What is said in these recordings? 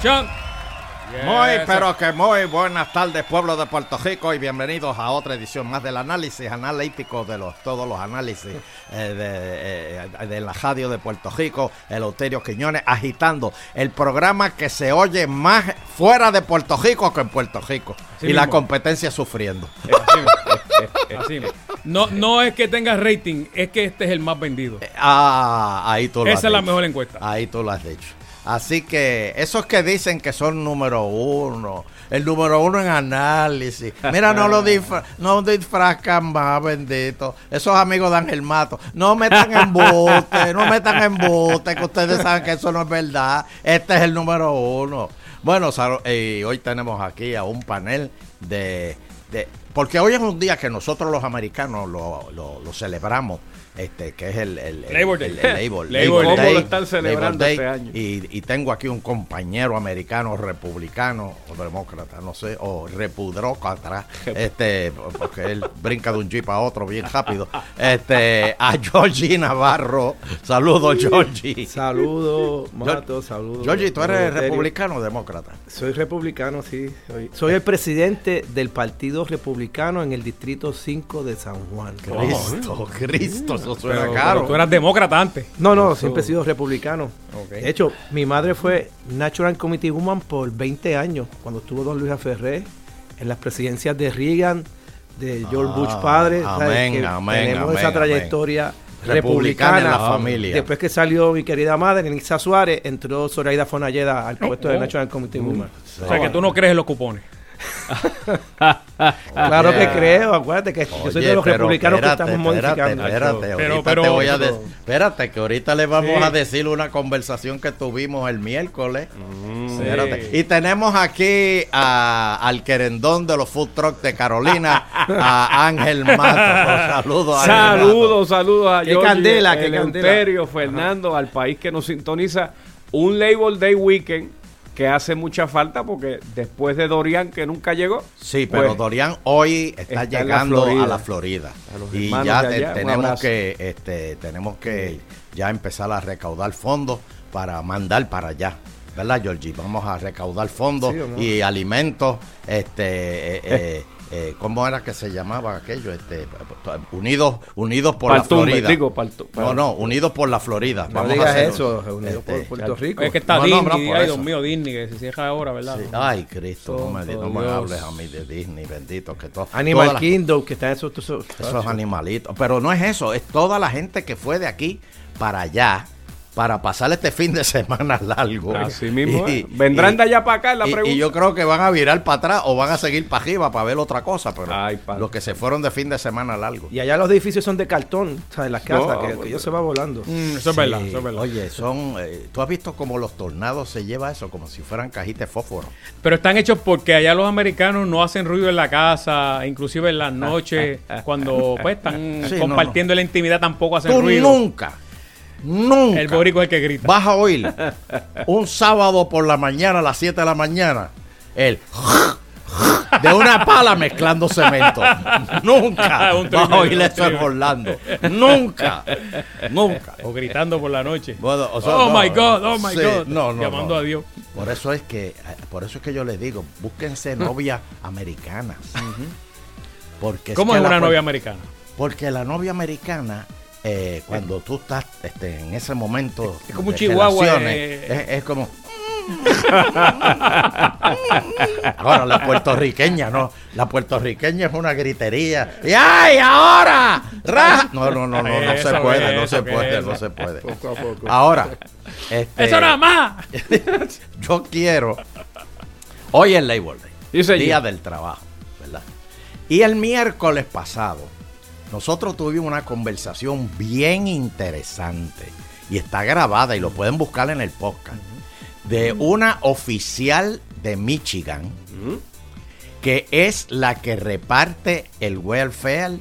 Muy, pero que muy buenas tardes, pueblo de Puerto Rico, y bienvenidos a otra edición más del análisis analítico de los todos los análisis eh, de, eh, de la radio de Puerto Rico, Eleuterio Quiñones, agitando el programa que se oye más fuera de Puerto Rico que en Puerto Rico. Y la competencia sufriendo. Así. Así. No, no es que tenga rating, es que este es el más vendido. Ah, ahí tú lo has Esa es la mejor encuesta. Ahí tú lo has dicho. Así que esos que dicen que son número uno, el número uno en análisis, mira, no lo disfra no disfrazcan más, bendito. Esos amigos de Ángel Mato, no metan embuste, no metan embuste, que ustedes saben que eso no es verdad. Este es el número uno. Bueno, eh, hoy tenemos aquí a un panel de, de- Porque hoy es un día que nosotros los americanos lo, lo- lo celebramos. Este, que es el, el, el- Labor Day. el- el Labor, Labor Labor Day. Day, ¿Cómo lo están celebrando Labor este Day, año? Y, y tengo aquí un compañero americano republicano o demócrata, no sé, o repudrócrata, este, porque él brinca de un jeep a otro bien rápido. Este, a Georgie Navarro. Saludos, Georgie. Saludos, Mato, saludos. Georgie, ¿tú eres republicano o demócrata? Soy republicano, sí. Soy, soy el presidente del Partido Republicano en el Distrito 5 de San Juan. Cristo, Cristo, eso suena Pero- caro. pero tú eras demócrata antes. No, no, siempre he sido republicano. De hecho, mi madre fue Natural Committee Woman por 20 años, cuando estuvo don Luis Ferré en las presidencias de Reagan, de George Ah, Bush padre. ¿sabes? amén, Que amén, Tenemos amén, esa trayectoria Republicana republicana. en la familia. Después que salió mi querida madre, Nisa Suárez, entró Zoraida Fonalleda al puesto de oh. National Committee Woman. O sea que tú no crees en los cupones. Claro Oye. que creo, acuérdate que yo soy de los republicanos espérate, que estamos espérate, modificando. Espérate, Pero- ahorita pero- te voy a decir. Espérate, que ahorita le vamos Sí. a decir una conversación que tuvimos el miércoles. Sí. Espérate. Y tenemos aquí a- al querendón de los food trucks de Carolina, a Ángel Mato. Saludos. Saludos, saludos a Qué Georgie, candela, qué Eleuterio, Fernando, al país que nos sintoniza. Un Labor Day Weekend que hace mucha falta porque después de Dorian que nunca llegó. Sí, pero pues, Dorian hoy está, está en la llegando a la Florida. A Y ya te- tenemos que este, tenemos que ya empezar a recaudar fondos para mandar para allá. ¿Verdad, Georgie? Vamos a recaudar fondos Sí, y alimentos. Este, eh, eh, eh, ¿Cómo era que se llamaba aquello? Este, unidos, unidos por la Florida. digo, paltu- no, no, unidos por la Florida. No Vamos a hacer- eso, reunido este, por Puerto Rico. Es que está No, Disney, no, ay. Dios mío, Disney, que se cierra ahora, ¿verdad? Sí. Ay, Cristo, no me, no me hables a mí de Disney, bendito. Que todo, Animal la- Kingdom, que está en esos... esos- Esos animalitos. Pero no es eso, es toda la gente que fue de aquí para allá para pasar este fin de semana largo. Así mismo. Y- es. Vendrán y- de allá para acá la y, pregunta. y yo creo que van a virar para atrás o van a seguir para arriba para ver otra cosa, pero Ay, los que se fueron de fin de semana largo. Y allá los edificios son de cartón, ¿sabes? Las casas, No, que, que ellos se va volando. Mm, eso es verdad, eso es verdad. Oye, son. eh, ¿Tú has visto cómo los tornados se lleva eso? Como si fueran cajitas de fósforo. Pero están hechos porque allá los americanos no hacen ruido en la casa, inclusive en las noches, cuando pues están Sí, no, compartiendo la intimidad tampoco hacen Tú ruido. nunca, nunca. El boricua es el que grita. Vas a oír un sábado por la mañana a las 7 de la mañana el de una pala mezclando cemento. Nunca Un vas a oír eso en. Orlando. Nunca. Nunca. O gritando por la noche. Bueno, o sea, oh no, my God, oh my sí, God. no, no, Llamando a Dios. Por eso es que, por eso es que yo les digo, búsquense novias americanas. Porque ¿Cómo que es una novia americana? Porque la novia americana, eh, cuando tú estás este, en ese momento. Es como un chihuahua, eh. Es, es como. Ahora, la puertorriqueña, no. La puertorriqueña es una gritería. ¡Y ay, ahora! ¡Ra! No, no, no, no, no se puede, no se puede, no se puede. Poco a poco. Ahora, este, ¡Eso nada más! yo quiero. Hoy es Labor Day. Día del Trabajo, ¿verdad? Y el miércoles pasado, nosotros tuvimos una conversación bien interesante y está grabada y lo pueden buscar en el podcast de una oficial de Michigan que es la que reparte el welfare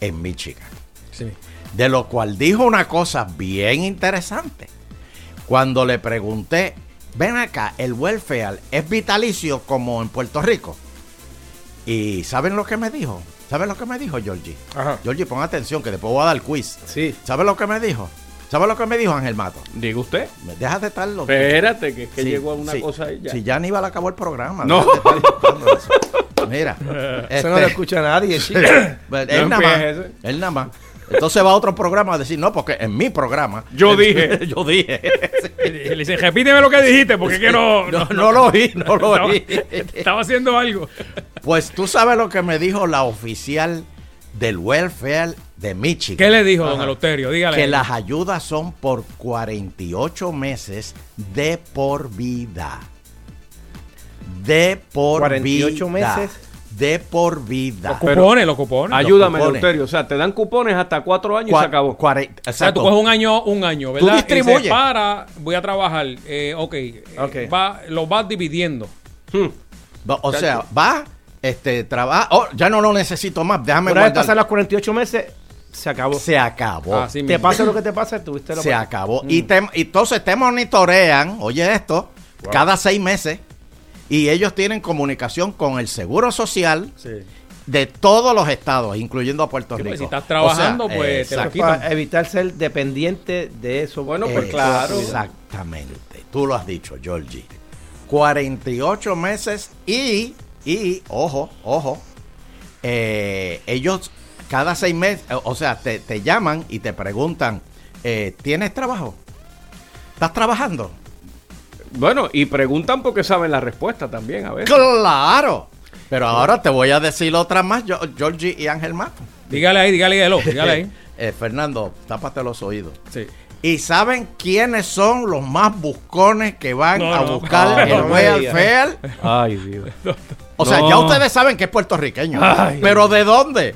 en Michigan. Sí. De lo cual dijo una cosa bien interesante. Cuando le pregunté, ven acá, el welfare es vitalicio como en Puerto Rico. Y ¿saben lo que me dijo? ¿Saben lo que me dijo Georgie? Ajá. Georgie, pon atención que después voy a dar quiz. Sí. ¿Sabes lo que me dijo? ¿Sabes lo que me dijo Ángel Mato? Diga usted. Me Deja de estar loco. Espérate, que, que Sí, llegó a una sí. cosa ahí ya. Si ya Aníbal acabó el programa. No. de estar buscando eso. Mira. Eso no este, lo escucha nadie, chico. Pues, No él nada más. Él nada más. Entonces va a otro programa a decir, no, porque en mi programa. Yo dije. yo dije. Y le dice, repíteme lo que dijiste, porque es que no, No, no lo oí, no lo estaba, oí. estaba haciendo algo. Pues tú sabes lo que me dijo la oficial del welfare de Michigan. ¿Qué le dijo, don. Eleuterio? Dígale. Que las ayudas son por 48 meses de por vida. De por 48 vida. meses. De por vida. Los cupones, los cupones. Ayúdame. Eleuterio. O sea, te dan cupones hasta cuatro años y se acabó. cuare- O sea, exacto. tú coges un año, un año, ¿verdad? distribuyes. Y para, voy a trabajar. Eh, ok. eh, Ok. va, lo vas dividiendo. Hmm. O sea, va, este, trabaja. Oh, ya no lo necesito más. Déjame Una vez pasan los 48 meses, se acabó. Se acabó. Así te pasa lo que te pasa, tuviste la se acabó. Y, te- y entonces te monitorean, oye esto, cada seis meses. Y ellos tienen comunicación con el Seguro Social Sí. de todos los estados, incluyendo a Puerto Sí, Rico. pues, si estás trabajando, pues, te la exacto. quitan. Para evitar ser dependiente de eso. Bueno, pues Eh, claro. Exactamente. Tú lo has dicho, Georgie. 48 meses y, y ojo, ojo, eh, ellos cada seis meses, o sea, te, te llaman y te preguntan, eh, ¿tienes trabajo? ¿Estás trabajando? Bueno, y preguntan porque saben la respuesta también a veces. Claro. Pero ahora te voy a decir otra más, Yo- Georgie y Ángel Mato. Dígale ahí, dígale ahí, dígale ahí. Eh, Fernando, tápate los oídos. Sí. ¿Y saben quiénes son los más buscones que van No, a no. buscar No, el welfare? Ay, Dios. O sea, No. ya ustedes saben que es puertorriqueño. Ay. ¿Pero de dónde?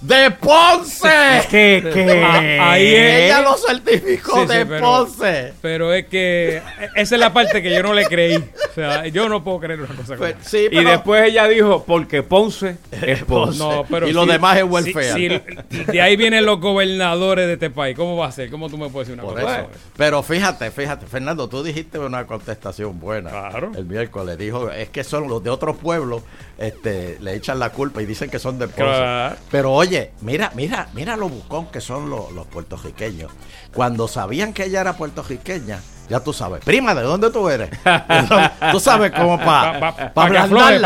¡De Ponce! ¿Qué, Ah, ahí es. Ella lo certificó Sí, sí, de pero- Ponce. Pero es que esa es la parte que yo no le creí. O sea, yo no puedo creer una cosa como Pues, sí, Y después ella dijo, porque Ponce es Ponce. No, pero y lo demás es welfare. de ahí vienen los gobernadores de este país. ¿Cómo va a ser? ¿Cómo tú me puedes decir una Por cosa? eso. Pero fíjate, fíjate, Fernando, tú dijiste una contestación buena. Claro. El miércoles dijo, es que son los de otros pueblos, este, le echan la culpa y dicen que son de Ponce. Claro. Pero oye, mira, mira, mira lo buscón que son los, los puertorriqueños. Cuando sabían que ella era puertorriqueña, ya tú sabes, prima, ¿de dónde tú eres? tú sabes cómo para Pa- pa- pa pa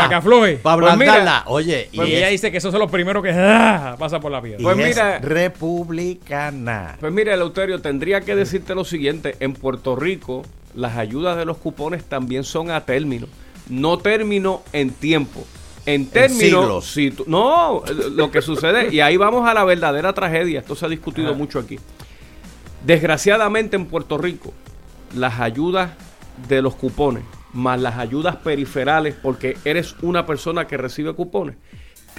que afloje. Para Pues. Oye, y Porque ella es- dice que esos son los primeros que ah, pasa por la vida. y Pues es mira- republicana. Pues mira, Eleuterio, tendría que decirte lo siguiente. En Puerto Rico, las ayudas de los cupones también son a término. No término en tiempo. En término, siglos. si tú- no, lo que sucede, y ahí vamos a la verdadera tragedia, esto se ha discutido mucho aquí. Desgraciadamente en Puerto Rico, las ayudas de los cupones, más las ayudas periferales, porque eres una persona que recibe cupones,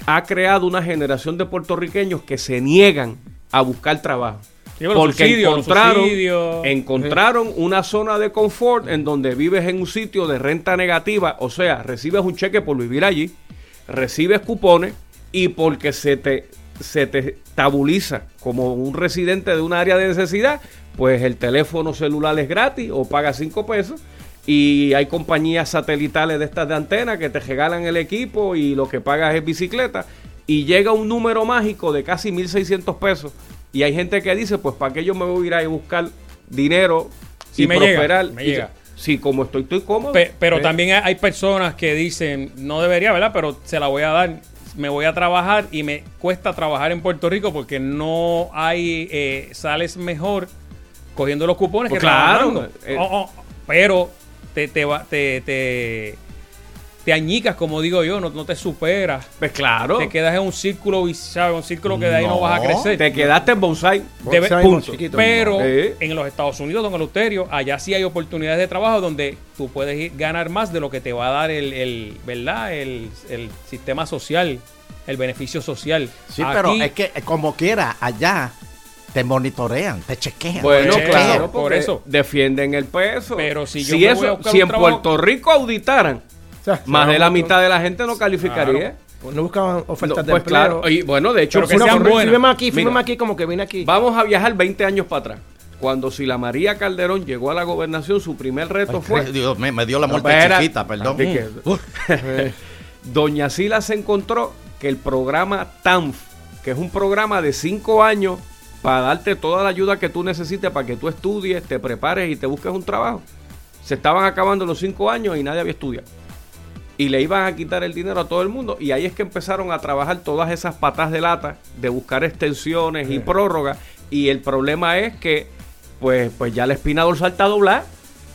ha creado una generación de puertorriqueños que se niegan a buscar trabajo. Porque subsidios, encontraron, subsidios. encontraron una zona de confort en donde vives en un sitio de renta negativa, o sea, recibes un cheque por vivir allí, recibes cupones y porque se te, se te tabuliza como un residente de un área de necesidad, pues el teléfono celular es gratis o paga 5 pesos y hay compañías satelitales de estas de antena que te regalan el equipo y lo que pagas es bicicleta y llega un número mágico de casi 1.600 pesos y hay gente que dice, pues ¿para qué yo me voy a ir a buscar dinero Sí y me llega, prosperar? me Y- llega. Sí, como estoy, estoy cómodo. Pe- pero también hay- personas que dicen, no debería, ¿verdad? Pero se la voy a dar. Me voy a trabajar y me cuesta trabajar en Puerto Rico porque no hay, eh, sales mejor cogiendo los cupones Pues que claro, trabajando. eh. Oh, oh, pero te, te, va- te, te, te añicas, como digo yo, no, no te superas. Pues claro, Te quedas en un círculo, ¿sabes? Un círculo que de ahí no, No, vas a crecer. te quedaste en bonsai. Debe- Bonsai, punto. chiquito. Pero Eh. en los Estados Unidos, don Eleuterio, allá sí hay oportunidades de trabajo donde tú puedes ir- ganar más de lo que te va a dar el, el ¿verdad? El, el sistema social, el beneficio social. Sí, Aquí- pero es que eh, como quiera, allá te monitorean, te chequean. Bueno, claro, por eso. defienden el peso. Pero si yo si, me voy a eso, buscar si un en trabajo- Puerto Rico auditaran, sea, más de la mitad de la gente no calificaría. No buscaban ofertas No, de pues empleo. claro, y bueno, de hecho, Pero que sean buenas. Aquí, Mira. aquí como que vine aquí. Vamos a viajar 20 años para atrás. Cuando Sila María Calderón llegó a la gobernación, su primer reto fue. Dios, me, me dio la muerte chiquita, perdón. Que- Doña Sila se encontró que el programa TANF, que es un programa de 5 años para darte toda la ayuda que tú necesites para que tú estudies, te prepares y te busques un trabajo, se estaban acabando los 5 años y nadie había estudiado. Y le iban a quitar el dinero a todo el mundo. Y ahí es que empezaron a trabajar todas esas patas de lata de buscar extensiones y prórrogas. Y el problema es que, pues, pues ya la espina dorsal está doblada.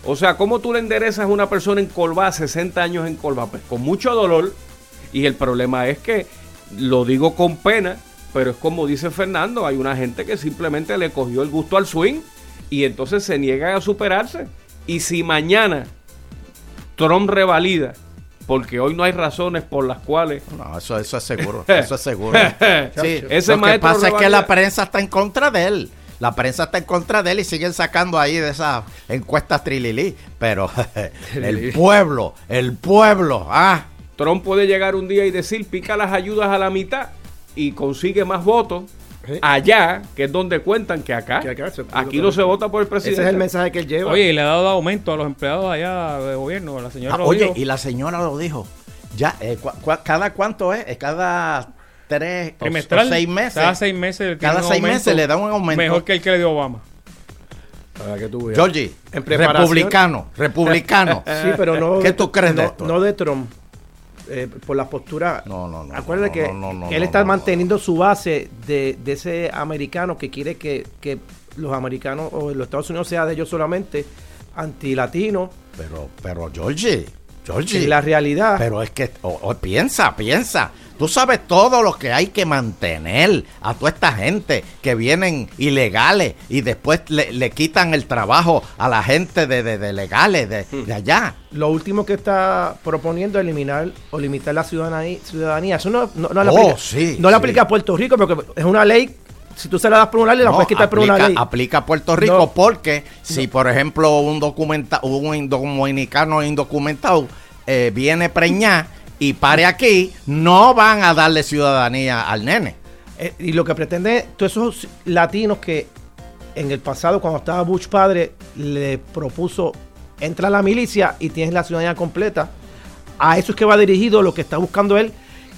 O sea, ¿cómo tú le enderezas a una persona encolvada, 60 años encolvada? Pues con mucho dolor. Y el problema es que, lo digo con pena, pero es como dice Fernando, hay una gente que simplemente le cogió el gusto al swing y entonces se niegan a superarse. Y si mañana Trump revalida, porque hoy no hay razones por las cuales... No, eso, eso es seguro, eso es seguro. Sí, Ese lo que pasa es que la prensa está en contra de él. La prensa está en contra de él y siguen sacando ahí de esas encuestas trililí. Pero el pueblo, el pueblo, ah, Trump puede llegar un día y decir, pica las ayudas a la mitad y consigue más votos. Allá, que es donde cuentan que acá. Que acá se- aquí no se vota por el presidente. Ese es el mensaje que él lleva. Oye, y le ha dado aumento a los empleados allá de gobierno. La señora Ah, lo oye, dijo. y la señora lo dijo. Ya, eh, ¿cada cuánto es? Eh, Cada tres o- trimestral. o seis meses. Cada seis meses. Cada seis aumento meses le da un aumento. Mejor que el que le dio Obama. Para que tú veas. Georgie, republicano, republicano. Sí, pero no. ¿Qué tú crees de no, esto? No de Trump. Eh, por la postura. No, no, no, Acuérdate que él está manteniendo su base de, de ese americano que quiere que, que los americanos o los Estados Unidos sea de ellos solamente anti-latino. Pero, pero, Georgie, Georgie. En la realidad. Pero es que, o- o piensa, piensa. Tú sabes todo lo que hay que mantener a toda esta gente que vienen ilegales y después le, le quitan el trabajo a la gente de, de- de legales de, de allá. Lo último que está proponiendo es eliminar o limitar la ciudadanía. ciudadanía. Eso no, no, no le Oh, aplica, sí, no le sí. aplica a Puerto Rico porque es una ley. Si tú se la das por una ley, la No, puedes quitar por una ley. aplica a Puerto Rico No. porque si, por ejemplo, un documenta, un dominicano indocumentado eh, viene preñar y pare aquí, no van a darle ciudadanía al nene. Eh, y lo que pretende todos esos latinos que en el pasado, cuando estaba Bush padre, le propuso entra a la milicia y tienes la ciudadanía completa. A eso es que va dirigido lo que está buscando él,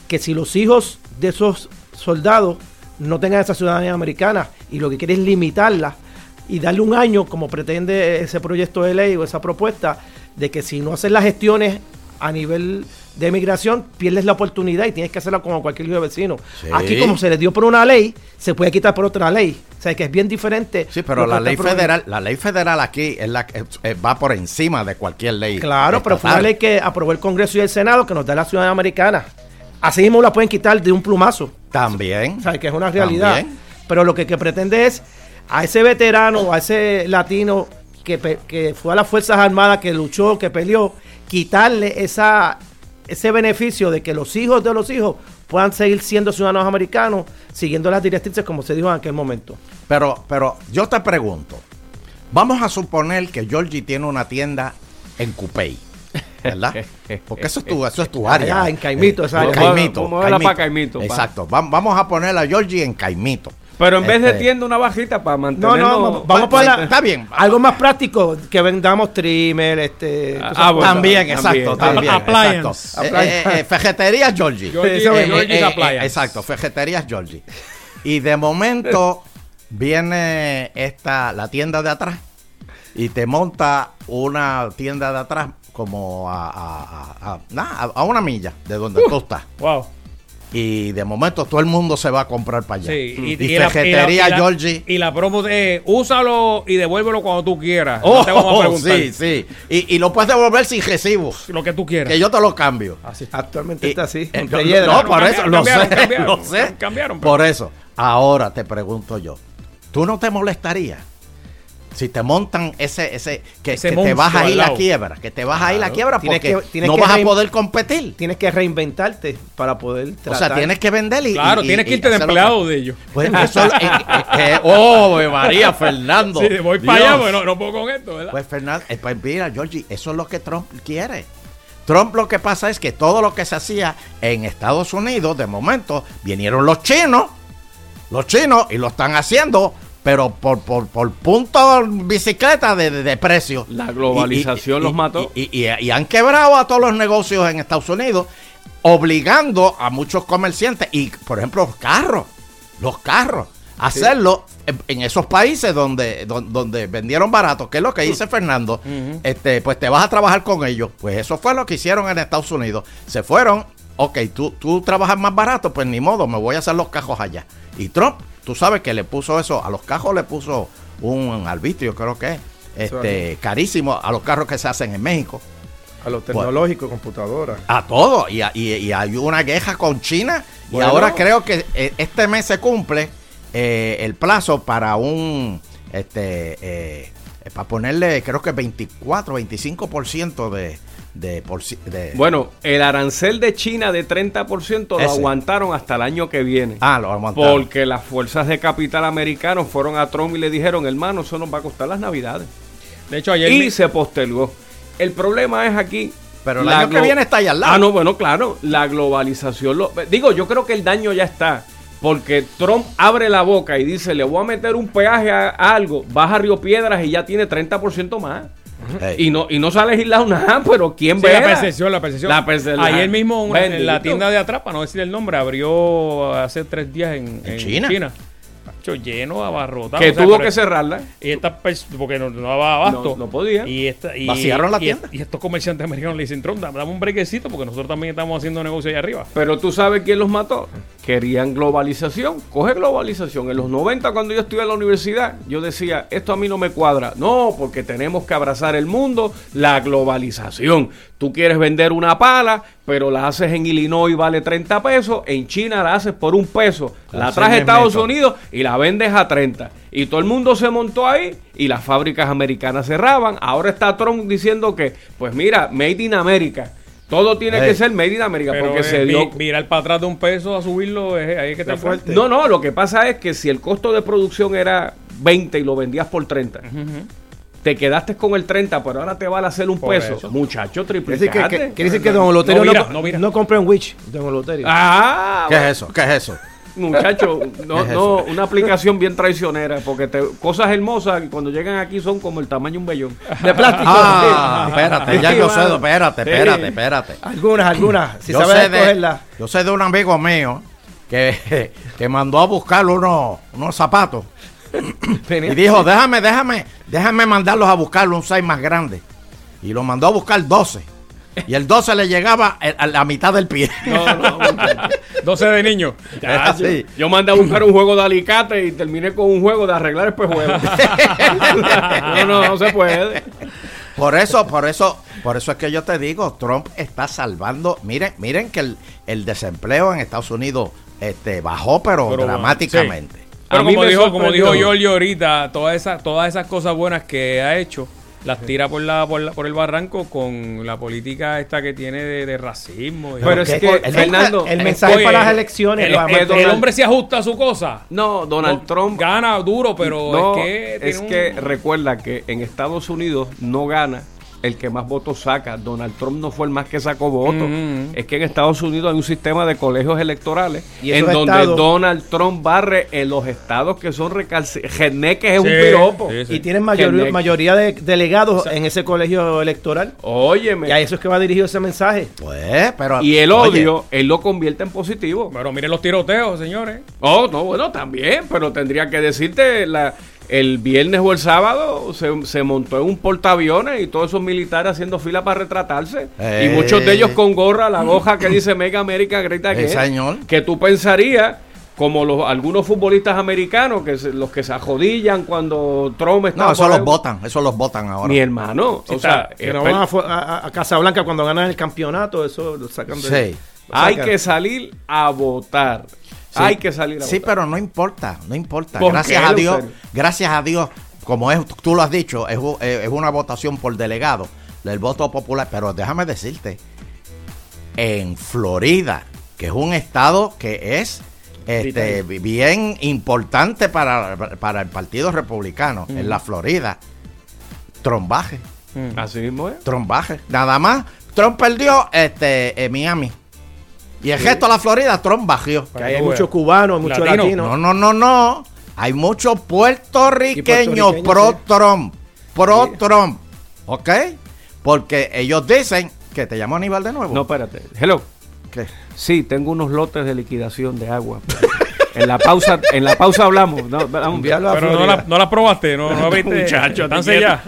que si los hijos de esos soldados no tengan esa ciudadanía americana y lo que quiere es limitarla y darle un año, como pretende ese proyecto de ley o esa propuesta, de que si no haces las gestiones a nivel de migración, pierdes la oportunidad y tienes que hacerla como cualquier hijo de vecino. Sí. Aquí, como se le dio por una ley, se puede quitar por otra ley. O sea, que es bien diferente. Sí, pero la ley federal, la ley federal aquí es la que eh, va por encima de cualquier ley. Claro, pero fue una ley que aprobó el Congreso y el Senado que nos da la ciudadanía americana. Así mismo la pueden quitar de un plumazo. También. O sea, que es una realidad. También. Pero lo que, que pretende es a ese veterano, a ese latino que, que fue a las Fuerzas Armadas, que luchó, que peleó, quitarle esa, ese beneficio de que los hijos de los hijos puedan seguir siendo ciudadanos americanos, siguiendo las directrices como se dijo en aquel momento. Pero, pero yo te pregunto, vamos a suponer que Georgie tiene una tienda en Cupey, ¿verdad? Porque eso es tu, eso es tu área. Allá, en Caimito, esa área. Caimito. Caimito, pa. Exacto. Va- Vamos a poner a Georgie en Caimito. Pero en vez de Este, tienda, una bajita para No, mantenernos... no, vamos para la- está bien. algo más práctico, que vendamos trimmer, este... Ah, ah, bueno. También, También. exacto, también. Appliance. exacto. Eh, eh, eh, Fejeterías Georgie. Georgie- Eh, eh, Appliance. exacto, Fejeterías Georgie. Y de momento viene esta, la tienda de atrás y te monta una tienda de atrás como a, a- a- a- nah, a- a una milla de donde tú estás. Wow. Y de momento todo el mundo se va a comprar para allá. Sí, y, y, Fejetería y la- Georgie. Y la promo de úsalo y devuélvelo cuando tú quieras. Oh, no te vamos a preguntar. sí, sí. Y, y lo puedes devolver sin recibo. Lo que tú quieras. Que yo te lo cambio. Así. Actualmente Y- está así. eh, no, no, por eso, lo Cambiaron, sé, cambiaron, lo sé. cambiaron, pero- Por eso, ahora te pregunto yo, ¿tú no te molestarías si te montan ese, ese, que, Ese que te vas a ir la quiebra, que te vas a ir la Claro. quiebra Tienes porque que- tienes no que vas a poder competir? Tienes que reinventarte para poder O sea, tienes que vender y... Claro, y- tienes y que irte de empleado que- de ellos. Pues eso, eh, eh, eh, oh, María Fernando. Sí, voy para allá, Dios. porque no, no puedo con esto, ¿verdad? Pues Fernando, eh, pues mira, Georgie, eso es lo que Trump quiere. Trump lo que pasa es que todo lo que se hacía en Estados Unidos, de momento, vinieron los chinos, los chinos, y lo están haciendo, pero por, por, por punto bicicleta de, de, de precio. La globalización Y- y- los mató. Y, y- han quebrado a todos los negocios en Estados Unidos, obligando a muchos comerciantes, y por ejemplo, los carros, los carros, a hacerlo en, en esos países donde, don- donde, vendieron barato, que es lo que dice Fernando, este, pues te vas a trabajar con ellos. Pues eso fue lo que hicieron en Estados Unidos. Se fueron, ok, tú, tú trabajas más barato, pues ni modo, me voy a hacer los cajos allá. Y Trump, tú sabes que le puso eso, a los cajos le puso un arbitrio, creo que es, este, carísimo a los carros que se hacen en México. A lo tecnológico, computadora. A todo. Y, a- y- y hay una queja con China. Bueno. Y ahora creo que eh, este mes se cumple eh, el plazo para un. Este. eh, para ponerle, creo que 24, 25% de. De, por, de Bueno, el arancel de China de 30% lo Ese. aguantaron hasta el año que viene. ah, lo aguantaron. Porque las fuerzas de capital americanos fueron a Trump y le dijeron, hermano, eso nos va a costar las navidades. De hecho, ayer Y mi- se postergó. El problema es aquí. Pero el la año que viene está ahí al lado. Ah, no, bueno, claro. La globalización. Lo, digo, yo creo que el daño ya está. Porque Trump abre la boca y dice, le voy a meter un peaje a, a algo, baja Río Piedras y ya tiene 30% más. Y no, y no se ha legislado nada, pero ¿quién Sí, ve? la percepción, la percepción. La percepción. Ayer mismo una- en la tienda de atrás, para no decir el nombre, abrió hace tres días en, ¿En China? Macho, lleno, abarrotado. que o sea, tuvo que cerrarla. Y estas porque no, no daba abasto. No- no podía. Y, esta, y, Vaciaron la y- tienda. Y, estos comerciantes americanos le dicen, Trump, dame dame un brequecito porque nosotros también estamos haciendo negocio allá arriba. Pero tú sabes quién los mató. Querían globalización. Coge globalización. En los 90, cuando yo estuve en la universidad, yo decía, esto a mí no me cuadra. No, porque tenemos que abrazar el mundo, la globalización. Tú quieres vender una pala, pero la haces en Illinois y vale 30 pesos. En China la haces por un peso. La traes a Estados. Unidos y la vendes a 30. Y todo el mundo se montó ahí y las fábricas americanas cerraban. Ahora está Trump diciendo que, pues mira, Made in America. Todo tiene que ser Made in America Pero porque eh, se dio... virar para atrás de un peso a subirlo, es, ahí es que está fuerte. No, no, lo que pasa es que si el costo de producción era 20 y lo vendías por 30, te quedaste con el 30, pero ahora te vale a hacer un Por peso. eso. Muchacho, Quiere decir que, triplicate. que- quiere decir que Don Oloterio No no, no compra en Witch, Don Oloterio. Ah, ¿Qué es eso? ¿Qué es eso? Muchacho, no, ¿Qué es no, una aplicación bien traicionera, porque te- cosas hermosas cuando llegan aquí son como el tamaño de un vellón. De plástico. Ah, espérate, ya Sí, yo sé, espérate, espérate, espérate. Algunas, algunas. Si yo, sabes sé de, yo sé de un amigo mío que, que mandó a buscar unos, unos zapatos y dijo, déjame, déjame, déjame mandarlos a buscarlo un size más grande. Y lo mandó a buscar 12. Y el 12 le llegaba a a la mitad del pie. No, no, muchacho. 12 de. Es así. Yo mandé a buscar un juego de alicate y terminé con un juego de arreglar espejuelos. no, no, no se puede. Por eso, por eso, por eso es que yo te digo, Trump está salvando. Miren, miren que el, el desempleo en Estados Unidos este, bajó, pero, Pero, dramáticamente. Pero A mí como me dijo, como dijo. Giorgio ahorita, todas esas, todas esas cosas buenas que ha hecho, las tira por la, por la- por el barranco con la política esta que tiene de, de racismo. y- Pero es que- el- Fernando, el mensaje Oye, para las elecciones El, lo va a el- el hombre se ajusta a su cosa. no, Donald No, Trump gana duro, pero no, es que es que un- recuerda que en Estados Unidos no gana el que más votos saca. Donald Trump no fue el más que sacó votos. Ujú. Es que en Estados Unidos hay un sistema de colegios electorales Y en donde estados- Donald Trump barre en los estados que son recalcitrantes. Geneque es un piropo. sí, sí. Y tienen mayoría, de delegados en ese colegio electoral. Óyeme. Y a eso es que va dirigido ese mensaje. Pues, pero. Y el oye, odio, él lo convierte en positivo. Pero miren los tiroteos, señores. Oh, no, bueno, también, pero tendría que decirte, la, el viernes o el sábado se, se montó en un portaaviones y todos esos militares haciendo fila para retratarse. Eh. Y muchos de ellos con gorra, la goja que dice Mega América Great Again. Señor. Que tú pensarías, como los, algunos futbolistas americanos, que se- los que se ajodillan cuando Trump está... No, eso los votan. Eso los votan ahora. Mi hermano, Sí, o sea, que no van a, a, a- Casablanca cuando ganan el campeonato, eso lo sacan de... Sí. lo hay que salir a votar. Sí. Hay que salir a Sí, votar. pero no importa, no importa. ¿Por Gracias a Dios, gracias a Dios, como es, tú lo has dicho, es, eh, es una votación por delegado, del voto popular, pero déjame decirte, en Florida, que es un estado que es este, bien importante para, para el Partido Republicano, en la Florida, trombaje, Así mismo es. trombaje, nada más, Trump perdió este, en Miami. Y el resto de la Florida, Trump bajó. Que hay muchos cubanos, muchos Latino. latinos. No, no, no, no. Hay muchos puertorriqueños pro Trump. Pro Sí. Trump. ¿Ok? Porque ellos dicen que te llamo Aníbal de nuevo. No, espérate. Hello. ¿Qué? Sí, tengo unos lotes de liquidación de agua. en la pausa, en la pausa hablamos. No, vamos. Pero no la, no la probaste, no, no viste. Muchacho, Están.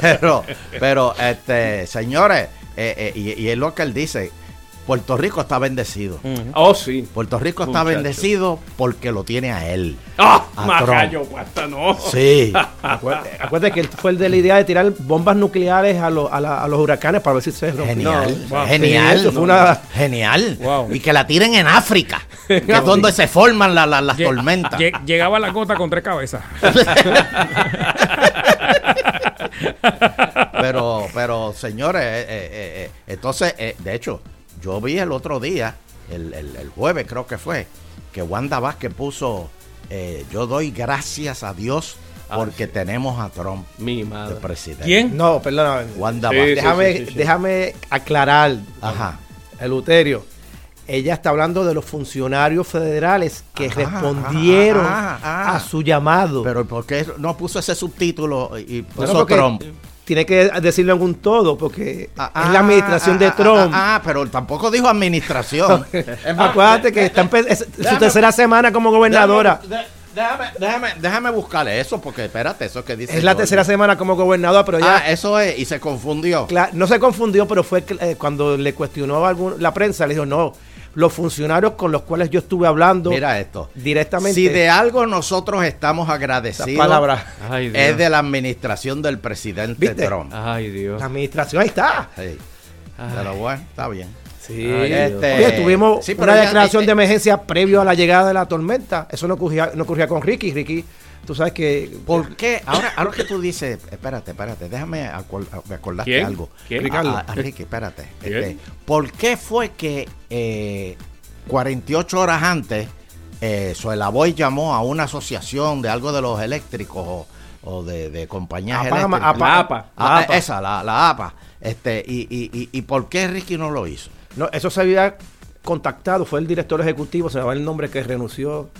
Pero, pero, este, señores, eh, eh, y, y es lo que él dice. Puerto Rico está bendecido. Oh, sí. Puerto Rico está Muchacho. bendecido porque lo tiene a él. ¡Ah! A Macayo, guasta, no. Sí. Acuérdate, acuérdate que él fue el de la idea de tirar bombas nucleares a, los- a, la- a los huracanes para ver si se. Genial, No, wow. genial, Sí, eso fue una- genial. Wow. Y que la tiren en África, que es donde se forman la- la- las Lle- tormentas. lle- Llegaba la gota con tres cabezas. Pero, pero, señores, eh, eh, eh, eh, entonces, eh, de hecho, yo vi el otro día, el, el- el jueves creo que fue, que Wanda Vázquez puso, eh, yo doy gracias a Dios porque tenemos a Trump Mi de madre. presidente. ¿Quién? No, perdona. Wanda Sí, Vázquez. sí, déjame, sí, sí, sí. déjame aclarar, Ajá. Eleuterio. Ella está hablando de los funcionarios federales que Ajá, respondieron ah, ah, ah. a su llamado. Pero ¿por qué no puso ese subtítulo y puso porque Trump? Tiene que decirlo en un todo, porque Ah, es la administración ah, de ah, Trump. Ah, ah, pero tampoco dijo administración. Acuérdate que está es su déjame- tercera semana como gobernadora. Déjame, déjame, déjame, buscarle eso, porque espérate, eso que dice. Es la tercera semana como gobernadora, pero ya Ah, eso es, y se confundió. no se confundió, pero fue eh, cuando le cuestionó a algún- la prensa, le dijo, no, los funcionarios con los cuales yo estuve hablando Mira esto. directamente. Si de algo nosotros estamos agradecidos, palabra. Ay, Dios. es de la administración del presidente ¿Viste? Trump. Ay, Dios. La administración, ahí está. Sí. Pero bueno, está bien. Sí. Ay, Este, Oye, tuvimos sí, una ya- declaración eh, de emergencia previo a la llegada de la tormenta. Eso no ocurría, no ocurría con Ricky. Ricky, tú sabes que... ¿Por qué? Ahora, ahora que tú dices, espérate, espérate, déjame acor- me acordaste ¿Quién? algo. ¿Quién? A- Ricardo. a- a Ricky, espérate. Este, ¿Por qué fue que eh, 48 horas antes eh, Boy llamó a una asociación de algo de los eléctricos o, o de, de compañías APA, eléctricas? APA. La APA. Ah, La APA. Esa, la, la APA. Este, y, y, y, ¿Y por qué Ricky no lo hizo? No, eso se había contactado, fue el director ejecutivo, se me va el nombre que renunció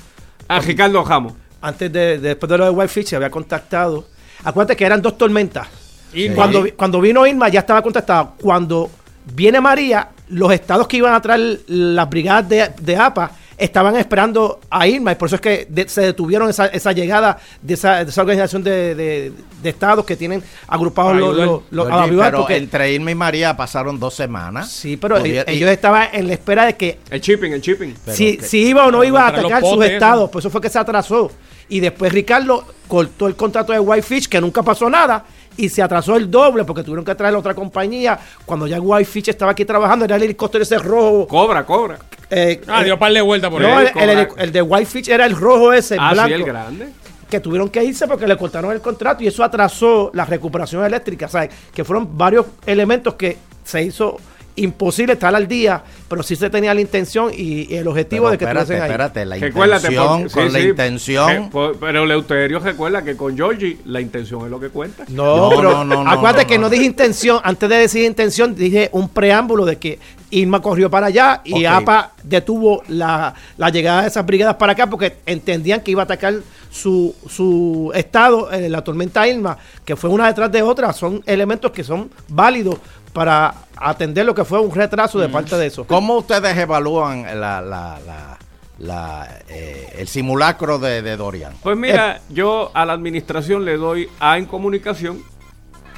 A Ricardo Jamos. Antes de, de- después de lo de Whitefish, se había contactado. Acuérdate que eran dos tormentas. Irma. Cuando, cuando vino Irma ya estaba contactado. Cuando viene María, los estados que iban a traer las brigadas de, de APA estaban esperando a Irma y por eso es que de- se detuvieron esa, esa llegada de esa, de esa organización de, de- de estados que tienen agrupados los, los- los- pero porque- entre Irma y María pasaron dos semanas. sí, pero Pudiera- ellos, ellos estaban en la espera de que El shipping, el shipping. Si, que- si iba o no iba a atacar sus estados, eso. por eso fue que se atrasó. Y después Ricardo cortó el contrato de Whitefish, que nunca pasó nada, y se atrasó el doble porque tuvieron que traer a otra compañía. Cuando ya Whitefish estaba aquí trabajando, era el helicóptero ese rojo. Cobra, cobra. Eh, Ah, eh, dio par de vueltas por no, ahí. el, el- el- el de Whitefish era el rojo ese, el Ah, blanco, sí, el grande. que tuvieron que irse porque le cortaron el contrato y eso atrasó la recuperación eléctrica. ¿sabes? Que fueron varios elementos que se hizo imposible estar al día, pero sí se tenía la intención y, y el objetivo Pero de que espérate, estuviesen ahí. espérate, la Recuérdate, intención, con sí, la intención. eh, po- pero Leuterio recuerda que con Georgie la intención es lo que cuenta. No, No, pero no, acuérdate no, que no. no dije intención, antes de decir intención, dije un preámbulo de que Irma corrió para allá y. APA detuvo la, la llegada de esas brigadas para acá porque entendían que iba a atacar su, su estado en la tormenta Irma, que fue una detrás de otra. Son elementos que son válidos para atender lo que fue un retraso de parte de eso. ¿Cómo ustedes evalúan la, la, la, la, eh, el simulacro de, de Dorian? Pues mira, yo a la administración le doy A en comunicación,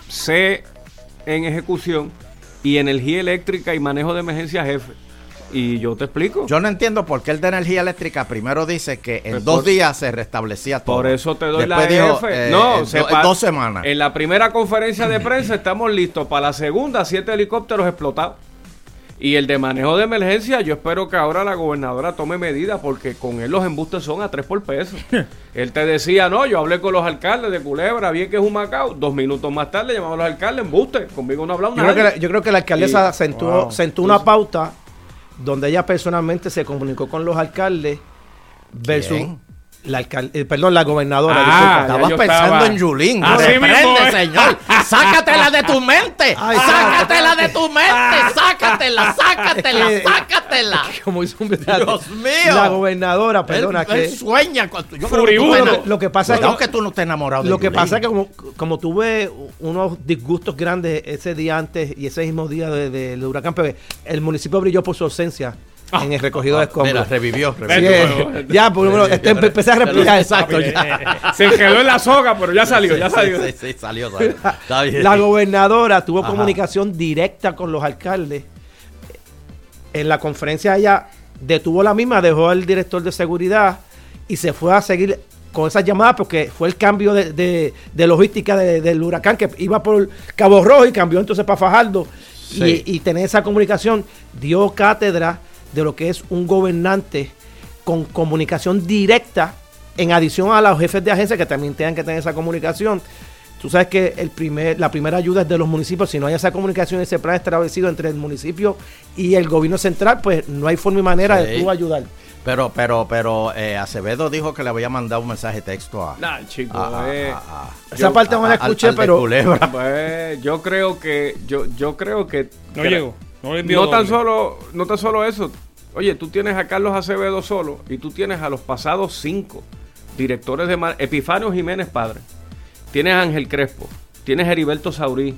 C en ejecución y energía eléctrica y manejo de emergencia jefe. Y yo te explico. Yo no entiendo por qué el de energía eléctrica primero dice que en Pues dos por- días se restablecía todo. Por eso te doy Después la dijo, F. eh, no, se do- dos semanas. En la primera conferencia de prensa estamos listos para la segunda, siete helicópteros explotados. Y el de manejo de emergencia, yo espero que ahora la gobernadora tome medidas porque con él los embustes son a tres por peso. él te decía, no, yo hablé con los alcaldes de Culebra, bien que es un Macao. Dos minutos más tarde llamamos a los alcaldes, embuste. Conmigo no ha hablado Yo creo, que la, yo creo que la alcaldesa Y- sentó, wow. sentó una pauta donde ella personalmente se comunicó con los alcaldes versus. La alcal- eh, perdón, la gobernadora. Ah, disculpa. Estabas pensando estaba- en Yulín. Así Reprende, mismo es. señor. Sácatela de tu mente. Ay, sácatela de tu mente. Sácatela, sácatela, que- sácatela. Como hizo un Dios mío. La gobernadora, perdona, él, que él sueña. Cuando, yo Furibundo. te- Lo que- lo que pasa es que- que tú no estés enamorado de Lo que pasa es que como, como tuve unos disgustos grandes ese día antes y ese mismo día de- del huracán, pero el municipio brilló por su ausencia en el recogido de escombros. Mira, revivió. Revivió. que, ya, por lo menos, este, empecé a replicar, exacto. ya. Se quedó en la soga, pero ya salió, ya salió. Sí, sí, salió, salió. Está bien. La gobernadora tuvo Ajá. comunicación directa con los alcaldes. En la conferencia ella detuvo la misma, dejó al director de seguridad y se fue a seguir con esas llamadas porque fue el cambio de, de- de logística de- del huracán que iba por Cabo Rojo y cambió entonces para Fajardo. Y, y tener esa comunicación dio cátedra de lo que es un gobernante con comunicación directa en adición a los jefes de agencia que también tengan que tener esa comunicación. Tú sabes que el primer, la primera ayuda es de los municipios. Si no hay esa comunicación, ese plan establecido entre el municipio y el gobierno central, pues no hay forma y manera de tú ayudar. Pero, pero, pero eh, Acevedo dijo que le había mandado un mensaje de texto a. Nah, chico, a- eh. a- a- Esa yo- parte no la al- escuché, al pero- Culebra. Pues yo creo que yo yo creo que No que- llegó. No le no tan solo no tan solo eso. Oye, tú tienes a Carlos Acevedo solo y tú tienes a los pasados cinco directores de mar Epifanio Jiménez padre. Tienes a Ángel Crespo, tienes a Heriberto Saurí,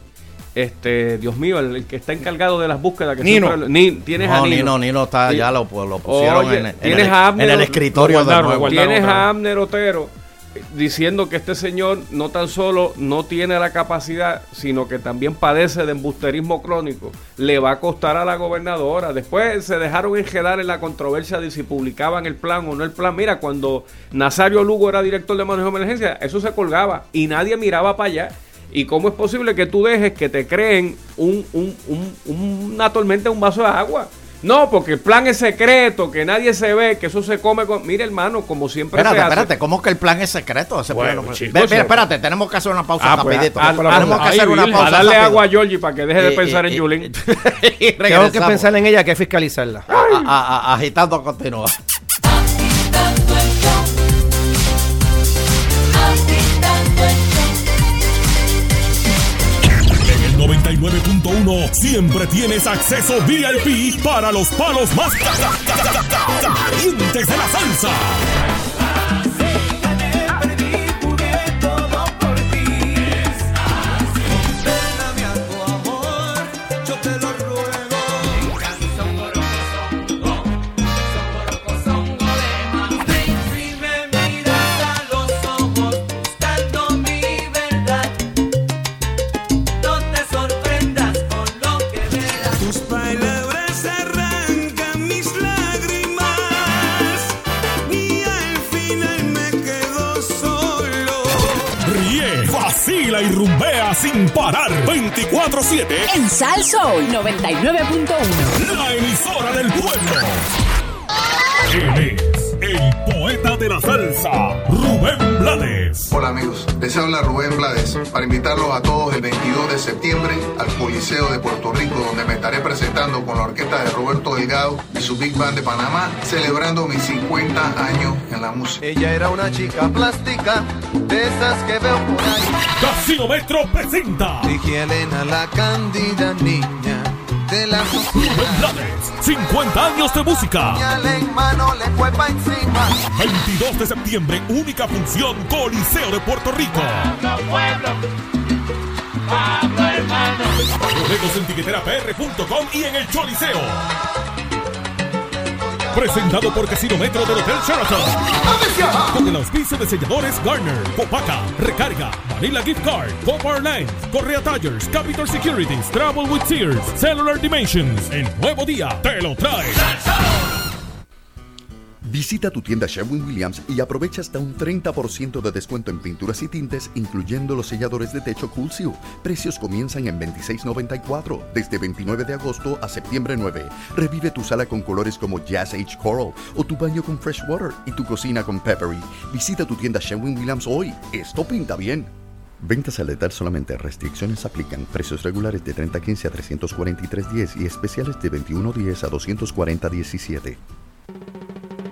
este, Dios mío, el, el que está encargado de las búsquedas que Nino. siempre- ni, tienes a No, Nino. Nino, Nino está, Sí. ya lo, lo pusieron Oye, en, el, a Abner- en el escritorio guardaron, de nuevo. Tienes a vez. Abner Otero eh, diciendo que este señor no tan solo no tiene la capacidad, sino que también padece de embusterismo crónico. Le va a costar a la gobernadora. Después se dejaron enredar en la controversia de si publicaban el plan o no el plan. Mira, cuando Nazario Lugo era director de manejo de emergencia, eso se colgaba y nadie miraba para allá. ¿Y cómo es posible que tú dejes que te creen un, un- un- una tormenta en un vaso de agua? No, porque el plan es secreto, que nadie se ve, que eso se come con... Mira, hermano, como siempre Espérate, se hace. espérate, ¿cómo que el plan es secreto? Ese Bueno, plan chicos, Ve- mira, espérate, tenemos que hacer una pausa Ah, pues, rapidito. a- a- tenemos que ahí, hacer una pausa A darle rápido. agua a Georgie para que deje de Y- pensar y- en y- Yulín. y Tengo que pensar en ella, que fiscalizarla. A- a- a- agitando continúa. 99.1 siempre tienes acceso VIP para los palos más ca- ca- ca- ca- ca- calientes de la salsa. 24-7. En Sal Soul 99.1. La emisora del pueblo. De la salsa, Rubén Blades. Hola amigos, les habla Rubén Blades para invitarlos a todos el 22 de septiembre al Coliseo de Puerto Rico donde me estaré presentando con la orquesta de Roberto Delgado y su Big Band de Panamá celebrando mis 50 años en la música. Ella era una chica plástica, de esas que veo por ahí. Casino Metro presenta Dije Elena, la cándida niña de la Rubén sociedad. Blades, 50 años de música. Señal en mano le fue pa' encima. 22 de septiembre, única función, Coliseo de Puerto Rico. Boletos en tiqueterapr.com y en el Choliseo. Presentado por Casino Metro del Hotel Sheraton. Con el auspicio de selladores Garner, Copaca, Recarga, Vanilla Gift Card, Copar Line, Correa Tires, Capital Securities, Travel with Sears, Cellular Dimensions. El nuevo día te lo trae. Visita tu tienda Sherwin Williams y aprovecha hasta un 30% de descuento en pinturas y tintes, incluyendo los selladores de techo Cool Seal. Precios comienzan en $26.94 desde 29 de agosto a septiembre 9. Revive tu sala con colores como Jazz Age Coral o tu baño con Fresh Water y tu cocina con Peppery. Visita tu tienda Sherwin Williams hoy. Esto pinta bien. Ventas al letal solamente. Restricciones aplican. Precios regulares de 3015 a 343.10 y especiales de 21.10 a 240.17.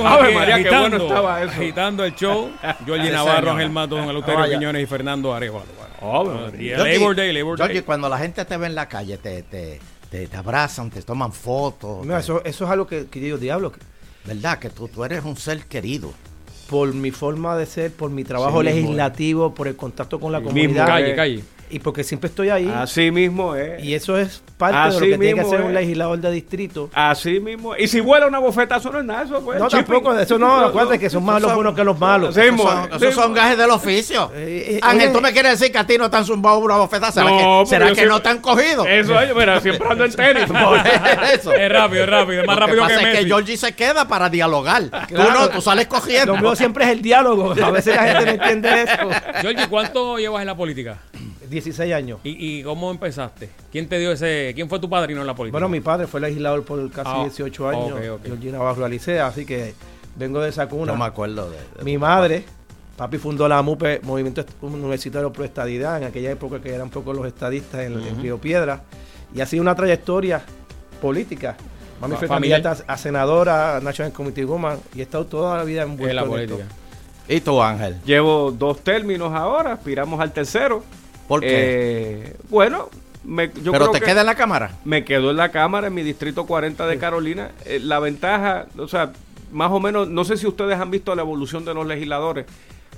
Oh. Seguimos Ave aquí María, qué agitando, bueno estaba eso. agitando el show. Georgie Sí, Navarro. Ángel Mato, Don Eleuterio Vaya. Quiñones y Fernando Arevalo. Y el Georgie, Labor Day, Labor Day. cuando la gente te ve en la calle, te, te, te, te abrazan, te toman fotos. Mira, eso, eso es algo que, que yo digo, diablo, que ¿Verdad? Que tú, tú eres un ser querido. por mi forma de ser, por mi trabajo Sí, mismo, legislativo, por el contacto con la Sí, comunidad. mismo, Calle, eh. calle. Y porque siempre estoy ahí. Así mismo es. Y eso es parte Así de lo que tiene que hacer un es. legislador de distrito. Así mismo. Y si vuela una bofeta, eso no es nada. Eso pues, No, chipping. tampoco, eso no, acuérdate que son más los buenos que los malos. Sí, Esos mo- son, sí, esos son gajes del oficio. Eh, eh, Ángel, oye, ¿tú me quieres decir que a ti no te han zumbado una bofetada? ¿Será No, que, pero será que siempre- no te han cogido? Eso, oye, mira, siempre ando en tenis. Eso. Es rápido, es rápido, es más Lo rápido que que, pasa es Messi. que Georgie se queda para dialogar. Tú Claro. no, tú sales cogiendo. Lo mío siempre es el diálogo. A veces la gente no entiende eso. Georgie, ¿cuánto llevas en la política? 16 años. ¿Y, y cómo empezaste? ¿Quién te dio ese, quién fue tu padrino en la política? Bueno, mi padre fue legislador por casi Ah, 18 años. ok, ok. Georgina Navarro Alicea, así que vengo de esa cuna. No me acuerdo de, de Mi madre, papi fundó la MUPE, Movimiento Universitario Pro Estadidad, en aquella época que eran pocos los estadistas en, en Río Piedra, y ha sido una trayectoria política. Mami Fa- fue candidata a senadora, National Committee Woman, y he estado toda la vida envuelto en la en política. esto. ¿Y tú, Ángel? Llevo dos términos ahora, aspiramos al tercero. ¿Por qué? Eh, bueno, me, yo ¿Pero creo te que queda en la cámara? me quedo en la Cámara, en mi distrito 40 de Carolina. Eh, la ventaja, o sea, más o menos, no sé si ustedes han visto la evolución de los legisladores.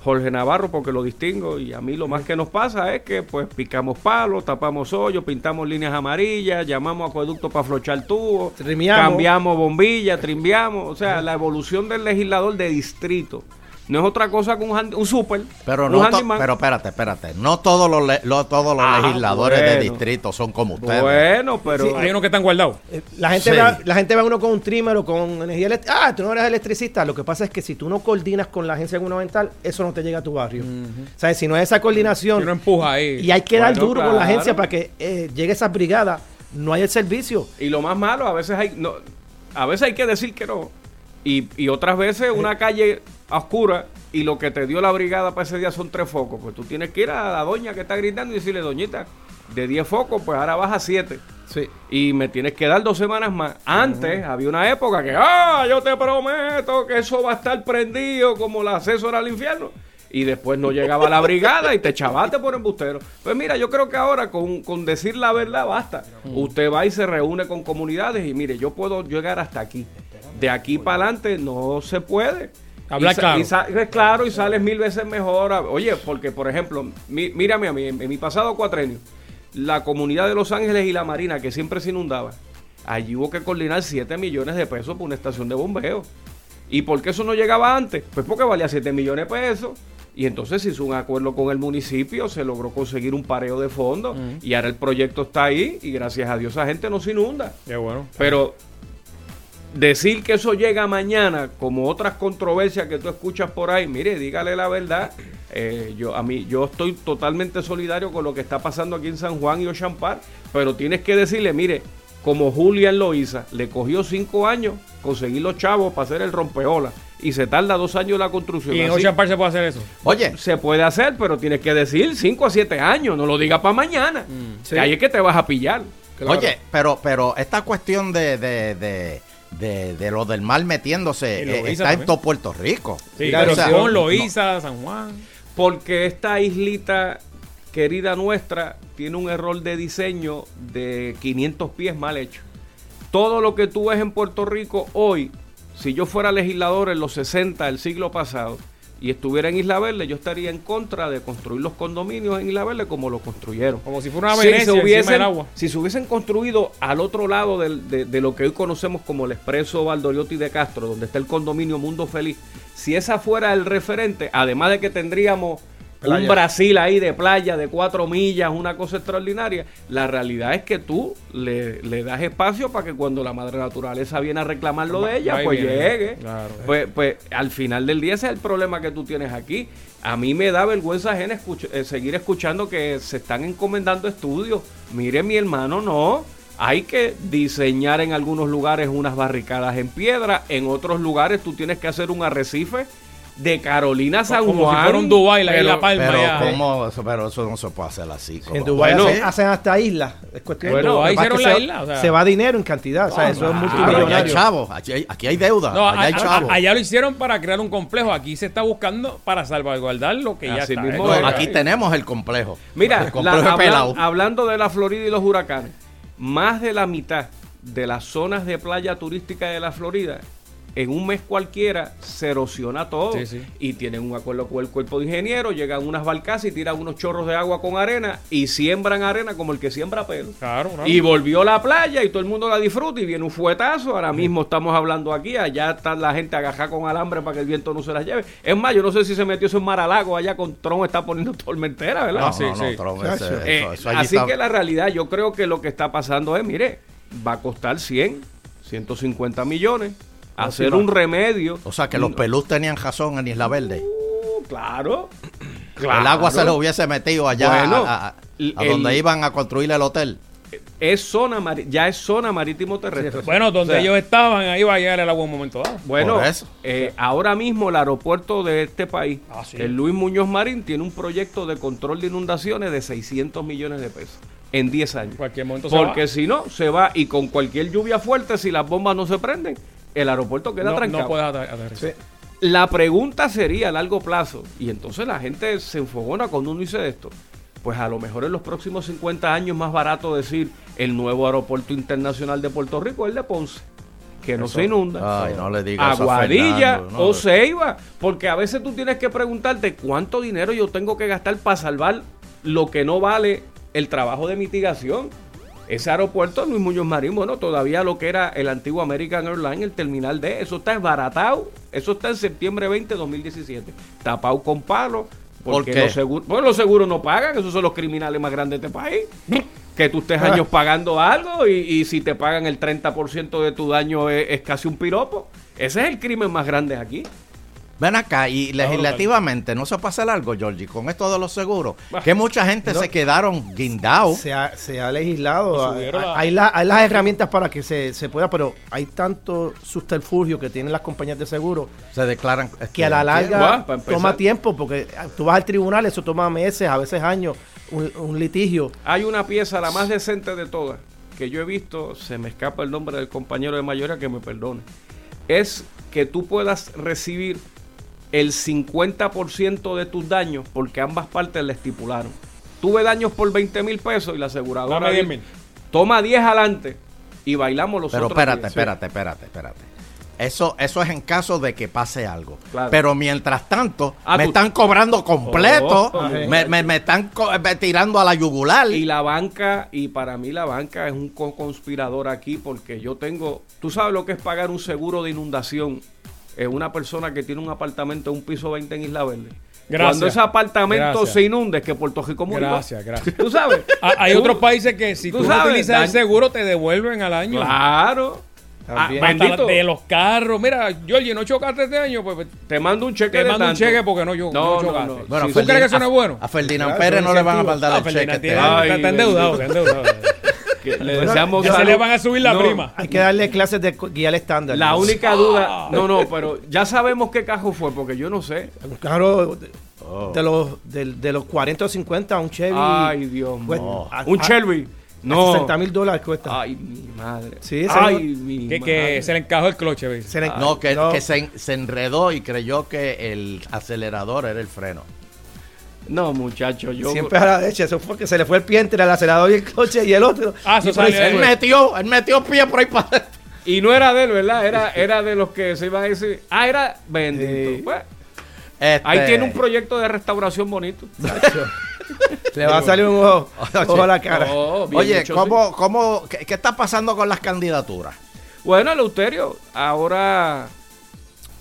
Jorge Navarro, porque lo distingo, y a mí lo más que nos pasa es que pues picamos palos, tapamos hoyos, pintamos líneas amarillas, llamamos a acueducto para flochar tubos, cambiamos bombillas, trimbiamos, o sea, la evolución del legislador de distrito. No es otra cosa que un, hand- un super, Pero un no, handyman. pero espérate, espérate. No todos los, le- todos los Ah, legisladores de distrito son como ustedes. Bueno, pero... Sí, Hay unos que están guardados. Eh, La gente, Sí. ve, la gente ve a uno con un trimmer o con energía eléctrica. Ah, tú no eres electricista. Lo que pasa es que si tú no coordinas con la agencia gubernamental, eso no te llega a tu barrio. ¿Sabes? Si no hay esa coordinación. Si uno empuja ahí. Y hay que dar duro con la agencia para que eh, llegue esa brigada. No hay el servicio. Y lo más malo, a veces hay, no, a veces hay que decir que no. Y, y otras veces una calle a oscura y lo que te dio la brigada para ese día son tres focos. Pues tú tienes que ir a la doña que está gritando y decirle, doñita, de 10 focos, pues ahora vas a 7. Sí. Y me tienes que dar dos semanas más. Antes había una época que, ah, yo te prometo que eso va a estar prendido como el asesor al infierno. Y después no llegaba la brigada y te chavaste por embustero. Pues mira, yo creo que ahora con, con decir la verdad basta. Usted va y se reúne con comunidades y mire, yo puedo llegar hasta aquí. De aquí para adelante no se puede. Sa- claro. y claro y sales mil veces mejor. Oye, porque por ejemplo, mi- mírame a mí, en, en mi pasado cuatrenio, la comunidad de Los Ángeles y la Marina, que siempre se inundaba, allí hubo que coordinar 7 millones de pesos por una estación de bombeo. ¿Y por qué eso no llegaba antes? Pues porque valía 7 millones de pesos. Y entonces se hizo un acuerdo con el municipio, se logró conseguir un pareo de fondos y ahora el proyecto está ahí y gracias a Dios esa gente no se inunda. Qué bueno. Pero decir que eso llega mañana, como otras controversias que tú escuchas por ahí, mire, dígale la verdad. eh, yo a mí yo estoy totalmente solidario con lo que está pasando aquí en San Juan y Ochampar, pero tienes que decirle, mire, como Julián Loiza, le cogió cinco años conseguir los chavos para hacer el rompeola y se tarda dos años la construcción. Y en Park se puede hacer eso. Oye, se puede hacer, pero tienes que decir 5 a 7 años, no lo digas para mañana. Sí. Que ahí es que te vas a pillar. Oye, pero, pero esta cuestión de, de, de, de, de lo del mal metiéndose eh, está en todo Puerto Rico. Sí, O sea, no- Loíza, San Juan. Porque esta islita querida nuestra tiene un error de diseño de 500 pies mal hecho. Todo lo que tú ves en Puerto Rico hoy, si yo fuera legislador en los 60 del siglo pasado y estuviera en Isla Verde, yo estaría en contra de construir los condominios en Isla Verde como lo construyeron. Como si fuera una Si Venecia se encima hubiesen, del agua. si se hubiesen construido al otro lado de, de lo que hoy conocemos como el expreso Valdoriotti de Castro, donde está el condominio Mundo Feliz, si esa fuera el referente, además de que tendríamos un. Brasil ahí de playa de cuatro millas, una cosa extraordinaria, la realidad es que tú le, le das espacio para que cuando la madre naturaleza viene a reclamar lo de ella, pues viene. llegue. Claro. Pues, pues al final del día ese es el problema que tú tienes aquí. A mí me da vergüenza ajena escuch- eh, seguir escuchando que se están encomendando estudios. Mire mi hermano, no. Hay que diseñar en algunos lugares unas barricadas en piedra, en otros lugares tú tienes que hacer un arrecife de Carolina San Como si Juan. fuera un Dubái, la Pero- isla Palma. Pero. ¿cómo? Eso- pero eso no se puede hacer así. En Dubái Bueno. hacen, hacen hasta islas. Es cuestión Bueno, ahí es hicieron que la se, isla, o sea. se va dinero en cantidad. O sea, Ah, eso es. Pero allá hay multimillonario. chavos, aquí hay, aquí hay deuda, No, allá hay chavos. allá lo hicieron para crear un complejo. Aquí se está buscando para salvaguardar lo que ya está. mismo. No, es- aquí tenemos el complejo. Mira, el la- complejo habla- pelado. hablando de la Florida y los huracanes, más de la mitad de las zonas de playa turística de la Florida, en un mes cualquiera, se erosiona todo. Sí, sí. Y tienen un acuerdo con el cuerpo de ingenieros, llegan unas barcazas y tiran unos chorros de agua con arena y siembran arena como el que siembra pelo. Claro, claro. Y volvió la playa y todo el mundo la disfruta y viene un fuetazo. Ahora mismo estamos hablando aquí, allá está la gente agajada con alambre para que el viento no se las lleve. Es más, yo no sé si se metió eso en Maralago, allá con Tron está poniendo tormentera, ¿verdad? No, sí, no, no. Trump, ese- eso- Eh, eso allí así está- que la realidad, yo creo que lo que está pasando es, mire, va a costar 100, 150 millones hacer sí, un remedio. O sea, que los pelús tenían razón en Isla Verde. Uh, claro. El agua se les hubiese metido allá Bueno, a, a- el- a donde el- iban a construir el hotel. Es zona, ya es zona marítimo terrestre. Bueno, donde O sea, ellos estaban, ahí va a llegar el agua en un momento dado. Bueno, eh, ahora mismo el aeropuerto de este país, Ah, sí. el Luis Muñoz Marín, tiene un proyecto de control de inundaciones de 600 millones de pesos en 10 años. En cualquier momento se Porque va. si no, se va y con cualquier lluvia fuerte, si las bombas no se prenden, el aeropuerto queda no, trancado. no puedes aterrizar. La pregunta sería a largo plazo, y entonces la gente se enfogona cuando uno dice esto. Pues a lo mejor en los próximos 50 años más barato decir el nuevo aeropuerto internacional de Puerto Rico, el de Ponce, que no se inunda. Ay, no le digas Aguadilla Fernando, no. o Ceiba, porque a veces tú tienes que preguntarte cuánto dinero yo tengo que gastar para salvar lo que no vale el trabajo de mitigación. Ese aeropuerto, Luis Muñoz Marín, bueno, todavía lo que era el antiguo American Airlines, el terminal D, eso está desbaratado. Eso está en septiembre 20 de 2017. Tapado con palos. Porque los seguros, bueno, los seguros no pagan, esos son los criminales más grandes de este país. Que tú estés años pagando algo y, y si te pagan el 30% de tu daño es, es casi un piropo. Ese es el crimen más grande aquí. Ven acá, y legislativamente no se hacer algo, Georgie, con esto de los seguros. Que mucha gente No. se quedaron guindados. Se ha, se ha legislado. Hay, subieron la- hay la- hay las herramientas para que se, se pueda, pero hay tanto subterfugio que tienen las compañías de seguro Se declaran. que a la larga toma tiempo, porque tú vas al tribunal, eso toma meses, a veces años, un, un litigio. Hay una pieza, la más decente de todas, que yo he visto, se me escapa el nombre del compañero de mayoría que me perdone. Es que tú puedas recibir el 50% de tus daños porque ambas partes le estipularon. Tuve daños por 20 mil pesos y la aseguradora Dame 10 dice, mil. toma 10 adelante y bailamos los Pero otros espérate, 10". espérate, espérate, espérate. Eso, eso es en caso de que pase algo. Claro. Pero mientras tanto, Ah, me tú- están cobrando completo, Oh, me, me- me están co- me tirando a la yugular. Y la banca, y para mí la banca es un co- conspirador aquí porque yo tengo, tú sabes lo que es pagar un seguro de inundación en una persona que tiene un apartamento de un piso 20 en Isla Verde. Gracias. Cuando ese apartamento Gracias. se inunde, es que Puerto Rico murió. Gracias, gracias. Tú sabes. Ah, Hay otros países que si tú tú, no sabes, utilizas el seguro te devuelven al año. Claro. Ah, bendito. de los carros. Mira, Georgie, ¿no chocaste este año? Pues Te mando un cheque te de mando un cheque porque no, yo, No, chocaste. no. Bueno, ¿Tú Ferdinand- crees que eso no es bueno? A Ferdinand Claro, Pérez no le van a mandar Ah, el cheque. Ferdinand este tiene- año. Ay, está, está endeudado, está endeudado. Que le deseamos Ya se le van a subir la No, prima. Hay que darle clases de al estándar. La única duda, no, no, pero ya sabemos qué cajo fue, porque yo no sé. Un carro de, Oh. de los, de, de los 40 o 50, un Chevy. Ay, Dios mío. Un a No. 60 mil dólares cuesta. Ay, mi madre. Sí, Ay, mi Que, madre. que se le encajó el cloche, ¿ves? Se le- No, que, no. que se, se enredó y creyó que el acelerador era el freno. No, muchacho, yo. Siempre a la derecha. Eso fue que se le fue el pie entre el acelerador y el coche y el otro. Ah, eso Y por ahí Él metió, él metió pie por ahí para. Y no era de él, ¿verdad? Era, era de los que se iba a decir. Ah, era bendito. Sí. Pues, Este, ahí tiene un proyecto de restauración bonito. Le va a salir un ojo, ojo a la cara. Oh, Oye, ¿cómo, cómo, qué, qué está pasando con las candidaturas? Bueno, Eleuterio, ahora.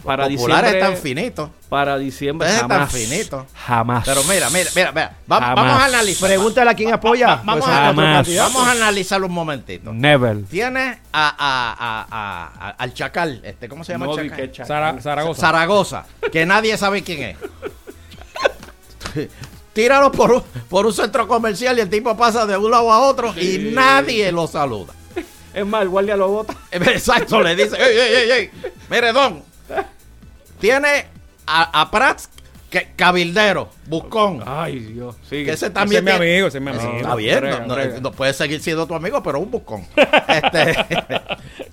Para Los populares diciembre. están finitos. Para diciembre. Ustedes están Jamás. finitos. Jamás. Pero mira, mira, mira, mira. Va- Jamás. vamos a analizar. Pregúntale a quién apoya. Vamos, Pues a, Jamás. vamos a analizarlo un momentito. Never. Tienes a, a- a- a- a- al Chacal, este, ¿cómo se llama No, el Chacal? que chacal. Zara- Zaragoza. Zaragoza, que nadie sabe quién es. Tíralo por un, por un centro comercial y el tipo pasa de un lado a otro y nadie lo saluda. Es más, el guardia lo bota. Exacto, le dice, ey, ey, ey, ey, mire, don, tiene a, a Prats que, cabildero, buscón. Ay, Dios. Sigue. Que ese Ese también es mi amigo, ese es mi amigo. Está bien, no puede seguir siendo tu amigo, pero un buscón. Este,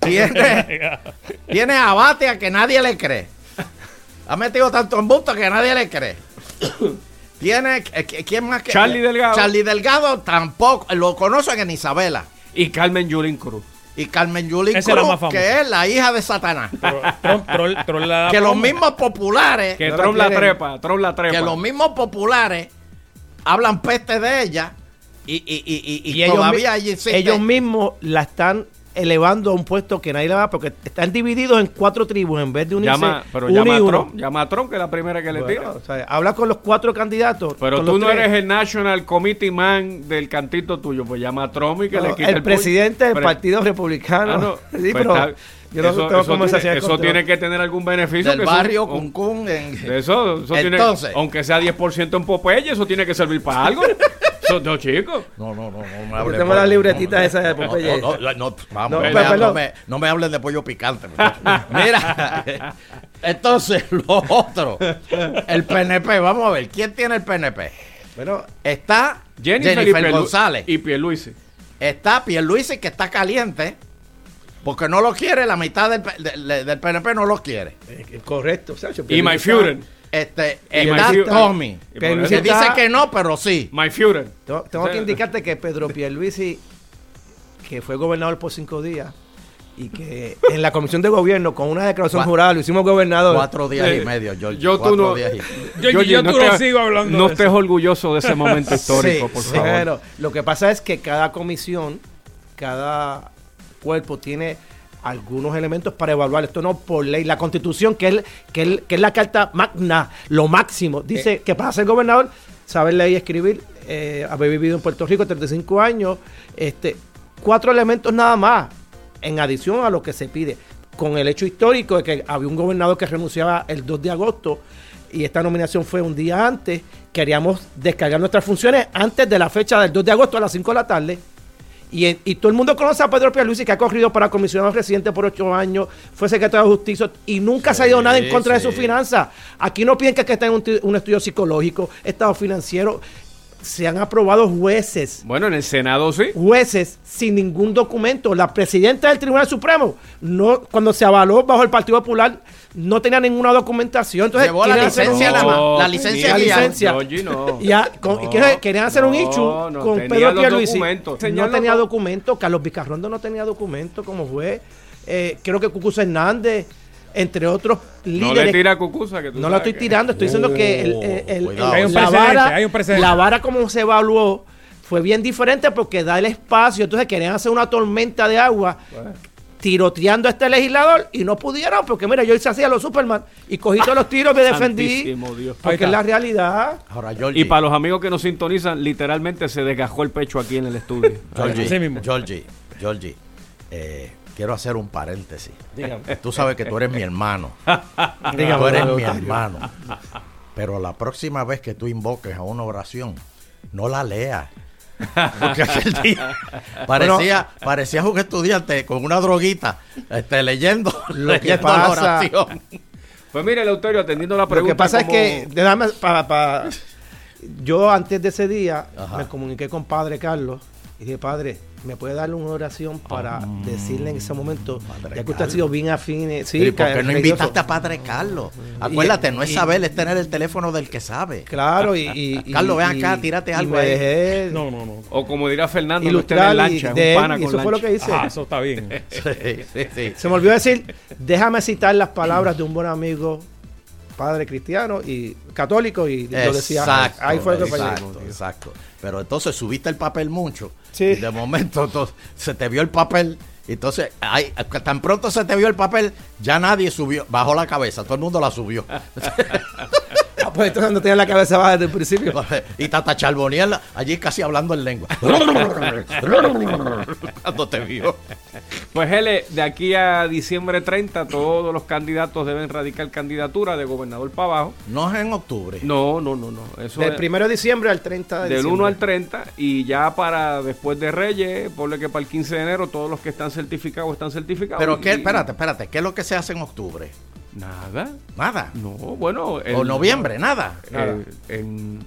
tiene, tiene a Batia que nadie le cree. Ha metido tanto embusto que nadie le cree. Tiene, eh, ¿quién más que? Charlie Delgado. Charlie Delgado tampoco, lo conocen en Isabela. Y Carmen Yulín Cruz. Y Carmen Yulín Cruz, que es la hija de Satanás. La- que los mismos populares, Que Trump la trepa. Trump la trepa. que los mismos populares hablan peste de ella y, y, y, y, Y ellos, todavía mi- allí existe- ellos mismos la están elevando a un puesto que nadie le va porque están divididos en cuatro tribus en vez de unirse Llama, pero uno llama y a. Trump. Llama a Trump, que es la primera que le Bueno, tira. o sea, habla con los cuatro candidatos. Pero tú no tres. eres el National Committee Man del cantito tuyo. Pues llama a Trump y que No, le quite el, el, presidente del Pero- Partido Republicano. Ah, no. Sí, Pues pero está- yo no eso, tengo eso tiene, eso tiene que tener algún beneficio. del que eso- barrio o- Cuncún en- Eso, eso tiene, Entonces- aunque sea 10% en Popeye, eso tiene que servir para algo. no, chicos. No, no, no, no me Yo hable tengo de las pollo. libretitas esas de No, Popeye. no, no, no, vamos, No, no, me, pero- no me- no me hablen de pollo picante. Mira, entonces lo otro, el PNP, vamos a ver, ¿quién tiene el PNP? Bueno, Está Jennifer, Jennifer, y González, Y Pierluisi. está Pierluisi que está caliente, porque no lo quiere, la mitad del, del PNP no lo quiere. eh, correcto. Sacho, Y My Führer. Este, Y está Tommy, que dice que no, pero sí. My Führer. Tengo, tengo que indicarte que Pedro Pierluisi, que fue gobernador por cinco días, y que en la comisión de gobierno, con una declaración jurada, lo hicimos gobernador. Cuatro días Eh, y medio, George. yo tú no- días y- Yo, Georgie, yo no tú no te- sigo hablando No de estés eso. orgulloso de ese momento histórico, Sí, por sí, favor. pero lo que pasa es que cada comisión, cada cuerpo tiene algunos elementos para evaluar esto no por ley la constitución que es, que es, que es la carta magna lo máximo dice Eh. que para ser gobernador saber leer y escribir eh, haber vivido en Puerto Rico 35 años este cuatro elementos nada más en adición a lo que se pide con el hecho histórico de que había un gobernador que renunciaba el 2 de agosto y esta nominación fue un día antes, queríamos descargar nuestras funciones antes de la fecha del 2 de agosto a las 5 de la tarde. Y, y todo el mundo conoce a Pedro Pierluisi que ha corrido para comisionado residente por ocho años, fue secretario de justicia y nunca se ha ido nada en contra de sus finanzas. Aquí no piensan que está en un estudio psicológico, estado financiero. Se han aprobado jueces. Bueno, en el Senado sí. Jueces sin ningún documento. La presidenta del Tribunal Supremo, no, cuando se avaló bajo el Partido Popular, no tenía ninguna documentación. Entonces, Llevó la licencia más, No, la licencia la licencia. Georgie, no. Ya, con- y No, querían hacer un no, con Pedro Pierluisi. No tenía documento. Carlos Vicarrondo no tenía documento como juez. Eh, creo que Cucuza Hernández, entre otros No líderes. le tira a Cucuza. Que tú No la estoy tirando, estoy diciendo que el, el- el- cuidado. Hay un la, precedente, vara, hay un precedente. la vara como se evaluó fue bien diferente porque da el espacio. Entonces querían hacer una tormenta de agua tiroteando a este legislador y no pudieron porque mira, yo hice así a los Superman y cogí todos los tiros, me defendí. Dios. Porque es la realidad. Ahora, Georgie, Y para los amigos que nos sintonizan, literalmente se desgajó el pecho aquí en el estudio. Georgie. Georgie, Georgie, eh, quiero hacer un paréntesis. Dígame. Tú sabes que tú eres mi hermano. Dígame, tú eres mi hermano. Pero la próxima vez que tú invoques a una oración, no la leas. Porque aquel día parecía, parecías un estudiante con una droguita este, leyendo, Lo que leyendo la pasa- oración. Pues mire, Eleuterio, atendiendo la pregunta. Lo que pasa como- es que, déjame, pa- pa- yo antes de ese día Ajá. me comuniqué con Padre Carlos y dije, Padre, ¿me puede darle una oración para decirle en ese momento, Ah, Padre ya que usted ha sido bien afín, sí, ¿Y por qué no religioso"? invitaste a Padre Carlos? Acuérdate, no es y- saber, es tener el teléfono del que sabe. Claro, y... Carlos, ven acá, tírate y algo ahí. dejé No, no, no. O como dirá Fernando, no ilustrar en y lancha, es de un pana y con eso fue lo que hice. Ah, eso está bien. Sí, sí, sí. Se me olvidó decir, déjame citar las palabras de un buen amigo, padre cristiano y católico, y yo decía, Exacto, ahí fue lo que fallé. exacto, exacto. Pero entonces subiste el papel mucho. Sí. Y de momento entonces, se te vio el papel. Entonces, ay, tan pronto se te vio el papel, ya nadie subió, bajó la cabeza, todo el mundo la subió. Ah, pues entonces no tenía la cabeza baja desde el principio. y Tata Charboniel allí casi hablando en lengua. Cuando te vio. Pues L, de aquí a diciembre 30, todos los candidatos deben radicar candidatura de gobernador para abajo. No es en octubre. No, no, no, no. Eso Del es 1 de diciembre al 30 de del diciembre. 1 al 30 y ya para después de Reyes, ponle que para el 15 de enero todos los que están certificados están certificados. Pero qué, Y- espérate, espérate, ¿qué es lo que se hace en octubre? Nada. Nada. No, bueno. O el- noviembre, nada. Eh, en,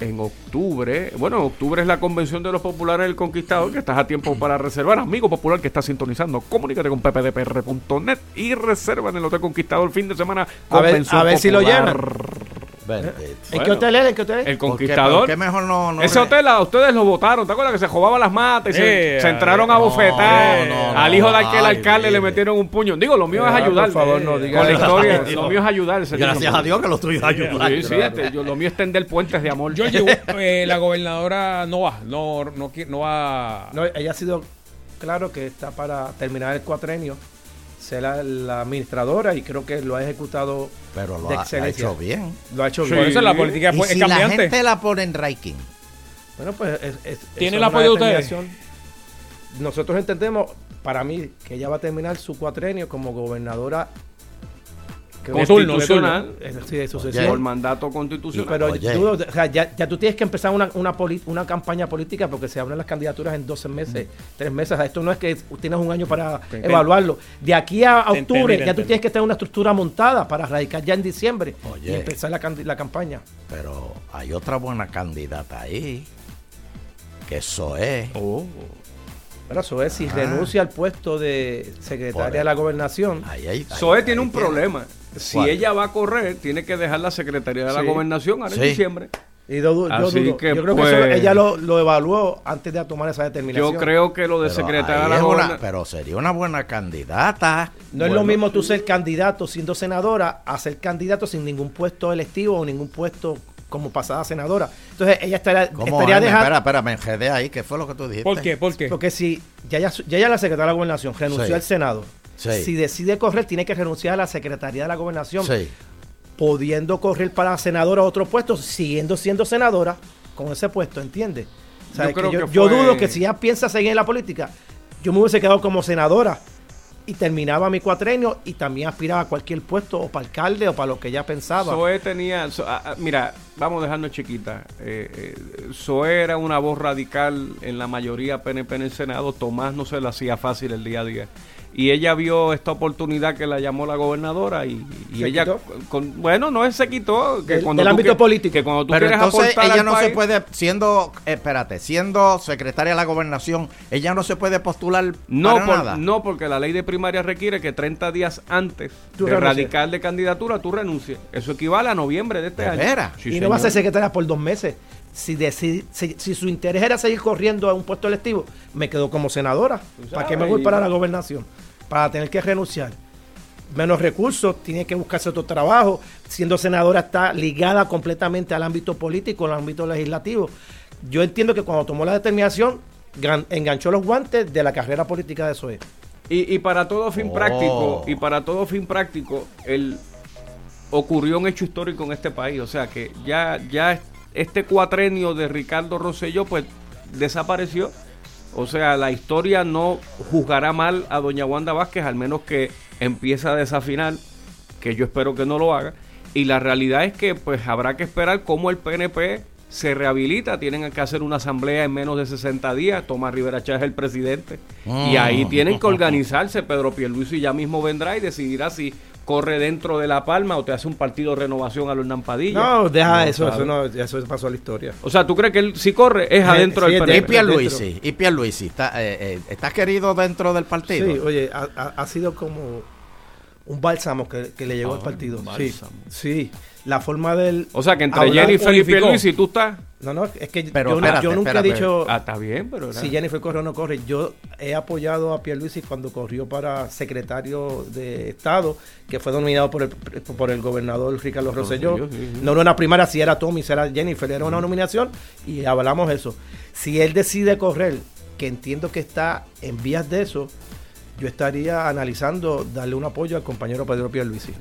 en octubre, bueno, octubre es la convención de los populares del Conquistador, que estás a tiempo para reservar. Amigo popular que está sintonizando, comunícate con ppdpr.net y reserva en el Hotel Conquistador fin de semana. A ver- a ver si lo llenan. Bendito. ¿En qué hotel es? ¿En qué hotel es? El ¿Por qué? Conquistador. ¿Por qué mejor no, no Ese re- hotel a ustedes lo votaron, ¿te acuerdas que se jodaban las matas y se, Eh, se entraron a no, bofetar? no, no, al hijo de aquel ay, alcalde le metieron un puño. Digo, lo mío es ayudar. por favor, no diga Con la historia, lo mío es ayudar. Gracias a Dios que lo tuyo ayudar. Sí, sí, este, yo- lo mío es tender puentes de amor. Georgie, eh, la gobernadora no va, no, no, no va. No, ella ha sido claro que está para terminar el cuatrenio, ser la, la administradora y creo que lo ha ejecutado Pero lo de ha, hecho bien. Lo ha hecho Sí. Por bien. eso la política Y es si la cambiante. gente la pone en ranking. Bueno, pues es, es- ¿Tiene el apoyo de ustedes? Nosotros entendemos, para mí, que ella va a terminar su cuatrenio como gobernadora Constitucional. es- de sucesión. Por mandato constitucional. Pero Oye. tú, o sea, ya, ya tú tienes que empezar una, una, poli- una campaña política porque se abren las candidaturas en 12 meses, Mm. 3 meses. O sea, esto no es que tienes un año para evaluarlo. De aquí a Te octubre entendí, te ya tú tienes que tener una estructura montada para radicar ya en diciembre Oye. y empezar la, la campaña. Pero hay otra buena candidata ahí. Que eso es. Oh. Pero eso es, si Ah. renuncia al puesto de secretaria de la gobernación, ahí tiene un problema. Si ¿Cuál? ella va a correr, tiene que dejar la Secretaría de la Sí. Gobernación ahora en Sí. diciembre. y yo, yo Así dudo. que, yo creo que pues, eso ella lo, lo evaluó antes de tomar esa determinación. Yo creo que lo de Pero Secretaría de la es una- Gobernación. pero sería una buena candidata. No es lo mismo tú ser candidato siendo senadora a ser candidato sin ningún puesto electivo o ningún puesto como pasada senadora. Entonces ella estaría, ¿Cómo, estaría dejando... Espera, espera, me enredé ahí. ¿Qué fue lo que tú dijiste? ¿Por qué? ¿Por qué? Porque si ya ella, ya ella la secretaria de la gobernación renunció Sí. al Senado, Sí. si decide correr, tiene que renunciar a la secretaría de la gobernación, Sí. pudiendo correr para senadora a otro puesto, siguiendo siendo senadora con ese puesto, ¿entiendes? O sea, Yo es que creo yo, que yo fue- dudo que si ella piensa seguir en la política, yo me hubiese quedado como senadora y terminaba mi cuatrenio y también aspiraba a cualquier puesto o para alcalde o para lo que ella pensaba. Zoe tenía. so- mira, vamos a dejarnos chiquita. Eh, eh, era una voz radical en la mayoría PNP en el Senado. Tomás no se le hacía fácil el día a día. Y ella vio esta oportunidad que la llamó la gobernadora y, y ¿Se ella, quitó? con, bueno, no es se quitó. Que Del- cuando tú ámbito que- político. Que cuando tú Pero quieres entonces aportar ella al no se puede, siendo, espérate, siendo secretaria de la gobernación, ella no se puede postular No, para por- nada. no, porque la ley de primaria requiere que 30 días antes Tú de renuncies. radical de candidatura tú renuncies. Eso equivale a noviembre de este ¿De año. Sí, y no va a ser secretaria por dos meses. Si, si, si su interés era seguir corriendo a un puesto electivo, me quedo como senadora. ¿Para qué me voy para la gobernación? Para tener que renunciar. Menos recursos, tiene que buscarse otro trabajo. Siendo senadora está ligada completamente al ámbito político, al ámbito legislativo. Yo entiendo que cuando tomó la determinación, gan- enganchó los guantes de la carrera política de SOE. Y, y para todo fin Oh. práctico, y para todo fin práctico, el ocurrió un hecho histórico en este país. O sea que ya, ya este cuatrenio de Ricardo Rosselló, pues desapareció. O sea, la historia no juzgará mal a doña Wanda Vázquez, al menos que empiece a desafinar, que yo espero que no lo haga. Y la realidad es que pues habrá que esperar cómo el PNP se rehabilita. Tienen que hacer una asamblea en menos de 60 días. Tomás Rivera Chávez es el presidente. Y ahí tienen que organizarse. Pedro Pierluisi ya mismo vendrá y decidirá si corre dentro de La Palma o te hace un partido de renovación a los Nampadilla. No, deja eso, sabe. eso, no, eso pasó a la historia. O sea, ¿tú crees que él si corre es adentro sí, del de- Y? Pierluisi, y Pierluisi, ¿está, eh, eh, ¿está querido dentro del partido? Sí, oye, ha, ha- ha sido como un bálsamo que, que le llegó al partido. un Sí, bálsamo. sí, la forma del. O sea, que entre Jennifer y unificó. Pierluisi tú estás... No, no, es que Pero yo, no- espérate, yo nunca espérate. he dicho Ah, está bien, pero... si Jennifer corre o no corre. Yo he apoyado a Pierluisi cuando corrió para secretario de Estado, que fue nominado por el, por el gobernador Ricardo Rosselló. Sí, sí. No era una primaria, si era Tommy, si era Jennifer, era una nominación y hablamos eso. Si él decide correr, que entiendo que está en vías de eso, yo estaría analizando darle un apoyo al compañero Pedro Pierluisi.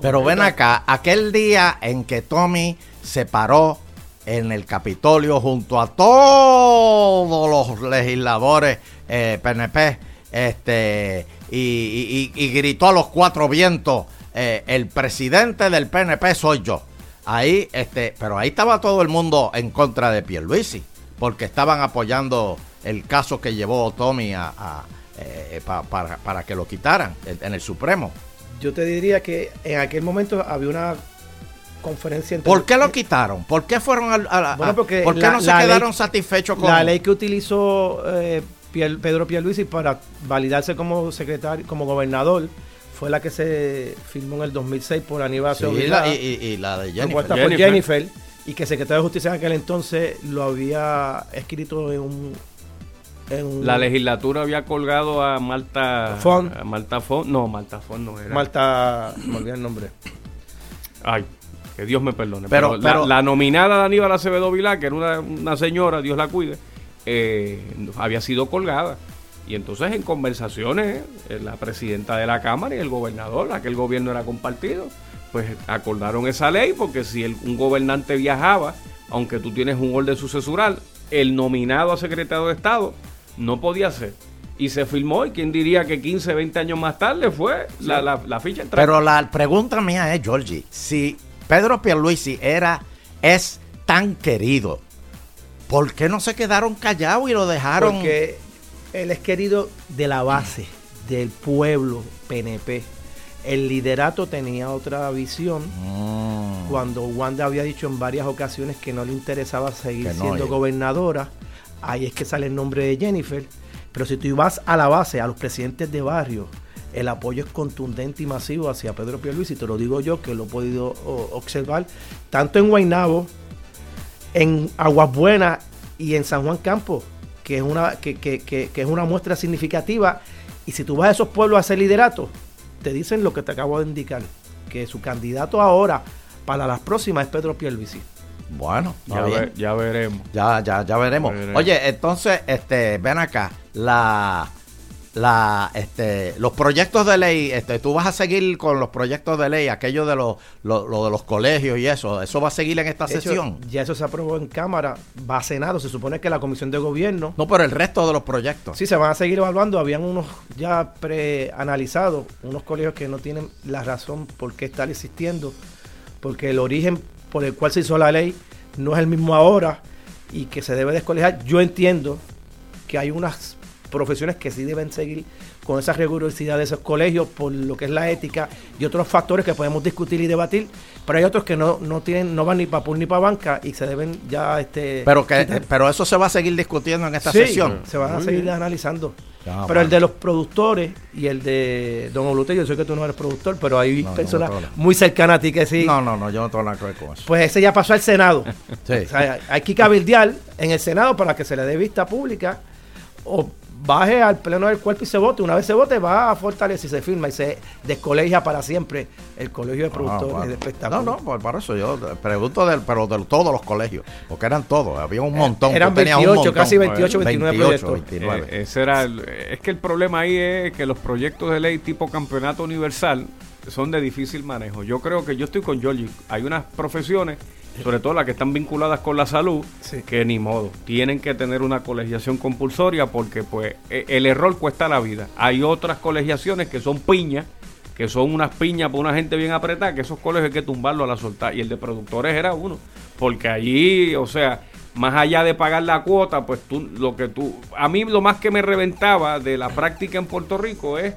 Pero ven acá, aquel día en que Tommy se paró en el Capitolio junto a todos los legisladores eh, PNP este, y, y- y- y gritó a los cuatro vientos, eh, el presidente del PNP soy yo. Ahí, este, pero ahí estaba todo el mundo en contra de Pierluisi, porque estaban apoyando el caso que llevó Tommy a, a, eh, pa- para, para que lo quitaran en- el Supremo. Yo te diría que en aquel momento había una conferencia entre- ¿Por qué lo quitaron? ¿Por qué fueron a, la- Bueno, a- porque ¿Por qué la- no se quedaron ley- satisfechos con La ley que utilizó eh, Pier- Pedro Pierluisi para validarse como secretario, como gobernador, fue la que se firmó en el 2006 por Aníbal Sí, la- y, la de Jennifer. propuesta por Jennifer. Jennifer, y que el secretario de Justicia en aquel entonces lo había escrito en un... en La legislatura había colgado a Malta Font. a Malta Font. No, Malta Font no era. Malta, me olvidé el nombre. Ay, que Dios me perdone. Pero- Pero, la- pero- la, nominada de Aníbal Acevedo Vilá, que era una, una señora, Dios la cuide, eh, había sido colgada. Y entonces en conversaciones, eh, la presidenta de la Cámara y el gobernador, aquel gobierno era compartido, pues acordaron esa ley porque si el- un gobernante viajaba, aunque tú tienes un orden sucesural, el nominado a secretario de Estado no podía ser. Y se firmó y quién diría que 15, 20 años más tarde fue la, la, la ficha Pero la pregunta mía es, Georgie, si Pedro Pierluisi era, es tan querido, ¿por qué no se quedaron callados y lo dejaron? Porque él es querido de la base, del pueblo PNP. El liderato tenía otra visión. Mm. Cuando Wanda había dicho en varias ocasiones que no le interesaba seguir no, siendo eh. gobernadora, ahí es que sale el nombre de Jennifer. Pero si tú vas a la base, a los presidentes de barrio, el apoyo es contundente y masivo hacia Pedro Pierluisi. Te lo digo yo, que lo he podido observar tanto en Guaynabo, en Aguas Buenas y en San Juan Campo, que es una, que- que es una muestra significativa. Y si tú vas a esos pueblos a hacer liderato, te dicen lo que te acabo de indicar, que su candidato ahora para las próximas es Pedro Pierluisi. Bueno, Ya, bien. ve- ya veremos. Ya, ya, ya veremos. Veremos. Oye, entonces, este, ven acá, la, la, este, los proyectos de ley, este, tú vas a seguir con los proyectos de ley, aquello de los, lo, lo de los colegios y eso, eso va a seguir en esta De hecho, sesión. ya eso se aprobó en Cámara, va a Senado, se supone que la Comisión de Gobierno... No, pero el resto de los proyectos. Sí, se van a seguir evaluando. Habían unos ya preanalizados, unos colegios que no tienen la razón por qué estar existiendo, porque el origen por el cual se hizo la ley no es el mismo ahora y que se debe descolegiar. Yo entiendo que hay unas profesiones que sí deben seguir con esa rigurosidad de esos colegios por lo que es la ética y otros factores que podemos discutir y debatir, pero hay otros que no, no tienen no van ni para pool ni para banca y se deben ya este Pero que quitar. pero eso se va a seguir discutiendo en esta Sí, sesión. se van a seguir bien. analizando. Ah, pero el de los productores y el de Don Olute, yo sé que tú no eres productor, pero hay No, no, personas no, no. muy cercanas a ti que sí. No, no, no, yo no tengo nada que ver con eso. Pues ese ya pasó al Senado. Sí. O sea, hay que cabildear en el Senado para que se le dé vista pública o baje al pleno del cuerpo y se vote. Una vez se vote, va a fortalecer y se firma y se descolegia para siempre el colegio de productores Ah, bueno. de espectáculos. No, no, pues para eso yo pregunto del, pero de todos los colegios, porque eran todos, había un montón. eran tenías un 28, montón. casi 28, 29 proyectos. 29. Eh, ese era el- es que el problema ahí es que los proyectos de ley tipo campeonato universal son de difícil manejo. Yo creo que yo estoy con Georgie. Hay unas profesiones, sobre todo las que están vinculadas con la salud, que ni modo. Tienen que tener una colegiación compulsoria porque pues e- el error cuesta la vida. Hay otras colegiaciones que son piñas, que son unas piñas para una gente bien apretada, que esos colegios hay que tumbarlo a la soltar. Y el de productores era uno. Porque allí, o sea, más allá de pagar la cuota, pues tú, lo que tú, a mí lo más que me reventaba de la práctica en Puerto Rico es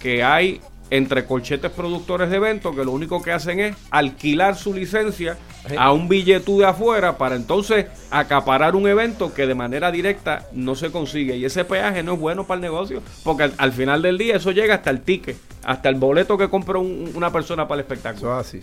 que hay entre colchetes productores de eventos que lo único que hacen es alquilar su licencia a un billetú de afuera para entonces acaparar un evento que de manera directa no se consigue y ese peaje no es bueno para el negocio porque al, al final del día eso llega hasta el ticket hasta el boleto que compra un- una persona para el espectáculo así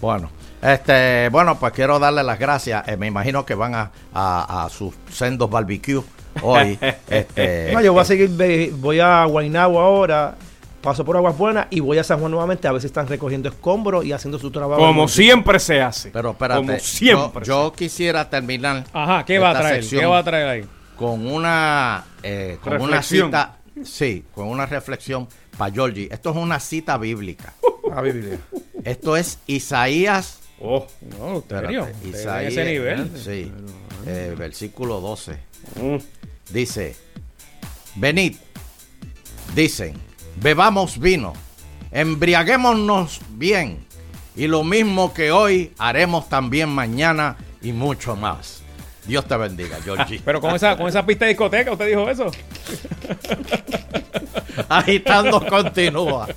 Bueno, este, bueno, pues quiero darle las gracias. Eh, me imagino que van a, a, a sus sendos barbecue hoy. este, No, yo voy a seguir, ve- voy a Guaynabo ahora, paso por Aguas Buenas y voy a San Juan nuevamente a ver si están recogiendo escombros y haciendo su trabajo. como siempre se hace Pero espérate, como siempre yo, yo quisiera terminar. Ajá, ¿qué va a esta traer? sección ¿Qué va a traer ahí? Con una, eh, con una cita, sí, con una reflexión para Georgie. Esto es una cita bíblica. A Biblia. Esto es Isaías. Oh, no, en Isaías, ese nivel. Sí, eh, versículo 12. Mm. Dice, venid, dicen, bebamos vino, embriaguémonos bien, y lo mismo que hoy haremos también mañana y mucho más. Dios te bendiga, Georgie. Pero con esa, con esa pista de discoteca, ¿usted dijo eso? Agitando continúa.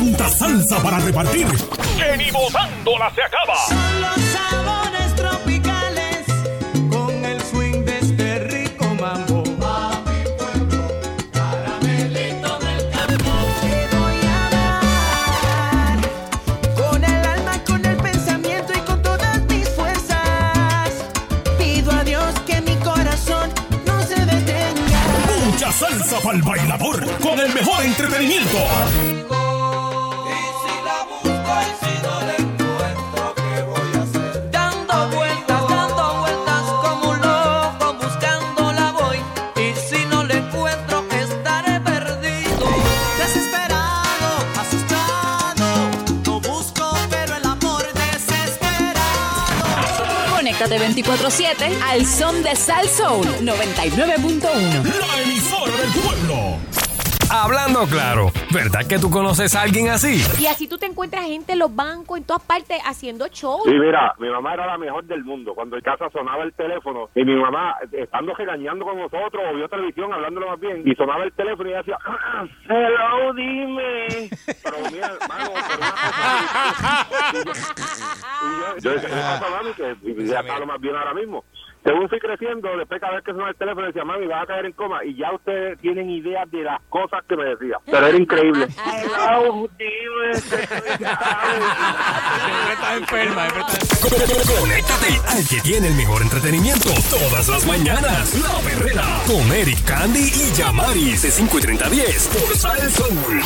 Tanta salsa para repartir que ni botándola se acaba. Son los sabores tropicales con el swing de este rico mambo. A mi pueblo, caramelito del campo. Te voy a dar con el alma, con el pensamiento y con todas mis fuerzas. Pido a Dios que mi corazón no se detenga. Mucha salsa para el bailador con el mejor entretenimiento. Conéctate 24-7 al son de Sal Soul 99.1. La emisora del pueblo. Hablando claro, ¿verdad que tú conoces a alguien así? Y así tú te encuentras gente en los bancos, en todas partes, haciendo show. Sí, mira, mi mamá era la mejor del mundo. Cuando en casa sonaba el teléfono y mi mamá, estando regañando con nosotros, o vio televisión, hablándolo más bien, y sonaba el teléfono y ella decía, "Ah, hello, dime. Pero mira, hermano, pero una cosa... Y yo, y yo decía, ¿qué pasa, mami? Que ya está lo más bien ahora mismo. Según fui creciendo, después cada vez que sonaba el teléfono decía, mami, vas a caer en coma. Y ya ustedes tienen idea de las cosas que me decía. Pero era increíble. Conéctate al que tiene el mejor entretenimiento todas las mañanas. La Perrera con Eric Candy y Yamaris de 5 y 30 a 10 por Sal Soul.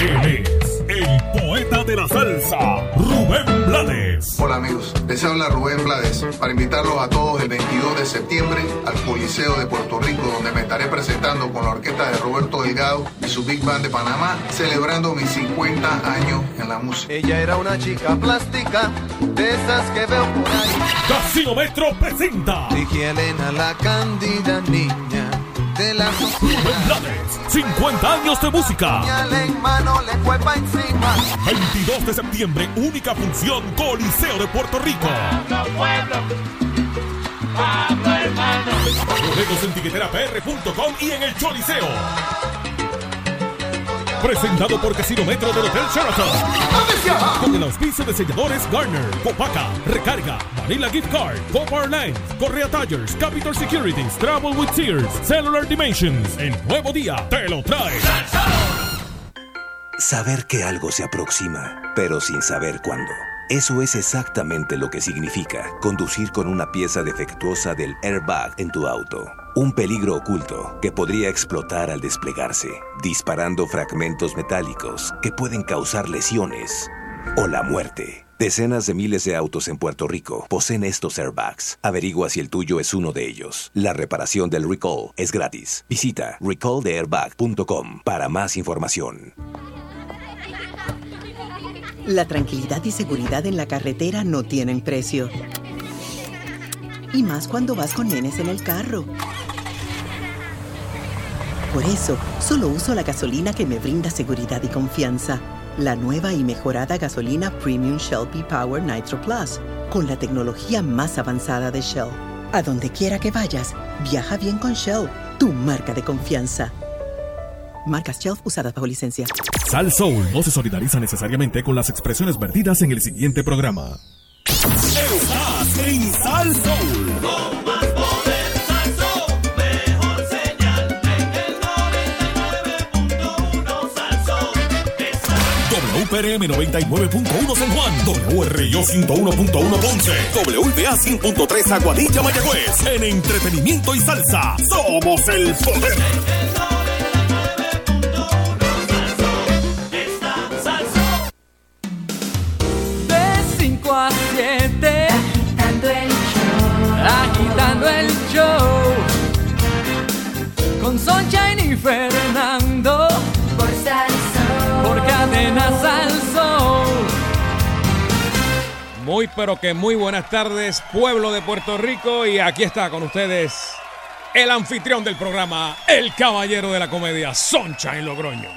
Él es el poeta de la salsa, Rubén Blades. Hola amigos, les habla Rubén Blades para invitarlos a todos el 22 de septiembre al Coliseo de Puerto Rico donde me estaré presentando con la orquesta de Roberto Delgado y su Big Band de Panamá celebrando mis 50 años en la música. Ella era una chica plástica, de esas que veo por ahí. Casino Metro presenta Dije Elena, la cándida niña, de la Blades, 50 años de música. en mano le fue pa' encima. 22 de septiembre, única función Coliseo de Puerto Rico. Boletos en tiqueterapr.com y en el Choliseo. Presentado por Casino Metro del Hotel Sheraton. Con el auspicio de selladores Garner, Copaca, Recarga, Vanilla Gift Card, Copar Lines, Correa Tires, Capital Securities, Travel with Sears, Cellular Dimensions. En Nuevo Día te lo trae. Saber que algo se aproxima, pero sin saber cuándo. Eso es exactamente lo que significa conducir con una pieza defectuosa del airbag en tu auto. Un peligro oculto que podría explotar al desplegarse, disparando fragmentos metálicos que pueden causar lesiones o la muerte. Decenas de miles de autos en Puerto Rico poseen estos airbags. Averigua si el tuyo es uno de ellos. La reparación del recall es gratis. Visita recalltheairbag.com para más información. La tranquilidad y seguridad en la carretera no tienen precio. Y más cuando vas con nenes en el carro. Por eso, solo uso la gasolina que me brinda seguridad y confianza. La nueva y mejorada gasolina Premium Shell P-Power Nitro Plus, con la tecnología más avanzada de Shell. A donde quiera que vayas, viaja bien con Shell, tu marca de confianza. Marcas Shell usadas bajo licencia. Sal Soul no se solidariza necesariamente con las expresiones vertidas en el siguiente programa. Estás en Sal Soul. WPRM 99.1 San Juan, WRIO 101.1 Ponce, WBA 100.3 Aguadilla Mayagüez. En entretenimiento y salsa, somos el poder. Muy pero que muy buenas tardes, pueblo de Puerto Rico. Y aquí está con ustedes el anfitrión del programa, el caballero de la comedia, Sunshine Logroño.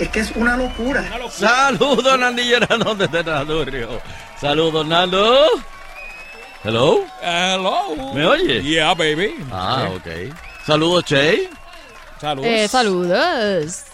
Es que es una locura. Saludos, Nandi Llerano desde Nadurrio. Saludos, Nando. Hello. Hello. ¿Me oye? Yeah, baby. Ah, ok. Saludos, Che. Saludos. Eh, saludos.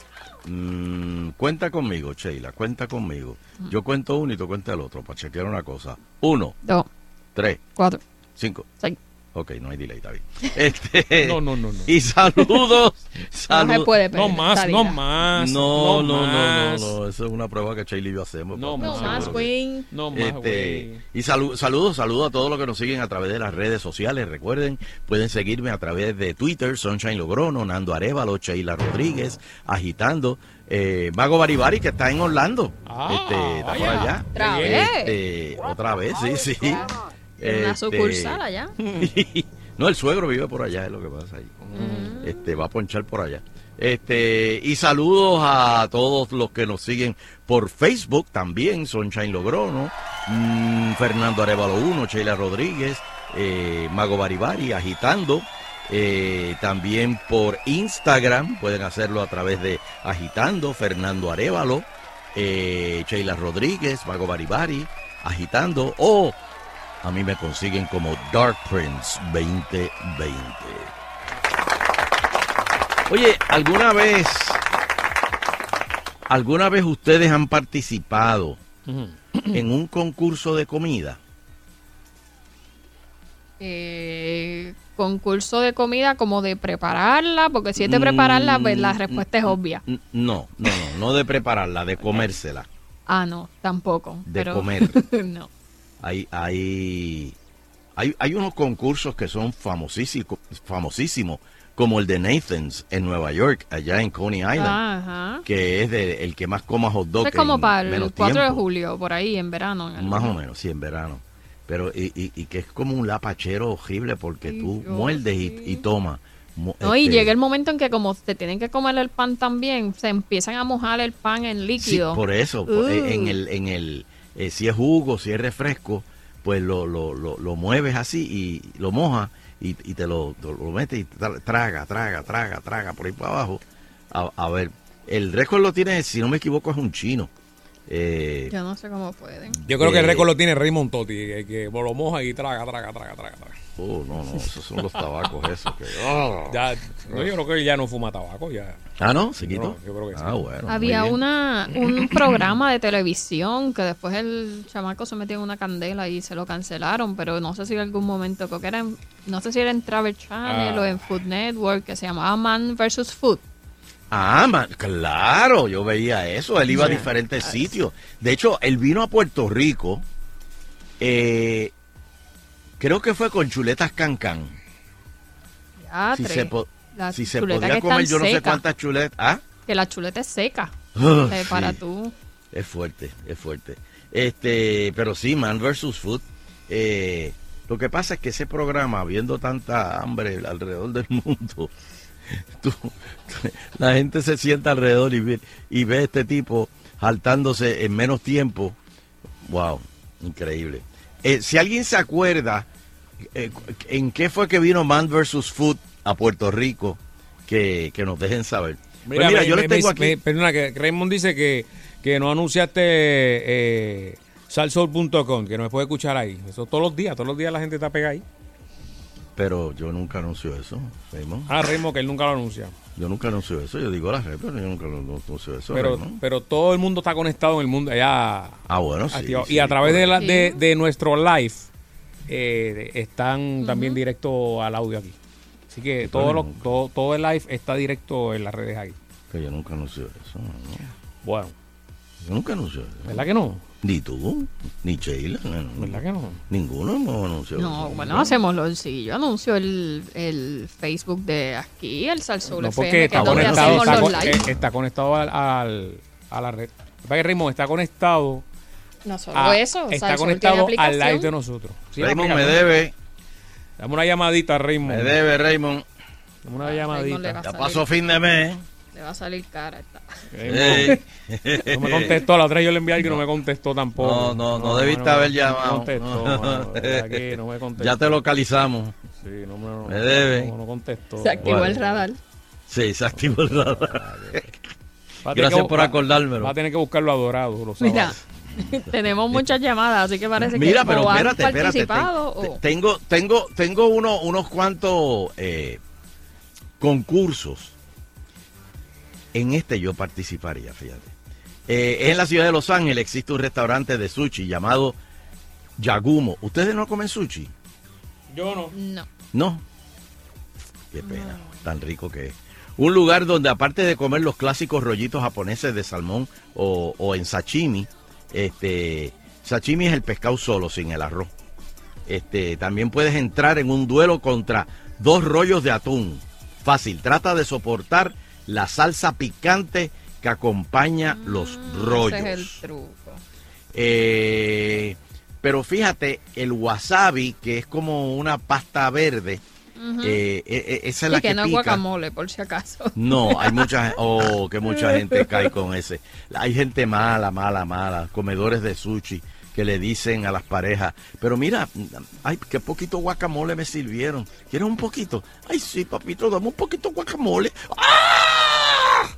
Mm, cuenta conmigo, Sheila, cuenta conmigo. Yo cuento uno y tú cuentas el otro para chequear una cosa. Uno, Dos, tres, cuatro, cinco. seis. Ok, no hay delay, David. Este, No, no, no, no. Y saludos. No se saludos. puede No perder más, esta no más. No, no, no, no, más. no, Eso es una prueba que Sheila y yo hacemos. No papá, No más, Queen. No más, Este, y salu- saludos, saludos a todos los que nos siguen a través de las redes sociales. Recuerden, pueden seguirme a través de Twitter, Sunshine Logrono, Nando Arevalo, Sheila Rodríguez, agitando. Eh, Mago Baribari, que está en Orlando. Ah, este, está por allá. Otra vez. Este, otra vez, sí, sí. En una Este, sucursal allá. no, el suegro vive por allá, es lo que pasa ahí. Este, va a ponchar por allá. Este, y saludos a todos los que nos siguen por Facebook también, Sunshine Logrono, mm, Fernando Arevalo 1, Sheila Rodríguez, eh, Mago Baribari, agitando. eh, también por Instagram, pueden hacerlo a través de Agitando, Fernando Arevalo, eh, Sheila Rodríguez, Mago Baribari, agitando, o a mí me consiguen como Dark Prince 2020. Oye, ¿alguna vez, alguna vez ustedes han participado en un concurso de comida? Eh, concurso de comida como de prepararla, porque si es de prepararla, pues la respuesta es obvia. N- No, no, no, no de prepararla, de comérsela. Ah, no, tampoco. De pero- comer. no. Hay, hay, hay, hay unos concursos que son famosísimos, famosísimos, como el de Nathan's en Nueva York, allá en Coney Island, Ajá. que es de, el que más coma hot dog. Es como en para el menos 4 de julio, por ahí, en verano. en Más o menos, sí, en verano. Pero, y, y, y que es como un lapachero horrible porque tú yo muerdes y, y tomas. No, y este, llega el momento en que como te tienen que comer el pan también, se empiezan a mojar el pan en Sí, líquido. por eso, por- Uh. eh, en el, en el, eh, si es jugo, si es refresco, pues lo, lo, lo, lo mueves así y lo mojas y, y te lo, lo metes y tra- traga, traga, traga, traga por ahí para abajo. A, a ver, el récord lo tiene, si no me equivoco, es un chino. Eh, Yo no sé cómo pueden. Yo creo que el Eh, récord lo tiene Raymond Totti, que, que lo moja y traga, traga, traga, traga. traga. Oh, no, no, esos son los tabacos esos. Que, oh. Ya, no, yo creo que él ya no fuma tabaco, ya. Ah, ¿no? ¿Se quitó? Yo creo que sí. Ah, bueno. Había una un programa de televisión que después el chamaco se metió en una candela y se lo cancelaron, pero no sé si en algún momento, creo que era en- no sé si era en Travel Channel Ah. o en Food Network, que se llamaba Man vs. Food. Ah, man, claro, yo veía eso. Él iba a diferentes sitios. De hecho, él vino a Puerto Rico. eh, creo que fue con chuletas cancan. Ya, Si se, po- La si se chuleta podía comer yo no sé cuántas chuletas. Ah, Que la chuleta es seca. Ah, Eh, para tú. es fuerte, es fuerte. Este, pero sí, Man vs. Food. eh, lo que pasa es que ese programa, viendo tanta hambre alrededor del mundo, tú- la gente se sienta alrededor y ve, y ve a este tipo saltándose en menos tiempo. Wow, increíble. Eh, si alguien se acuerda eh, en qué fue que vino Man vs. Food a Puerto Rico, que, que nos dejen saber. Pues Mira, me- yo les tengo me- aquí. me- perdona, que Raymond dice que, que no anunciaste eh, salsol.com, que no me puede escuchar ahí. Eso todos los días, todos los días la gente está pegada ahí. Pero yo nunca anuncio eso, Raymond. Ah, Raymond, que él nunca lo anuncia. Yo nunca anuncio eso. Yo digo la red, pero yo nunca lo anuncio eso. Pero, Raymond. pero todo el mundo está conectado en el mundo allá. Ah, bueno, sí, activado. sí, y a través de, la, de, de nuestro live eh, están también directo al audio aquí. Así que todo, lo, todo, todo el live está directo en las redes aquí. Que yo nunca anuncio eso. ¿no? Bueno, Yo nunca anuncio eso. ¿verdad que no? Ni tú, ni Sheila. no, ¿Verdad que no? Ninguno hemos anunciado No, eso. bueno, hacemos lo sí. Yo anuncio el, el Facebook de aquí, el Salsoul No, FM, porque que está conectado, está, los con- live. eh, está conectado al, al- a la red. Que que Raymond está conectado. No solo a- eso, está Salsoul conectado tiene al live de nosotros. Sí, Raymond me debe, Dame una llamadita, Raymond. me debe, Raymond. Dame una llamadita. Ya pasó fin de mes. Le va a salir cara. esta. Raymond. No me contestó, la otra yo le envié algo y no me contestó tampoco. No, no, no debiste haber llamado. No no me contestó. Ya te localizamos. Sí, no me, no, Me debe. No, no contestó. Se activó el radar. Sí, se activó el radar. Gracias que- por acordármelo. Va a tener que buscarlo adorado. Los Mira, tenemos muchas llamadas, así que parece Mira, que pero o han espérate, espérate. participado ten- o... Tengo, tengo, tengo uno- unos cuantos eh, concursos. En este yo participaría, fíjate. Eh, en la ciudad de Los Ángeles, existe un restaurante de sushi llamado Yagumo. ¿Ustedes no comen sushi? Yo no. No. No. Qué pena, tan rico que es. Un lugar donde aparte de comer los clásicos rollitos japoneses de salmón o, o en sashimi, este, sashimi es el pescado solo, sin el arroz. Este, también puedes entrar en un duelo contra dos rollos de atún. Fácil, trata de soportar la salsa picante que acompaña los rollos. Ese es el truco. Eh, pero fíjate, el wasabi, que es como una pasta verde, eh, eh, eh, esa es Sí, la que, que, no es pica. guacamole, por si acaso. No, hay mucha, oh, que mucha gente cae con ese. Hay gente mala, mala, mala, comedores de sushi que le dicen a las parejas, pero mira, ay, qué poquito guacamole me sirvieron. ¿Quieres un poquito? Ay, sí, papito, dame un poquito guacamole. ¡Ah!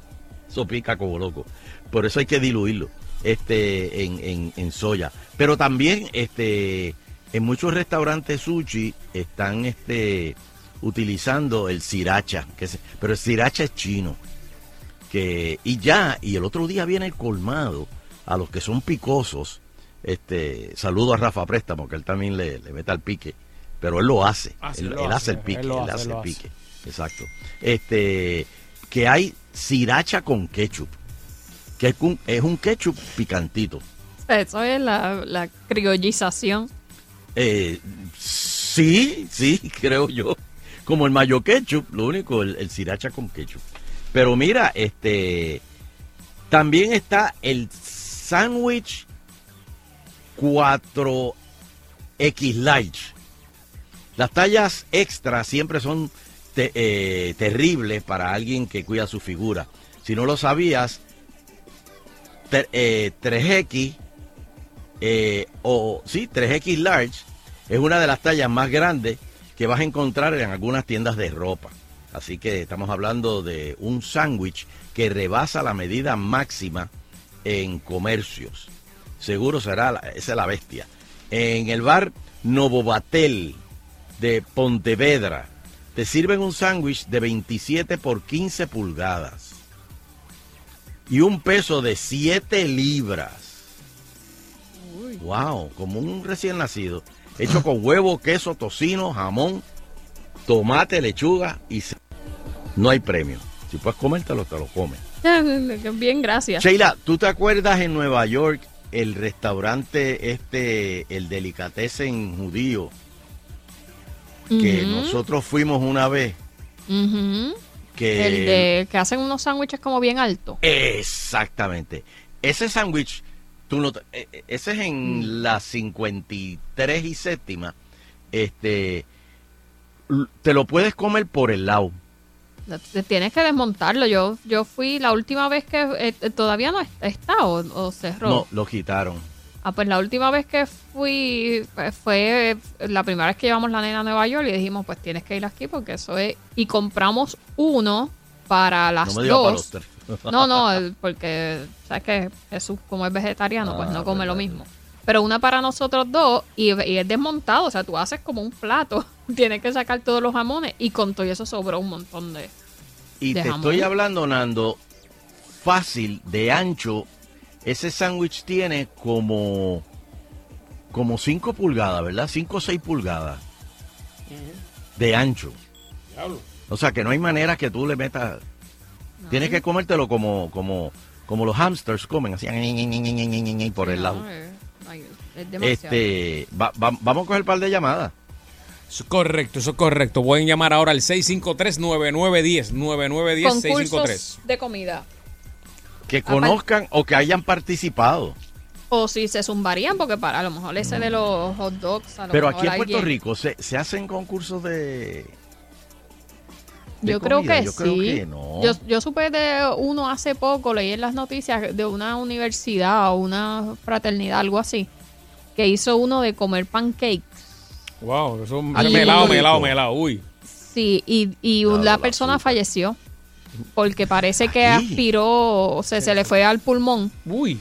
Eso pica como loco. Por eso hay que diluirlo este, en, en, en soya. Pero también este, en muchos restaurantes sushi están este, utilizando el sriracha, que se- pero el sriracha es chino. Que, y ya, y el otro día viene el colmado a los que son picosos. Este, saludo a Rafa Préstamo, que él también le, le mete al pique, pero él lo hace. Ah, él, él lo él hace, hace el él pique, lo él hace, el pique. Exacto. Este, que hay sriracha con ketchup, que es un, es un ketchup picantito. Eso es la, la criollización. Eh, sí, sí, creo yo. Como el mayo ketchup, lo único, el, el sriracha con ketchup. Pero mira, este, también está el sándwich 4X large. Las tallas extra siempre son eh, terribles para alguien que cuida su figura. Si no lo sabías, te- eh, 3X eh, o sí, 3X large es una de las tallas más grandes que vas a encontrar en algunas tiendas de ropa. Así que estamos hablando de un sándwich que rebasa la medida máxima en comercios. Seguro será, la- esa es la bestia. En el bar Novobatel de Pontevedra te sirven un sándwich de 27 por 15 pulgadas y un peso de 7 libras. Wow, como un recién nacido. Hecho con huevo, queso, tocino, jamón, tomate, lechuga y... No hay premio. Si puedes comértelo, te lo comes. Bien, gracias. Sheila, ¿tú te acuerdas en Nueva York el restaurante este, el delicatessen judío, que nosotros fuimos una vez? Que El de que hacen unos sándwiches como bien altos. Exactamente. Ese sándwich, tú no eh, eh, ese es en la 53 y séptima. Este, te lo puedes comer por el lado. Tienes que desmontarlo. Yo yo fui la última vez que eh, eh, todavía no es- está o, o cerró. No, lo quitaron. Ah, pues la última vez que fui eh, fue la primera vez que llevamos la nena a Nueva York y dijimos, pues tienes que ir aquí porque eso es... Y compramos uno para las no me para dos. los tres. No, no, porque sabes que Jesús como es vegetariano, pues Ah, no come lo verdad. mismo. Pero una para nosotros dos y, y es desmontado, o sea, tú haces como un plato, tienes que sacar todos los jamones y con todo eso sobró un montón de... Y de te jamón. estoy hablando, Nando, fácil, de ancho. Ese sándwich tiene como como 5 pulgadas, ¿verdad? 5 o 6 pulgadas de ancho. O sea que no hay manera que tú le metas. Tienes que comértelo como como como los hamsters comen, así por el lado. No, ay, es demasiado. Este, va- va- vamos a coger un par de llamadas. Eso es correcto, eso es correcto. Pueden llamar ahora al 653-9910. 9910 653. Concursos de comida. Que conozcan o que hayan participado. O si se zumbarían, porque para a lo mejor ese de los hot dogs. A lo Pero mejor aquí en Puerto alguien- Rico se, se hacen concursos de. de Yo creo que Yo sí. creo que no. Yo, yo supe de uno hace poco, leí en las noticias de una universidad o una fraternidad, algo así, que hizo uno de comer pancakes. Wow, eso es Aquí en melado, melado, melado. Uy. Sí, y, y la persona falleció porque parece que Aquí. aspiró, o sea, se le fue al pulmón. Uy.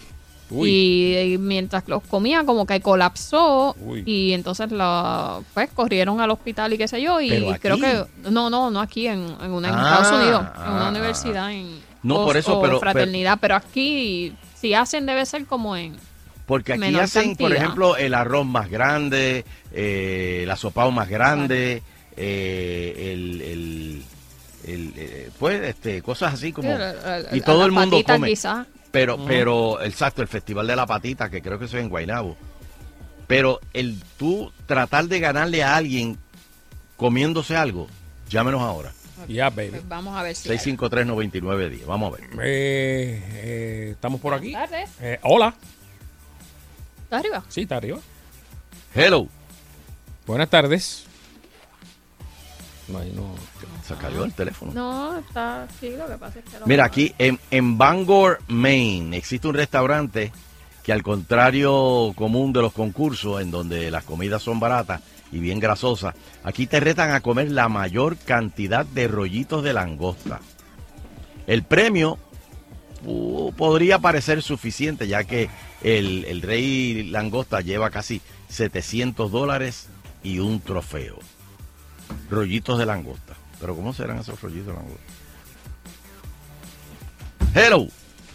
Uy. Y, y mientras los comía, como que colapsó. Uy. Y entonces la, pues corrieron al hospital y qué sé yo. Y Pero creo que. No, no, no aquí, en, en, una, en Ah, Estados Unidos, en ah, una ah, universidad. En, No, o- por eso, pero- fraternidad. Pero, aquí, si hacen, debe ser como en. Porque aquí menor hacen, por ejemplo, el arroz más grande, eh, el asopado más grande, eh, el, el- el, eh, pues, este, cosas así como. Sí, y todo el mundo patita come. quizá. Pero, Ujú. pero, exacto, el Festival de la Patita, que creo que eso es en Guaynabo. Pero el tú tratar de ganarle a alguien comiéndose algo, llámenos ahora. Ya, baby. Pues vamos a ver si. hay. 653-9910. Vamos a ver. Eh, eh, Estamos por aquí. Buenas tardes. Eh, hola. ¿Está arriba? Sí, está arriba. Hello. Buenas tardes. No, no. Se cayó el teléfono. No, está. Sí, lo que pasa es que. lo- Mira, aquí en, en Bangor, Maine, existe un restaurante que al contrario común de los concursos, en donde las comidas son baratas y bien grasosas, aquí te retan a comer la mayor cantidad de rollitos de langosta. El premio podría parecer suficiente, ya que el, el rey langosta lleva casi 700 dólares y un trofeo. Rollitos de langosta. Pero ¿cómo serán esos rollitos de langosta? Hello.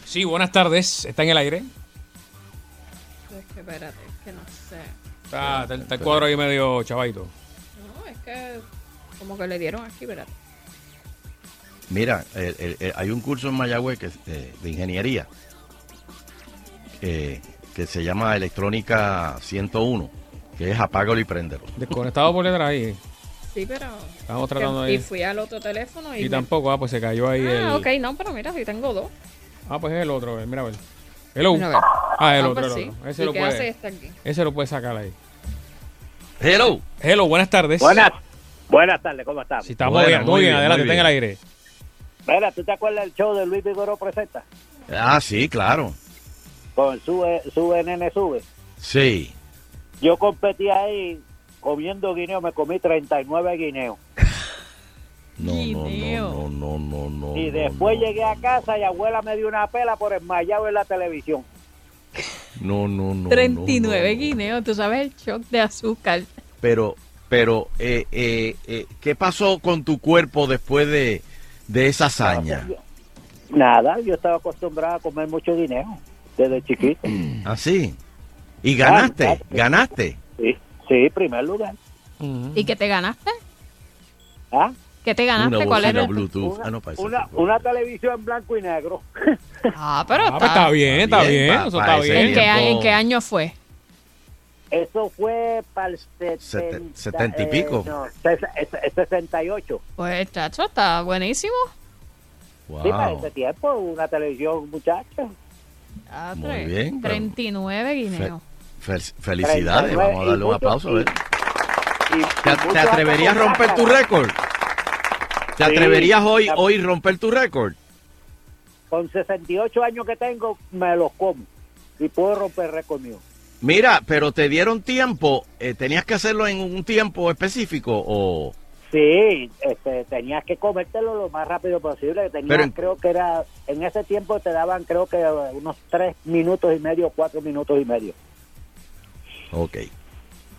Sí, buenas tardes. ¿Está en el aire? Es que espérate, es que no sé. Está, está- está el cuadro ahí medio chavadito. No, es que. Como que le dieron aquí, ¿verdad? Mira, el- el- el- hay un curso en Mayagüez que, es de, de ingeniería que, que se llama Electrónica 101, que es apágalo y préndelo. Desconectado por detrás ahí. Sí, pero. Estamos tratando Y ahí. fui al otro teléfono y. Y me- tampoco, ah, pues se cayó ahí el. Ah, ok, no, pero mira, si tengo dos. Ah, pues es el otro, eh, mira a ver. Hello. Mira a ver. Ah, el Ah, otro, pues el sí. otro. Ese ¿Y lo qué puede. hace este aquí? Ese lo puede sacar ahí. Hello. Hello, buenas tardes. Buenas, buenas tardes, ¿cómo estás? Si estamos bien, muy bien, adelante, está en el aire. Mira, ¿tú te acuerdas del show de Luis Vigoró Presenta? Ah, sí, claro. Con Sube, Sube, Nene, Sube. Sí. Yo competí ahí comiendo guineo, me comí 39 guineos. No, no, no, no, no, no. y no, después no. llegué a casa y abuela me dio una pela por esmayado en la televisión. No, no, no. 39 no, no. guineos, tú sabes el shock de azúcar. Pero, pero, eh, eh, eh, ¿qué pasó con tu cuerpo después de, de esa hazaña? Nada, yo estaba acostumbrado a comer mucho guineo desde chiquito. ¿Así? ¿Y ganaste? Claro, claro. ¿Ganaste? Sí, sí, primer lugar. ¿Y qué te ganaste? ¿Ah? ¿Qué te ganaste? Una ¿Cuál era? Bluetooth. Ah, no. Una, una televisión en blanco y negro. Ah, pero Ah, pues está bien, está bien, pa- eso pa está bien. ¿En qué, ¿En qué año fue? Eso fue para el Sete- 70, setenta y pico. no, ses- es- 68. Pues, chacho, está buenísimo. Wow. Sí, para ese tiempo, una televisión, muchacho. Ah, Muy tre- bien, pero- 39 guineos. Fel- felicidades, 39 vamos a darle un aplauso. a ver. Y- y ¿Te, atreverías a romper tu récord? ¿Te Sí. atreverías hoy, hoy romper tu récord? Con 68 años que tengo, me los como. Y puedo romper récord mío. Mira, pero te dieron tiempo, eh, tenías que hacerlo en un tiempo específico o... Sí, este, tenías que comértelo lo más rápido posible. Tenías, Pero en- creo que era, en ese tiempo te daban, creo que unos tres minutos y medio, cuatro minutos y medio. Ok.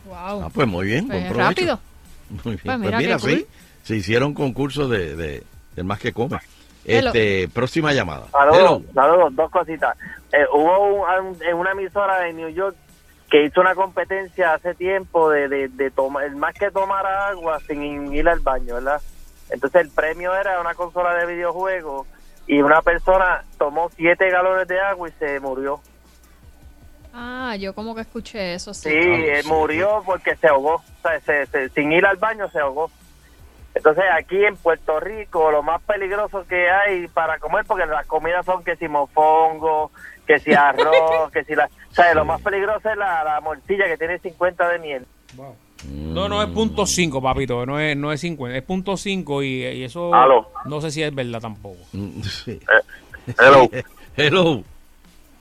Wow. Ah, pues muy bien, Pues buen rápido. Muy bien. Pues Pues mira sí, cool. se hicieron concursos de, de, del más que come. Hello. Este, próxima llamada. Saludos, dos cositas. Eh, hubo un- un- en una emisora de New York que hizo una competencia hace tiempo de, de, de tomar, el más que tomar agua sin ir al baño, ¿verdad? Entonces el premio era una consola de videojuegos y una persona tomó siete galones de agua y se murió. Ah, yo como que escuché eso, sí. Sí, eh, murió porque se ahogó, o sea, se- se- sin ir al baño se ahogó. Entonces aquí en Puerto Rico lo más peligroso que hay para comer, porque las comidas son que si mofongo, que si arroz, que si la... O sea, lo más peligroso es la, la morcilla que tiene 50 de miel. No, no es punto 5, papito, no es, no es 50, es punto 5 y, y eso no sé si es verdad tampoco. hello. Hello.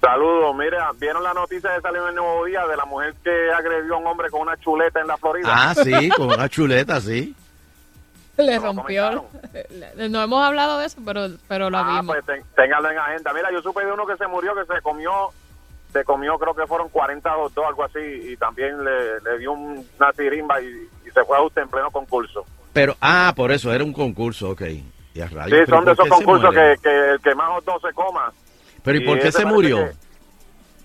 Saludos, mira, ¿vieron la noticia que salió en el Nuevo Día de la mujer que agredió a un hombre con una chuleta en la Florida? Ah, sí, con una chuleta, sí. Le rompió. No hemos hablado de eso, pero, pero lo Ah, vimos. pues ten- téngalo en agenda. Mira, yo supe de uno que se murió, que se comió, se comió, creo que fueron 40 o dos, algo así, y también le, le dio un- una tirimba y, y se fue a usted en pleno concurso. Pero, ah, por eso, era un concurso, ok. Y a Sí, rayos, pero son de ¿por esos concursos que, que el que más hot dog se coma. Pero ¿y por qué se murió? que-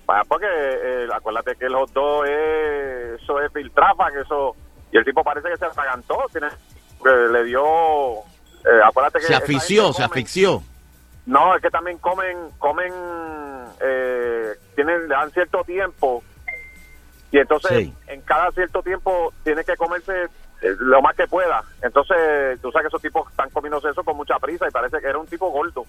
Ah, porque eh, acuérdate que el hot dog es, eso es filtrafa, que eso, y el tipo parece que se atragantó, tiene, le dio, eh, acuérdate que... Se asfixió, se asfixió. No, es que también comen, comen, eh, tienen, le dan cierto tiempo y entonces Sí. en cada cierto tiempo tiene que comerse eh, lo más que pueda. Entonces, tú sabes que esos tipos están comiéndose eso con mucha prisa y parece que era un tipo gordo.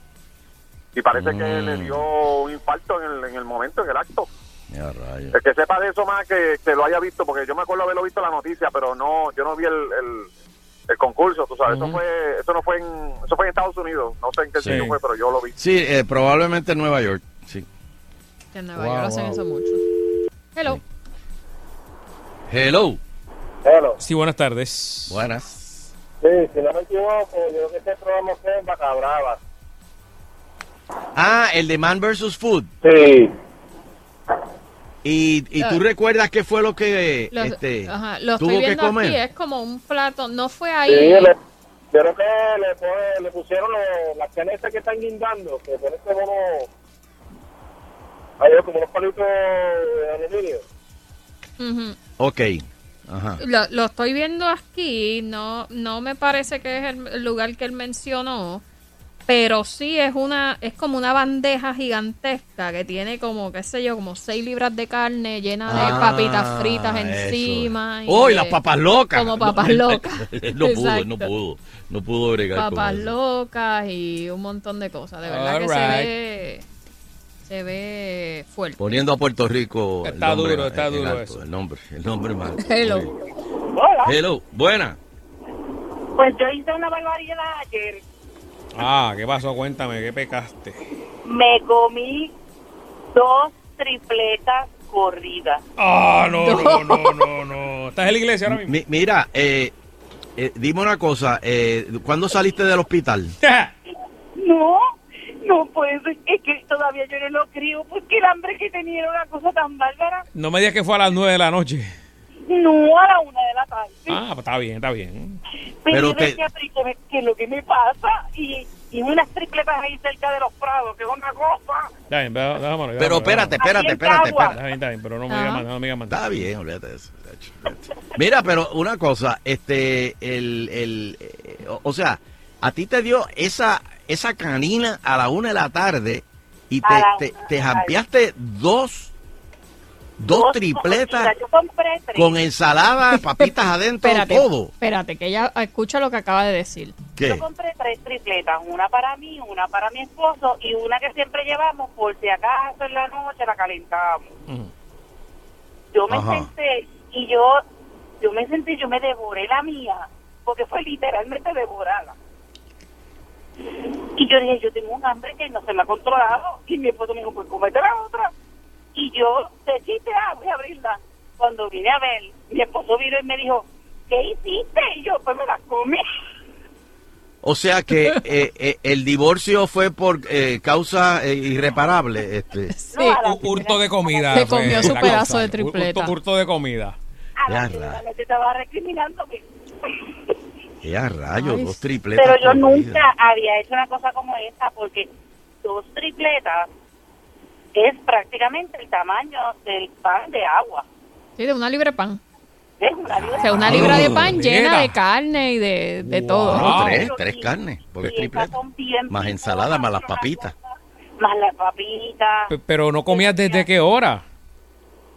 Y parece que Mm. le dio un infarto en el, en el momento, en el acto. El que sepa de eso más que, que lo haya visto, porque yo me acuerdo haberlo visto en la noticia, pero no, yo no vi el, el, el concurso, tú sabes, eso fue, eso no fue en, eso fue en Estados Unidos, no sé en qué Sí. sitio fue, pero yo lo vi. Sí, eh, probablemente en Nueva York, sí. Que en Nueva Wow, York hacen wow. eso mucho. Hello. Hello. Sí, buenas tardes. Buenas. Sí, si no me equivoco, yo creo que este programa fue en Vaca Brava. Ah, el de Man vs. Food. Sí. ¿Y, y tú recuerdas qué fue lo que Lo, este, ajá, lo tuvo estoy que comer? aquí, es como un plato, no fue ahí. Sí, le, yo creo que le, pusieron lo- las canetas que están guindando, que ponen como unos, ay, como unos palitos de aluminio. Ujú. Ok. Ajá. Lo, lo estoy viendo aquí, no, no me parece que es el lugar que él mencionó, pero sí es una, es como una bandeja gigantesca que tiene como, qué sé yo, como 6 libras de carne llena de Ah, papitas fritas eso. encima. y ¡Oh, las papas locas! Como papas No, locas. no pudo, no Exacto. pudo. No pudo bregar Papas con eso. locas y un montón de cosas. De verdad que se Alright. ve, se ve fuerte. Poniendo a Puerto Rico. el Está nombre duro, está en duro alto, eso. El nombre, el nombre mal. Hello. Hello, buena. Pues yo hice una barbaridad ayer. Ah, ¿qué pasó? Cuéntame, ¿qué pecaste? Me comí dos tripletas corrida. Ah, no, no, no, no, no. ¿Estás en la iglesia ahora mismo? Mi- mira, eh, eh, dime una cosa, eh, ¿cuándo saliste del hospital? No, no puede ser, es que todavía yo no lo creo, porque el hambre que tenía era una cosa tan bárbara. No me digas que fue a las 9 de la noche. No a la una de la tarde. Ah, pues está bien, está bien. Pero, Pero te- pero ¿qué, me- qué es lo que me pasa? Y, y unas tripletas ahí cerca de los prados, que es otra cosa. Está bien, déjame- déjamelo, Pero espérate, déjamelo. espérate, espérate, Está espérate. bien, está bien, pero no me digas más, no me digas más. Está bien, olvídate de eso. Mira, pero una cosa, este, el, el, eh, o- o sea, a ti te dio esa, esa canina a la una de la tarde y te, te, una te la jampeaste dos, dos tripletas Mira, yo compré tres. con ensalada, papitas adentro, Espérate, todo. espérate, que ella escucha lo que acaba de decir. ¿Qué? Yo compré tres tripletas, una para mí, una para mi esposo y una que siempre llevamos por si acaso en la noche la calentamos. Yo me Ajá. senté y yo, yo me senté, yo me devoré la mía, porque fue literalmente devorada. Y yo dije, yo tengo un hambre que no se me ha controlado. Y mi esposo me dijo, pues comete la otra. Y yo, de chiste, ah, voy a abrirla. Cuando vine a ver, mi esposo vino y me dijo, ¿qué hiciste? Y yo, pues me las comí. O sea que eh, eh, el divorcio fue por eh, causa eh, irreparable. Este. Un hurto de comida. Se comió su la pedazo causa. de tripleta. Hurto, hurto de comida. A la la estaba recriminándome. ¡Qué a rayos! Ay, Dos tripletas. Pero yo nunca vida. había hecho una cosa como esta porque dos tripletas es prácticamente el tamaño del pan de agua. Sí, de una libra de pan. Es una libra O sea, una Ah, libra de pan mira. llena de carne y de, de todo. No, tres, tres carnes, porque es tripleta. Más ensalada, más las papitas. más las papitas. Pero no comías desde qué hora.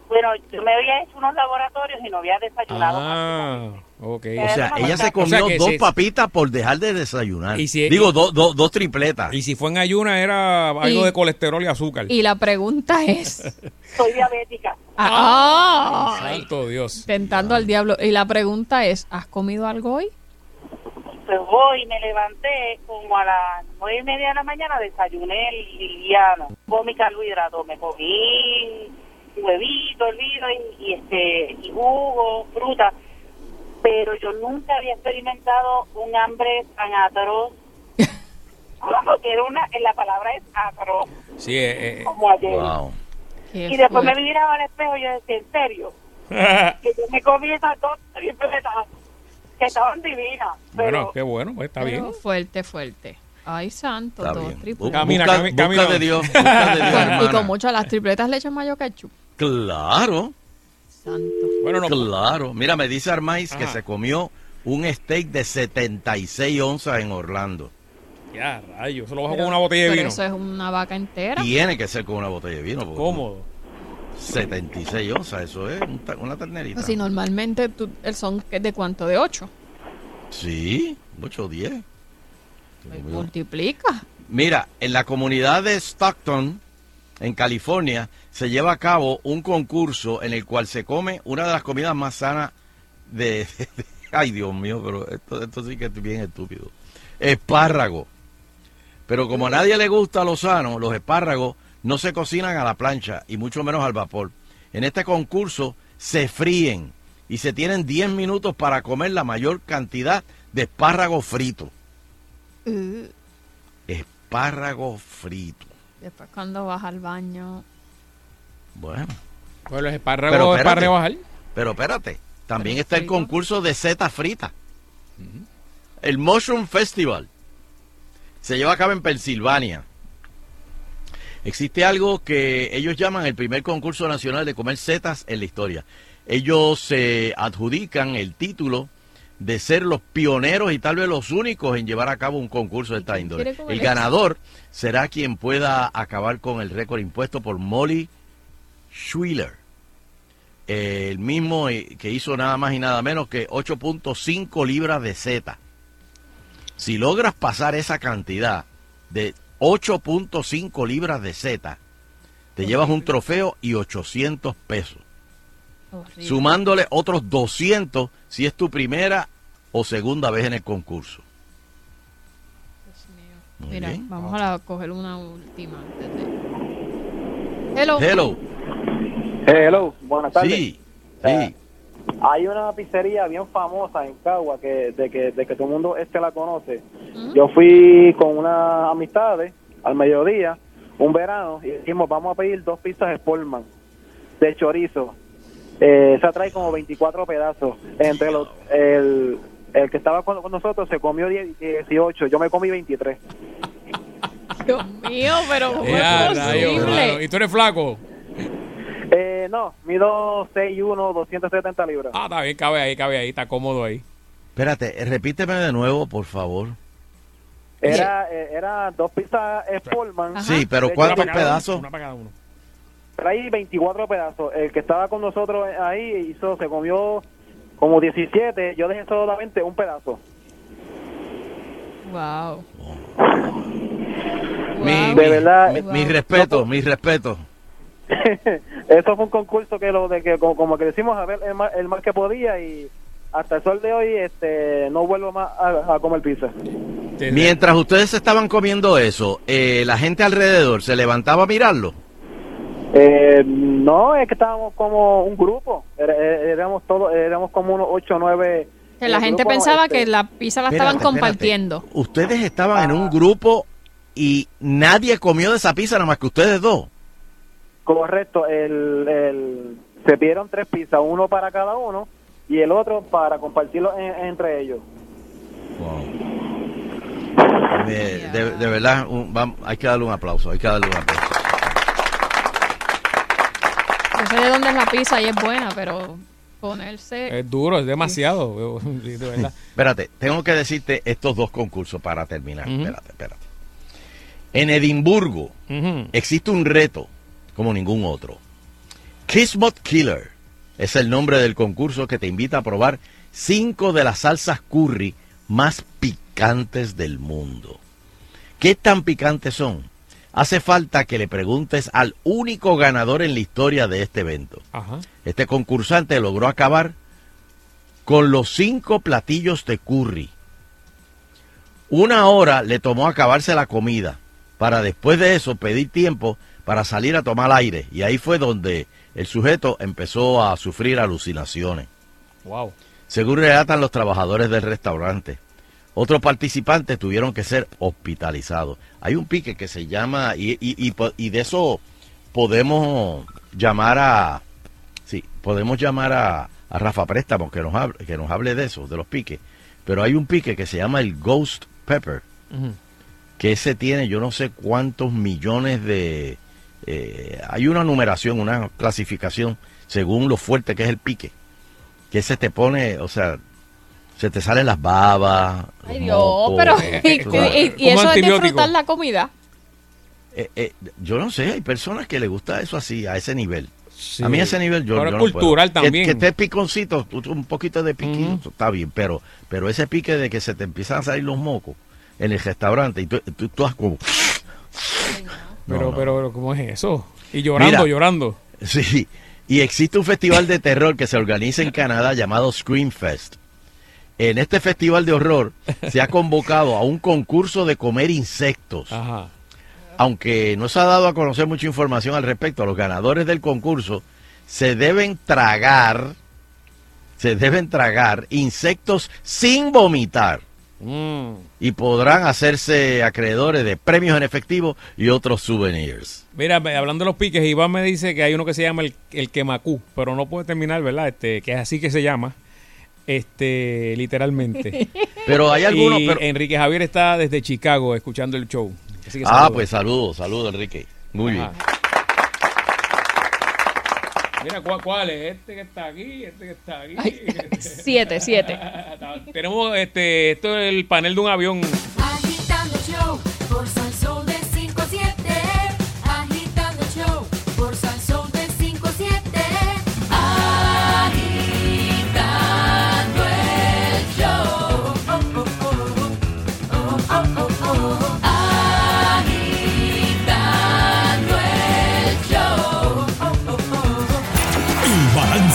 Bueno, yo me había hecho unos laboratorios y no había desayunado. Ah, ok. O sea, ella se O sea comió dos papitas por dejar de desayunar. Y si- Digo, dos dos dos tripletas. Y si fue en ayuna era algo Y- de colesterol y azúcar. Y la pregunta es... Soy diabética. Ah, ay, Santo Dios. tentando al diablo. Y la pregunta es, ¿has comido algo hoy? Pues voy, me levanté como a las nueve y media de la mañana, desayuné liviano, comí carbohidratos, me comí huevito, hervido y, y este y jugo, fruta, pero yo nunca había experimentado un hambre tan atroz, porque era una, la palabra es atroz, Sí, eh, eh, como ayer. Wow. Y después me miraba al espejo y yo decía, ¿en serio? que yo me comí esas dos tripletas que estaban divinas, pero bueno, qué bueno, pues está Pero bien. Fuerte, fuerte. Ay, santo, Está dos tripletas. Camina, camina. de Dios, busca de Dios, y con mucho, las tripletas le echan mayo ketchup. Claro. Santo. Bueno, no. Claro. Mira, me dice Armais que Ajá. se comió un steak de 76 onzas en Orlando. Ya, rayos. Eso lo bajo Pero- con una botella de vino. eso es una vaca entera. Tiene que ser con una botella de vino. porque Cómodo. 76 onzas, eso es un una ternerita. Si normalmente tú, el son que es de cuánto, de 8. Sí, 8 o 10. Multiplica. Mira, en la comunidad de Stockton, en California, se lleva a cabo un concurso en el cual se come una de las comidas más sanas de... ay, Dios mío, pero esto, esto sí que es bien estúpido. Espárrago. Pero como a nadie le gusta lo sano, los espárragos no se cocinan a la plancha y mucho menos al vapor. En este concurso se fríen y se tienen 10 minutos para comer la mayor cantidad de espárragos fritos. Uh, Espárrago frito. Después cuando vas al baño. Bueno. Pues los espárragos es para rebajar. Pero espérate, también Pero está el concurso de seta frita. El Mushroom Festival se lleva a cabo en Pensilvania. Existe algo que ellos llaman el primer concurso nacional de comer setas en la historia. Ellos se adjudican el título de ser los pioneros y tal vez los únicos en llevar a cabo un concurso de esta índole. El ganador será quien pueda acabar con el récord impuesto por Molly Schwiller el mismo eh, que hizo nada más y nada menos que 8.5 libras de seta. Si logras pasar esa cantidad de 8.5 libras de seta, te llevas un trofeo y 800 pesos. Horrible. Sumándole otros 200 si es tu primera o segunda vez en el concurso. Muy Mira, bien. vamos a coger una última. antes de- Hello. Hello. Hello, buenas tardes. Sí, Eh, hay una pizzería bien famosa en Cagua que de que, de que todo el mundo este la conoce. Yo fui con unas amistades al mediodía, un verano, y dijimos, vamos a pedir dos pizzas Sportman de chorizo. Eh, esa trae como 24 pedazos. Entre los, el, el que estaba con, con nosotros se comió 10 18, yo me comí 23. Dios mío, pero ¿cómo Ya, es rayos, mano. posible? ¿Y tú eres flaco? Eh, no, mido 6'1", 270 libras. Ah, está bien, cabe ahí, cabe ahí, está cómodo ahí. Espérate, eh, repíteme de nuevo, por favor. Era, eh, era dos pizzas Sportman. Sí, pero de ¿cuántos pedazos? Una para cada uno. Traí 24 pedazos. El que estaba con nosotros ahí hizo, se comió como 17. Yo dejé solamente un pedazo. Wow. Mi, De mi- verdad, mi, wow. mi respeto, mi respeto. Eso fue un concurso que lo de que como, como que decimos a ver el más, el más que podía y hasta el sol de hoy este no vuelvo más a, a comer pizza. Mientras ustedes estaban comiendo eso, eh, la gente alrededor se levantaba a mirarlo. Eh, no, es que estábamos como un grupo. Era- Éramos todos, éramos como unos 8 o 9. Que la gente pensaba que la pizza la estaban Espérate, compartiendo. Ustedes estaban en un grupo y nadie comió de esa pizza nada más que ustedes dos. Correcto, el, el, se pidieron tres pizzas, uno para cada uno y el otro para compartirlo en- entre ellos. Eh, de, de verdad, un- hay que darle un aplauso, hay que darle un aplauso. Yo sé de dónde es la pizza y es buena, pero ponerse... Es duro, es demasiado. de verdad. Espérate, tengo que decirte estos dos concursos para terminar. Espérate, espérate. En Edimburgo existe un reto como ningún otro. Kismet Killer es el nombre del concurso que te invita a probar cinco de las salsas curry más picantes del mundo. ¿Qué tan picantes son? Hace falta que le preguntes al único ganador en la historia de este evento. Ajá. Este concursante logró acabar con los cinco platillos de curry. Una hora le tomó acabarse la comida para después de eso pedir tiempo para salir a tomar aire. Y ahí fue donde el sujeto empezó a sufrir alucinaciones. Wow. Según relatan los trabajadores del restaurante. Otros participantes tuvieron que ser hospitalizados. Hay un pique que se llama, y, y- y y de eso podemos llamar a, sí, podemos llamar a, a Rafa Préstamo que nos, hable, que nos hable de eso, de los piques. Pero hay un pique que se llama el Ghost Pepper, que ese tiene yo no sé cuántos millones de... eh, hay una numeración, una clasificación según lo fuerte que es el pique. Que ese te pone, o sea, se te salen las babas. Ay Dios, mocos, pero... ¿Y, tú sabes. y- y eso es disfrutar la comida? Eh, eh, yo no sé, hay personas que les gusta eso así, a ese nivel. A mí a ese nivel yo, Pero yo es no puedo. cultural Que- también. Que, esté piconcito, un poquito de piquito, está bien, pero pero ese pique de que se te empiezan a salir los mocos en el restaurante y tú, tú, tú has como... Pero, No, no. pero, ¿cómo es eso? Y llorando, Mira, llorando. Sí, y existe un festival de terror que se organiza en Canadá llamado Scream Fest. En este festival de horror se ha convocado a un concurso de comer insectos. Aunque no se ha dado a conocer mucha información al respecto, los ganadores del concurso se deben tragar, se deben tragar insectos sin vomitar Mm. y podrán hacerse acreedores de premios en efectivo y otros souvenirs. Mira, hablando de los piques, Iván me dice que hay uno que se llama el, el quemacú, pero no puede terminar, ¿verdad? Este, que es así que se llama, este, literalmente. Pero hay algunos, pero- Enrique Javier está desde Chicago escuchando el show. Así que Ah, saludos. pues saludos, saludos Enrique. Muy bien. Mira, ¿cuál, cuál es? Este que está aquí, este que está aquí. Siete, siete. Tenemos este, esto es el panel de un avión.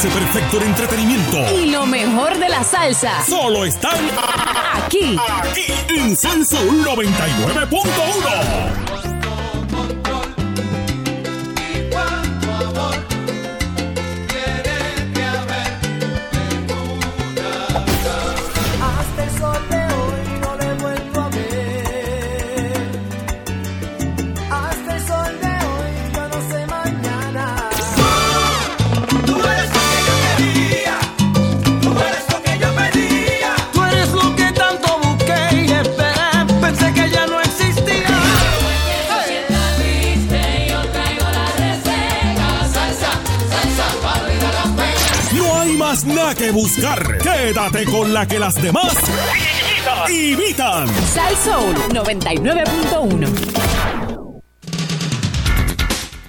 Balance perfecto de entretenimiento. Y lo mejor de la salsa. Solo están aquí. Aquí en Salsa 99.1. que buscar. Quédate con la que las demás imitan. Sal Soul 99.1.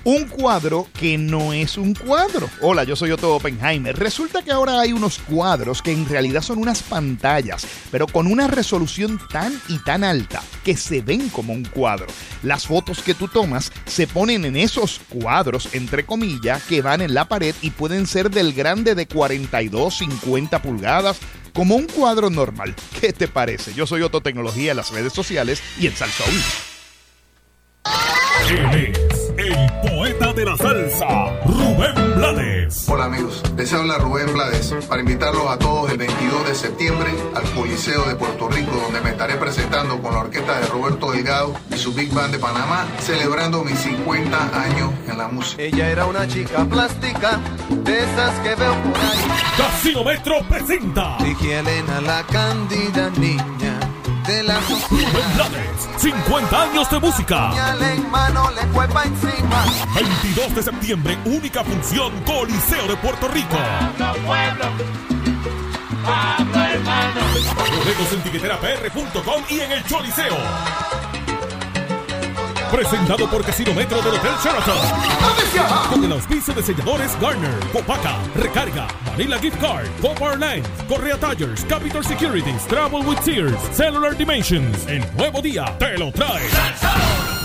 Un cuadro que no es un cuadro. Hola, yo soy Otto Oppenheimer. Resulta que ahora hay unos cuadros que en realidad son unas pantallas, pero con una resolución tan y tan alta que se ven como un cuadro. Las fotos que tú tomas se ponen en esos cuadros, entre comillas, que van en la pared y pueden ser del grande de 42, 50 pulgadas, como un cuadro normal. ¿Qué te parece? Yo soy Otto Tecnología en las redes sociales y en Salsoul. De la salsa, Rubén Blades. Hola amigos, les habla Rubén Blades para invitarlos a todos el 22 de septiembre al Coliseo de Puerto Rico donde me estaré presentando con la orquesta de Roberto Delgado y su Big Band de Panamá celebrando mis 50 años en la música. Ella era una chica plástica, de esas que veo por ahí. Casino Metro presenta Dije Elena, la cándida niña de la Rubén Blades, 50 años de música. en mano le fue pa' encima. 22 de septiembre, única función, Coliseo de Puerto Rico. Boletos en tiqueterapr.com y en el Choliseo. Presentado por Casino Metro del Hotel Sheraton. Con el auspicio de selladores Garner, Copaca, Recarga, Manila Gift Card, Copar Lines, Correa Tires, Capital Securities, Travel with Sears, Cellular Dimensions. El nuevo día te lo trae.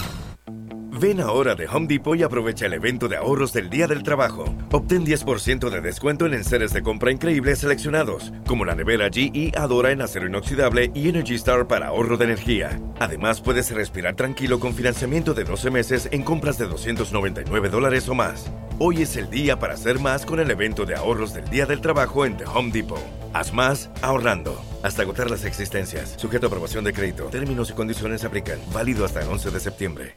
Ven ahora de Home Depot y aprovecha el evento de ahorros del Día del Trabajo. Obtén 10% de descuento en enseres de compra increíbles seleccionados, como la nevera GE Adora en acero inoxidable y Energy Star para ahorro de energía. Además, puedes respirar tranquilo con financiamiento de 12 meses en compras de 299 dólares o más. Hoy es el día para hacer más con el evento de ahorros del Día del Trabajo en The Home Depot. Haz más ahorrando. Hasta agotar las existencias. Sujeto a aprobación de crédito. Términos y condiciones aplican. Válido hasta el 11 de septiembre.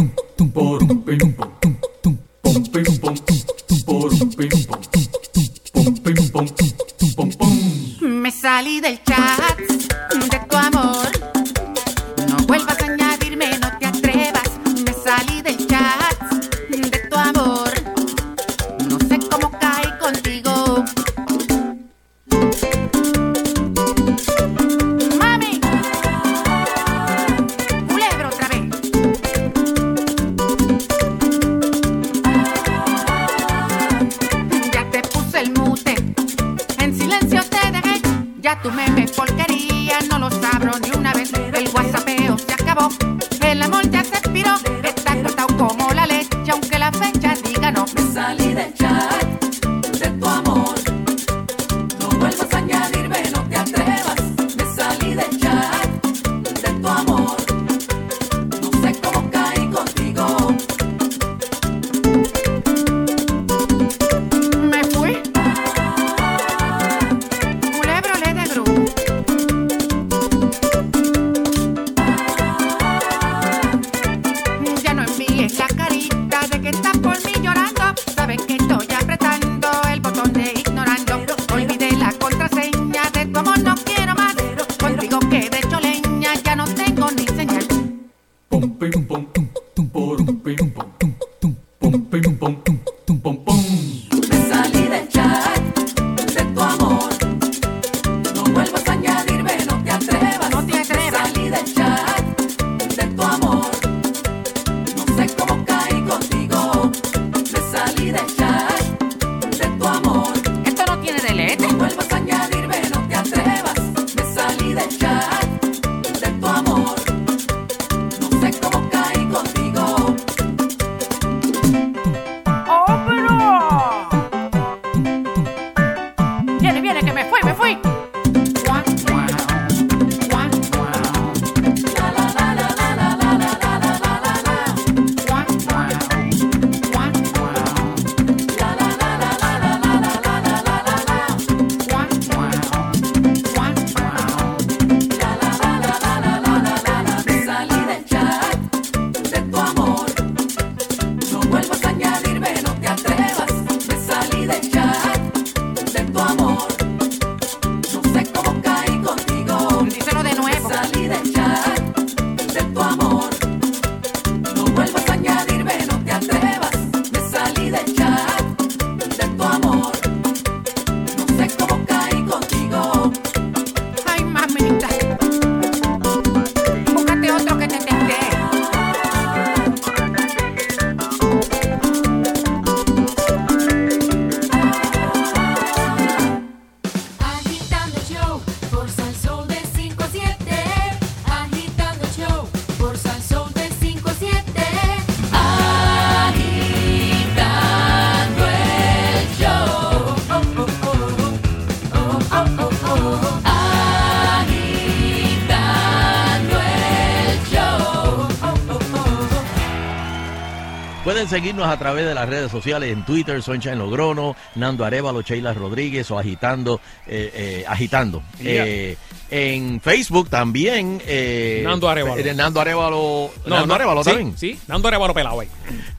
Recuerden seguirnos a través de las redes sociales en Twitter, Sunshine Logrono, Nando Arevalo, Sheila Rodríguez o Agitando, eh, eh, Agitando. Yeah. Eh, en Facebook también. eh, Nando Arévalo. eh, Nando Arevalo. No, Nando sí, también. Sí, Nando Arevalo pelado ahí.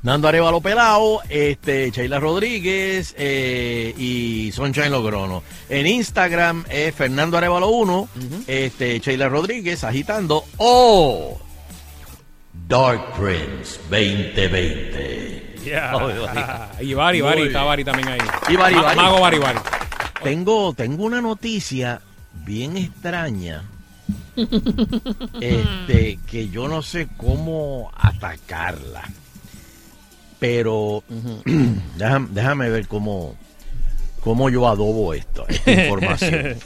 Nando Arevalo Pelao, este, Sheila Rodríguez y Sunshine Logrono. En Instagram es Fernando Arevalo 1, este, Sheila Rodríguez agitando o Dark Prince 2020. Yeah. Oh, Ibarri. y Bari, Bari, está. Bari también ahí. Y Bari, Bari. Mago Bari, Bari. Tengo, tengo una noticia bien extraña. este, que yo no sé cómo atacarla. Pero déjame, déjame ver cómo, cómo yo adobo esto, esta información.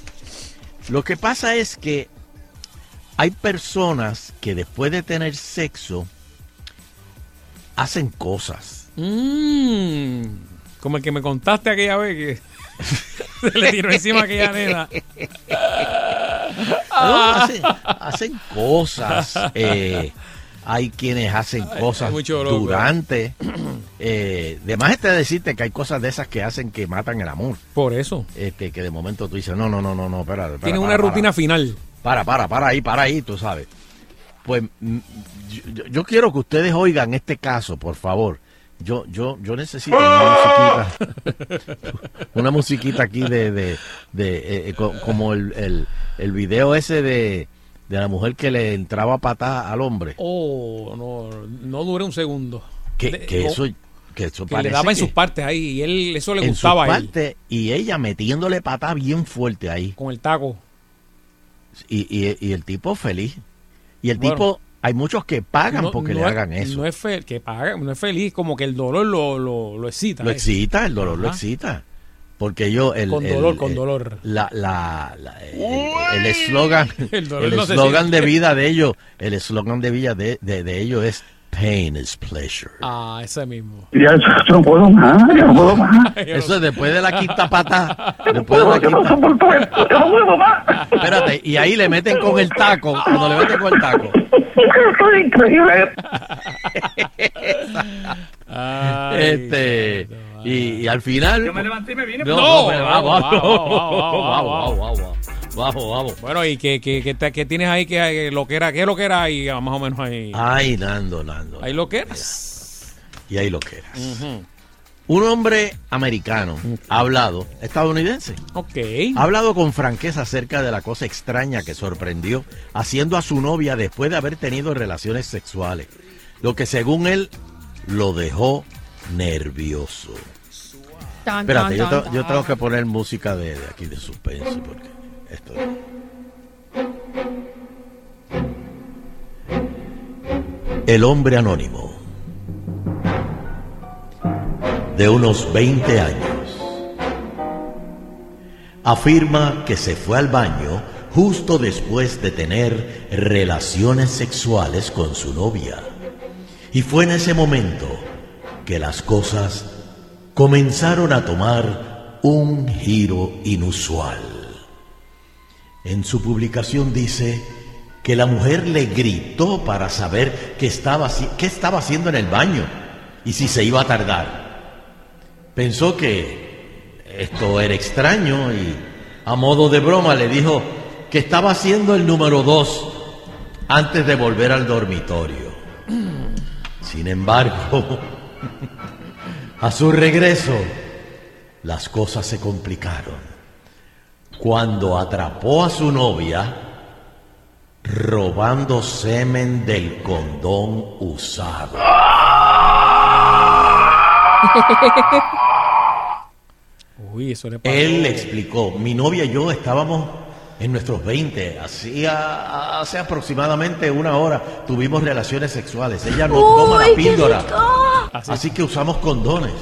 Lo que pasa es que hay personas que después de tener sexo hacen cosas. Mm, como el que me contaste aquella vez que se le tiró encima a aquella nena. No, hacen, hacen cosas. eh, hay quienes hacen cosas durante. Eh, de más está decirte que hay cosas de esas que hacen que matan el amor. Por eso. Este, que de momento tú dices, no, no, no, no, no, espera. espera, Tiene para, una para. rutina final. Para, para, para ahí, para ahí, tú sabes. Pues mm, yo- quiero que ustedes oigan este caso, por favor. Yo, yo, yo necesito una musiquita, una musiquita aquí de, de, de, eh, eh, co- como el, el, el video ese de, de la mujer que le entraba patada al hombre. Oh, no, no dure un segundo. Que, no, eso, que eso que le daba en que sus partes ahí y él eso le en gustaba sus a él. partes, y ella metiéndole patada bien fuerte ahí. Con el taco. Y, y, y el tipo feliz. Y el Bueno. tipo, hay muchos que pagan No- porque no le es- hagan eso. No es, que paga, no es feliz, como que el dolor lo, lo, lo excita. Lo eh. excita, el dolor lo excita. Porque yo, el. Con el- dolor, con el- dolor. La, la, la- el- eslogan, El no eslogan de vida de ellos, el eslogan de vida de, de, de ellos es Pain is pleasure. Ah, ese mismo. Ya yo no puedo más, yo no puedo más. Eso es después de la quinta pata. Después de la no quinta. soporto esto, yo no puedo más. Espérate, y ahí le meten con el taco. Cuando le meten con el taco. Esto es increíble. este. Y, y al final. Yo me levanté y me vine. No, No, no, vamos, vamos, vamos, vamos, vamos, vamos. Bueno, y que, que, que, te- que tienes ahí que lo que era, ¿qué es lo que era ahí? Ah, Más o menos ahí. Ay, Nando, Nando. Ahí lo que era. Y ahí lo que eras. Un hombre americano ha hablado, estadounidense, Ok. ha hablado con franqueza acerca de la cosa extraña que sorprendió haciendo a su novia después de haber tenido relaciones sexuales, lo que según él lo dejó nervioso. Tan, Espérate, yo, tan, te- tan, yo tan. tengo que poner música de, de aquí de suspense porque El hombre anónimo de unos 20 años afirma que se fue al baño justo después de tener relaciones sexuales con su novia. Y fue en ese momento que las cosas comenzaron a tomar un giro inusual. En su publicación dice que la mujer le gritó para saber qué estaba, haciendo en el baño y si se iba a tardar. Pensó que esto era extraño y a modo de broma le dijo que estaba haciendo el número dos antes de volver al dormitorio. Sin embargo, a su regreso, las cosas se complicaron. Cuando atrapó a su novia robando semen del condón usado. Uy, eso le pasó. Él le explicó, mi novia y yo estábamos en nuestros 20, hacía, hace aproximadamente una hora tuvimos relaciones sexuales. Ella no toma la píldora, así que usamos condones.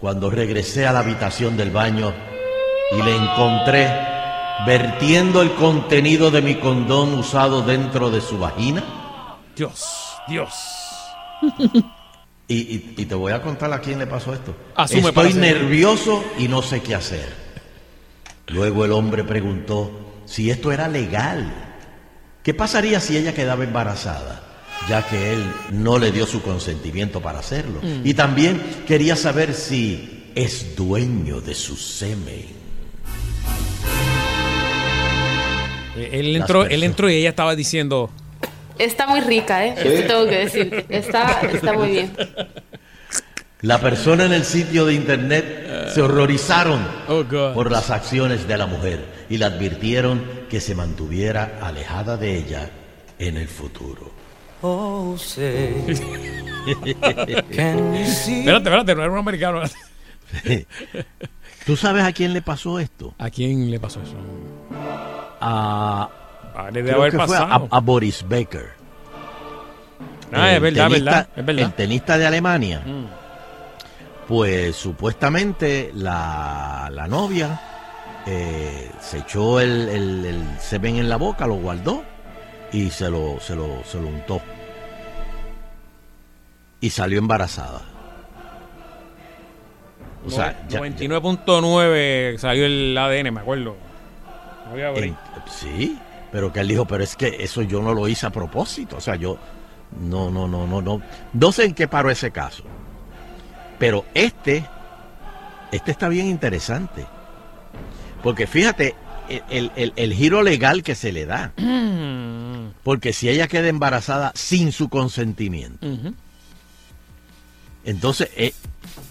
Cuando regresé a la habitación del baño y le encontré vertiendo el contenido de mi condón usado dentro de su vagina. Dios, Dios. Y, y- y te voy a contar a quién le pasó esto. Asume Estoy nervioso y no sé qué hacer. Luego el hombre preguntó si esto era legal. ¿Qué pasaría si ella quedaba embarazada? ya que él no le dio su consentimiento para hacerlo. Mm. Y también quería saber si es dueño de su semen. Él Las entró, él entró y ella estaba diciendo. Está muy rica, ¿eh? Sí. Esto tengo que decirte. Está, está muy bien. La persona en el sitio de internet se horrorizaron Oh, por las acciones de la mujer y le advirtieron que se mantuviera alejada de ella en el futuro. Oh, say, Espérate, espérate, no era un americano. ¿Tú sabes a quién le pasó esto? ¿A quién le pasó eso? A, haber fue a, Boris Becker. Ah, es El verdad, tenista- verdad, es verdad. El tenista de Alemania. Mm. Pues supuestamente la, la novia eh, se echó el, el, el semen en la boca, lo guardó y se lo, se lo, se lo untó. Y salió embarazada. O sea, ya- 99.9 salió el ADN, me acuerdo. No había break. En- sí, pero que él dijo, pero es que eso yo no lo hice a propósito. O sea, yo no, no, no, no, no. No sé en qué paró ese caso. Pero este, este está bien interesante. Porque fíjate el, el- el- el giro legal que se le da. Porque si ella queda embarazada sin su consentimiento, entonces, eh,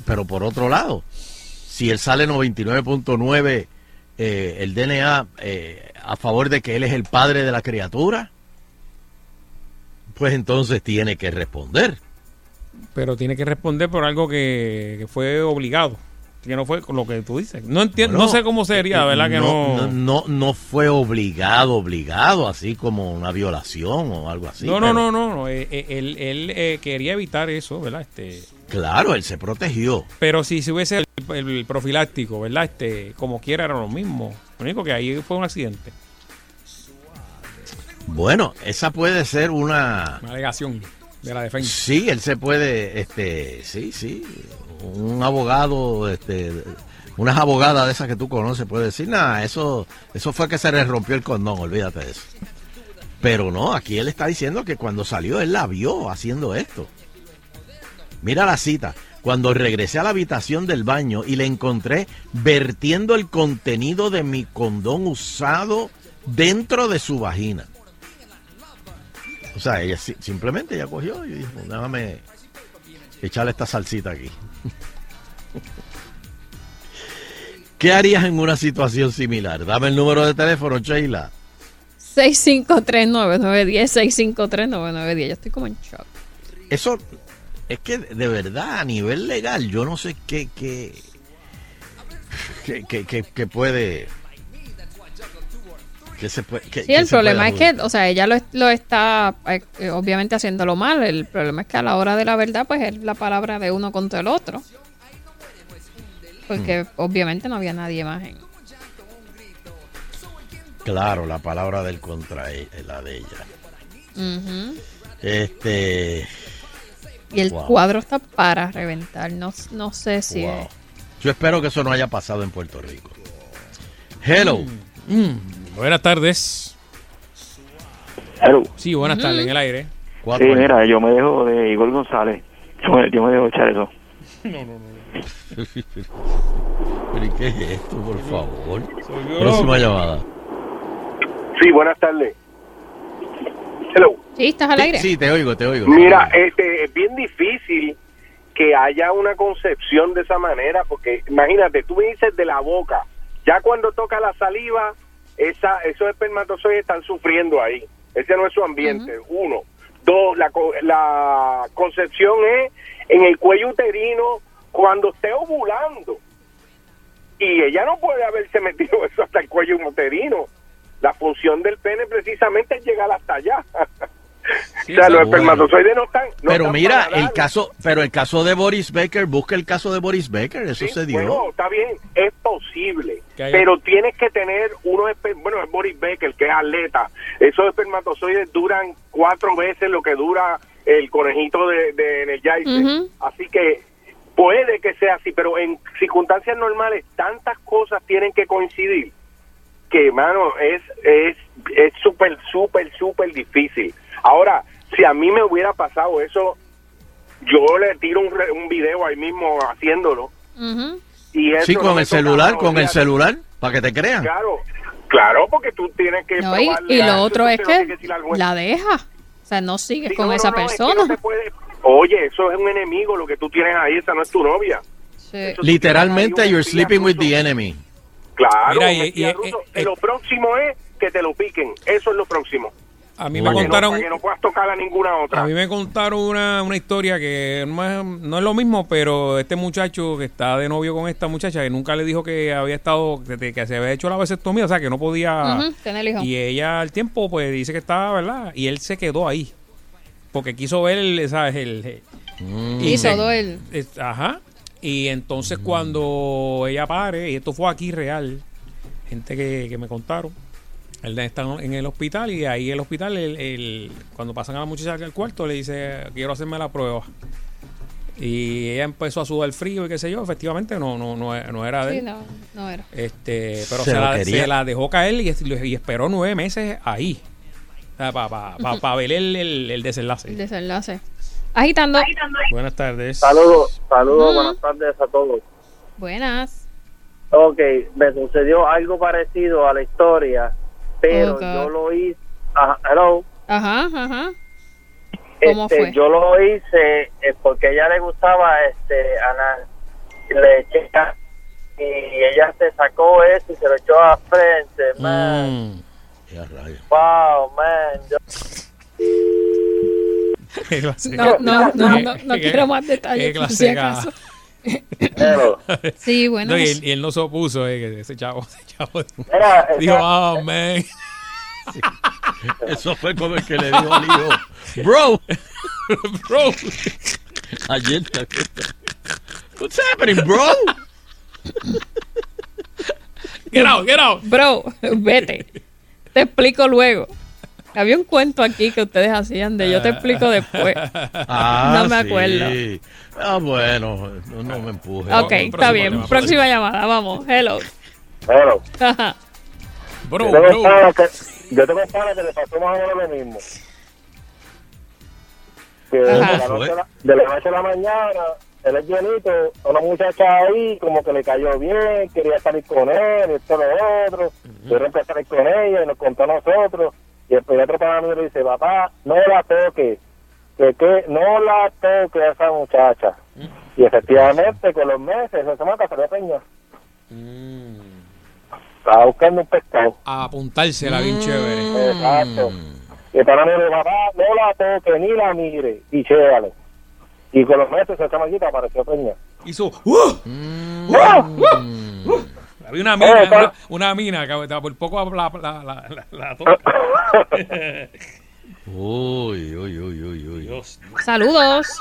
pero por otro lado, si él sale 99.9 eh, el DNA eh, a favor de que él es el padre de la criatura, pues entonces tiene que responder. Pero tiene que responder por algo que, que fue obligado. Que no fue lo que tú dices. No entiendo, Bueno, no sé cómo sería, ¿verdad? Que no. no, no, no fue obligado, obligado, así como una violación o algo así. no, no, pero no, no, no, eh, eh, Él, él, eh, quería evitar eso, ¿verdad? Este, Claro, él se protegió. pero si se hubiese el, el profiláctico, ¿verdad? Este, como quiera era lo mismo. Lo único que ahí fue un accidente, Bueno, esa puede ser una... una alegación de la defensa. Sí, él se puede, este, sí, sí, un abogado, este, unas abogadas de esas que tú conoces puede decir, nada, eso, eso fue que se le rompió el condón, olvídate de eso. Pero no, aquí él está diciendo que cuando salió él la vio haciendo esto. Mira la cita. Cuando regresé a la habitación del baño y le encontré vertiendo el contenido de mi condón usado dentro de su vagina. O sea, ella si- simplemente ella cogió y dijo, déjame echarle esta salsita aquí. ¿Qué harías en una situación similar? Dame el número de teléfono, Sheila. 6539910, 6539910. Yo estoy como en shock. Eso es que de verdad, a nivel legal, yo no sé qué, qué, qué, qué- qué- qué puede... qué se puede qué- Sí, qué el se problema es que, o sea, ella lo, lo está eh, eh, obviamente haciéndolo mal. El problema es que a la hora de la verdad, pues es la palabra de uno contra el otro. Porque obviamente no había nadie más en. Claro, la palabra del contra la de ella. Este... Y el Wow. cuadro está para reventar. No, no sé si Wow. es. Yo espero que eso no haya pasado en Puerto Rico. Hello. Mm, buenas tardes. Hello. Sí, buenas tardes, en el aire. Sí, mira, yo me dejo de Igor González. Yo me, yo me dejo echar eso. No, no, no. ¿Pero qué es esto, por favor? Próxima llamada. Sí, buenas tardes. Hello. Sí, estás al aire. Sí, te oigo, te oigo. Mira, este, es bien difícil que haya una concepción de esa manera, porque imagínate, tú me dices de la boca, ya cuando toca la saliva, esa, esos espermatozoides están sufriendo ahí. Ese no es su ambiente, uno. Dos, la, la concepción es en el cuello uterino cuando esté ovulando. Y ella no puede haberse metido eso hasta el cuello uterino. La función del pene precisamente es llegar hasta allá. o sea, los espermatozoides no están... no Pero están mira, el caso, pero el caso de Boris Becker, busca el caso de Boris Becker, eso se dio. Bueno, está bien, es posible, pero tienes que tener unos, esper- bueno, es Boris Becker, que es atleta, esos espermatozoides duran cuatro veces lo que dura el conejito de, de Energizer, Ujú. así que puede que sea así, pero en circunstancias normales tantas cosas tienen que coincidir que, mano, es es es súper, súper, súper difícil. Ahora, si a mí me hubiera pasado eso, yo le tiro un, re- un video ahí mismo haciéndolo. Y eso Sí, con me el celular, con el celular, para que te crean. Claro, claro, porque tú tienes que No, y, y lo otro es que la deja. O sea, no sigues Sí, con no, esa no, no, es que persona. puede- Oye, eso es un enemigo, lo que tú tienes ahí, esa no es tu novia. Literalmente, you're sleeping with the enemy. Claro, Mira, y- y- eh, lo próximo es que te lo piquen, eso es lo próximo. A mí Mm. me Para que no- contaron... para que no puedas tocar a ninguna otra. A mí me contaron una, una historia que no es, no es lo mismo, pero este muchacho que está de novio con esta muchacha, que nunca le dijo que había estado, que, que se había hecho la vasectomía, o sea, que no podía... Tener hijo. Y ella al tiempo, pues dice que estaba, ¿verdad? Y él se quedó ahí. Porque quiso ver, ¿sabes? El, el- y Hizo se- todo el- es- Ajá. Y entonces cuando ella pare, y esto fue aquí real, gente que, que me contaron, él está en el hospital y ahí el hospital, el, el- cuando pasan a la muchacha al cuarto, le dice, quiero hacerme la prueba. Y ella empezó a sudar frío y qué sé yo, efectivamente no, no, no, no era de Sí, él. no, no era. Este, pero Se la, quería. se la dejó caer y, y esperó nueve meses ahí. Para Ujú. ver el, el- el desenlace. El desenlace. Agitando. Buenas tardes. Saludos, saludos, Ujú. buenas tardes a todos. Buenas. Ok, me sucedió algo parecido a la historia, pero Oh, yo lo hice. Ajá, hello. Ajá, ajá. ¿Cómo Este, fue? Yo lo hice eh, porque a ella le gustaba este anal. Le eché y ella se sacó eso y se lo echó a frente, man. Mm. Rayos. Wow, man. Yo- No, no, no, no, no quiero más detalles, qué clase si acaso. Ga- Sí, buenas. No, y, él, y él no se opuso, eh, ese chavo, ese chavo Era- dijo, esa- oh, man. Eso fue como el que le dijo al hijo, bro, bro. Ayer What's happening, bro? Get out, get out. Bro, vete. Te explico luego. Había un cuento aquí que ustedes hacían de yo te explico después. Ah, no me sí. acuerdo. Ah, bueno, no, no me empuje. Ok, está bien. Próxima llamada, vamos. Hello. Hello. Ajá. Bro, yo, tengo bro. que, yo tengo pana que le pasó más o menos lo mismo. Que de la, noche a la, de la noche a la mañana, él es llenito, una muchacha ahí como que le cayó bien, quería salir con él, esto lo otro, yo empecé a salir con ella y nos contó a nosotros, y el otro pana mío le dice, papá, no la toque, que, que no la toque a esa muchacha. Y efectivamente, con los meses, esa semana se le peña. Estaba buscando un pescado. A apuntársela bien Mm. chévere. Exacto. Y el pana me dijo, papá, no la toque ni la mire, y chévale. Y con los meses esa chamaquita apareció peña. Hizo. ¡Uh! ¡Uh! ¡Uh! Había una mina, Eh, una, una mina que estaba por poco la, la, la, la, Uy, uy, uy, uy, uy. Saludos.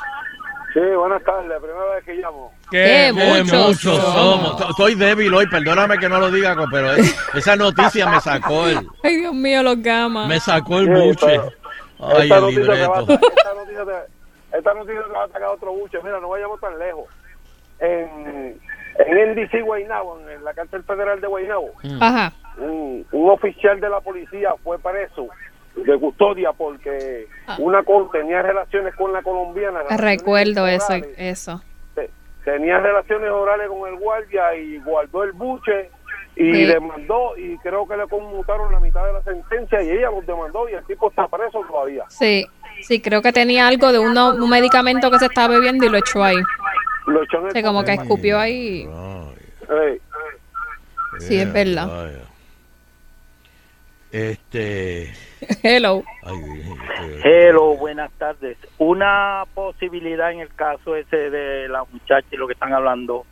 Sí, buenas tardes, primera vez que llamo. Qué Qué muchos muchos somos. To- Estoy débil hoy, perdóname que no lo diga, pero es- esa noticia me sacó el, Ay, Dios mío, los gamas. me sacó el Sí, buche. pero Ay, esta, el noticia te va a, libreto. esta, noticia te, esta noticia te va a sacar otro buche. Mira, no vayamos tan lejos. En, en el DC Guaynabo, en la cárcel federal de Guaynabo, Ajá. un, un oficial de la policía fue preso de custodia porque Ah. una col tenía relaciones con la colombiana. Recuerdo eso, orales. eso. Te- tenía relaciones orales con el guardia y guardó el buche y Sí. demandó y creo que le conmutaron la mitad de la sentencia y ella los demandó y el tipo está preso todavía. Sí, sí, creo que tenía algo de uno- un medicamento que se estaba bebiendo y lo echó ahí. Lo echó en el Sí, como que escupió ahí. Sí, es verdad. Vaya. Este. Hello. Ay, Hello, buenas tardes. Una posibilidad en el caso ese de la muchacha y lo que están hablando,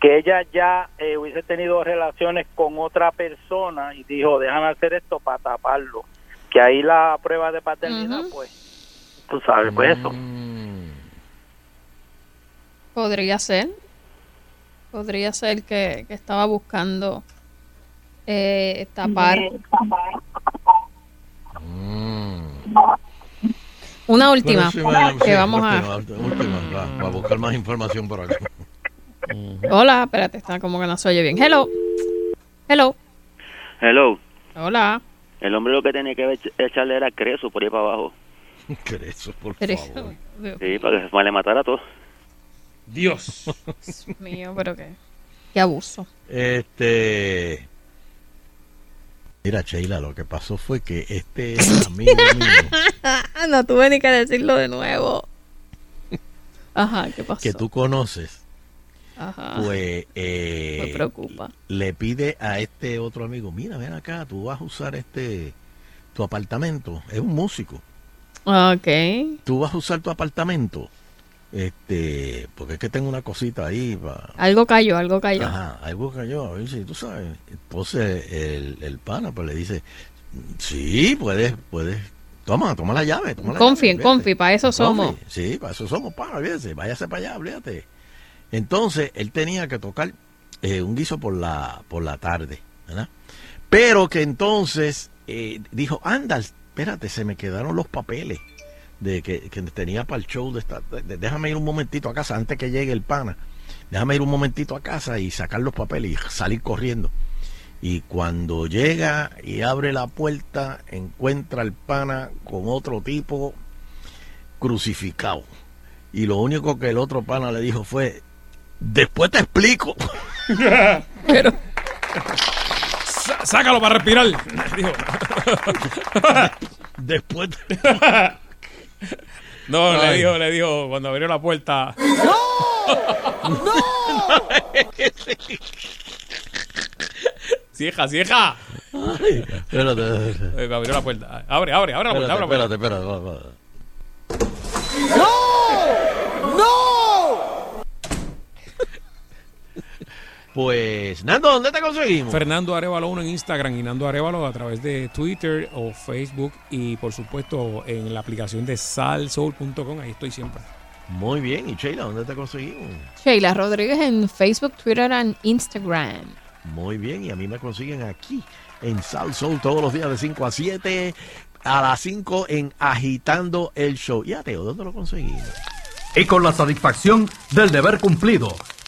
que ella ya eh, hubiese tenido relaciones con otra persona y dijo, déjame hacer esto para taparlo. Que ahí la prueba de paternidad, pues, tú sabes, pues eso. Podría ser. Podría ser que, que estaba buscando eh, tapar. Una última. Próxima, que sí, vamos a. última, va, va a buscar más información por acá. Hola, espérate, está como que no se oye bien. Hello. Hello. Hello. Hola. El hombre lo que tenía que ech- echarle era creso por ahí para abajo. Creso, por Pero- favor. Sí, para que se vale matar a todos. Dios. Dios mío, pero qué, qué abuso. Este. Mira, Sheila, lo que pasó fue que este amigo mío no tuve ni que decirlo de nuevo. Ajá, ¿qué pasó? que tú conoces, Ajá. pues eh, Me preocupa. le pide a este otro amigo, mira, ven acá, tú vas a usar este tu apartamento, es un músico, Ok. tú vas a usar tu apartamento, este, porque es que tengo una cosita ahí para Algo cayó, algo cayó. Ajá, algo cayó, a ver si tú sabes. Entonces el, el pana pues le dice, sí, puedes, puedes, toma, toma la llave, toma la Confi, llave, en vete". confi, para eso somos. Sí, para eso somos, pana, fíjese, váyase para allá, olvídate. Entonces él tenía que tocar eh, un guiso por la, por la tarde, ¿verdad? Pero que entonces eh, dijo, anda, espérate, se me quedaron los papeles de que, que tenía para el show de esta, de- déjame ir un momentito a casa antes que llegue el pana déjame ir un momentito a casa y sacar los papeles y salir corriendo y cuando llega y abre la puerta encuentra al pana con otro tipo crucificado y lo único que el otro pana le dijo fue después te explico Pero. Sácalo para respirar. Dijo. Después. No, le Ay. dijo, le dijo cuando abrió la puerta. Cieja, cieja. espérate, espérate. Eh, Abrió la puerta. Abre, abre, abre la puerta. Abre la puerta. espérate, espérate, va, va. Pues, Nando, ¿dónde te conseguimos? Fernando Arevalo 1 en Instagram y Nando Arevalo a través de Twitter o Facebook y por supuesto en la aplicación de salsoul.com. Ahí estoy siempre. Muy bien, y Sheila, ¿dónde te conseguimos? Sheila Rodríguez en Facebook, Twitter y Instagram. Muy bien, y a mí me consiguen aquí en Sal Soul todos los días de 5 a 7, a las 5 en Agitando el Show. Y a Teo, ¿dónde lo conseguimos? Y con la satisfacción del deber cumplido,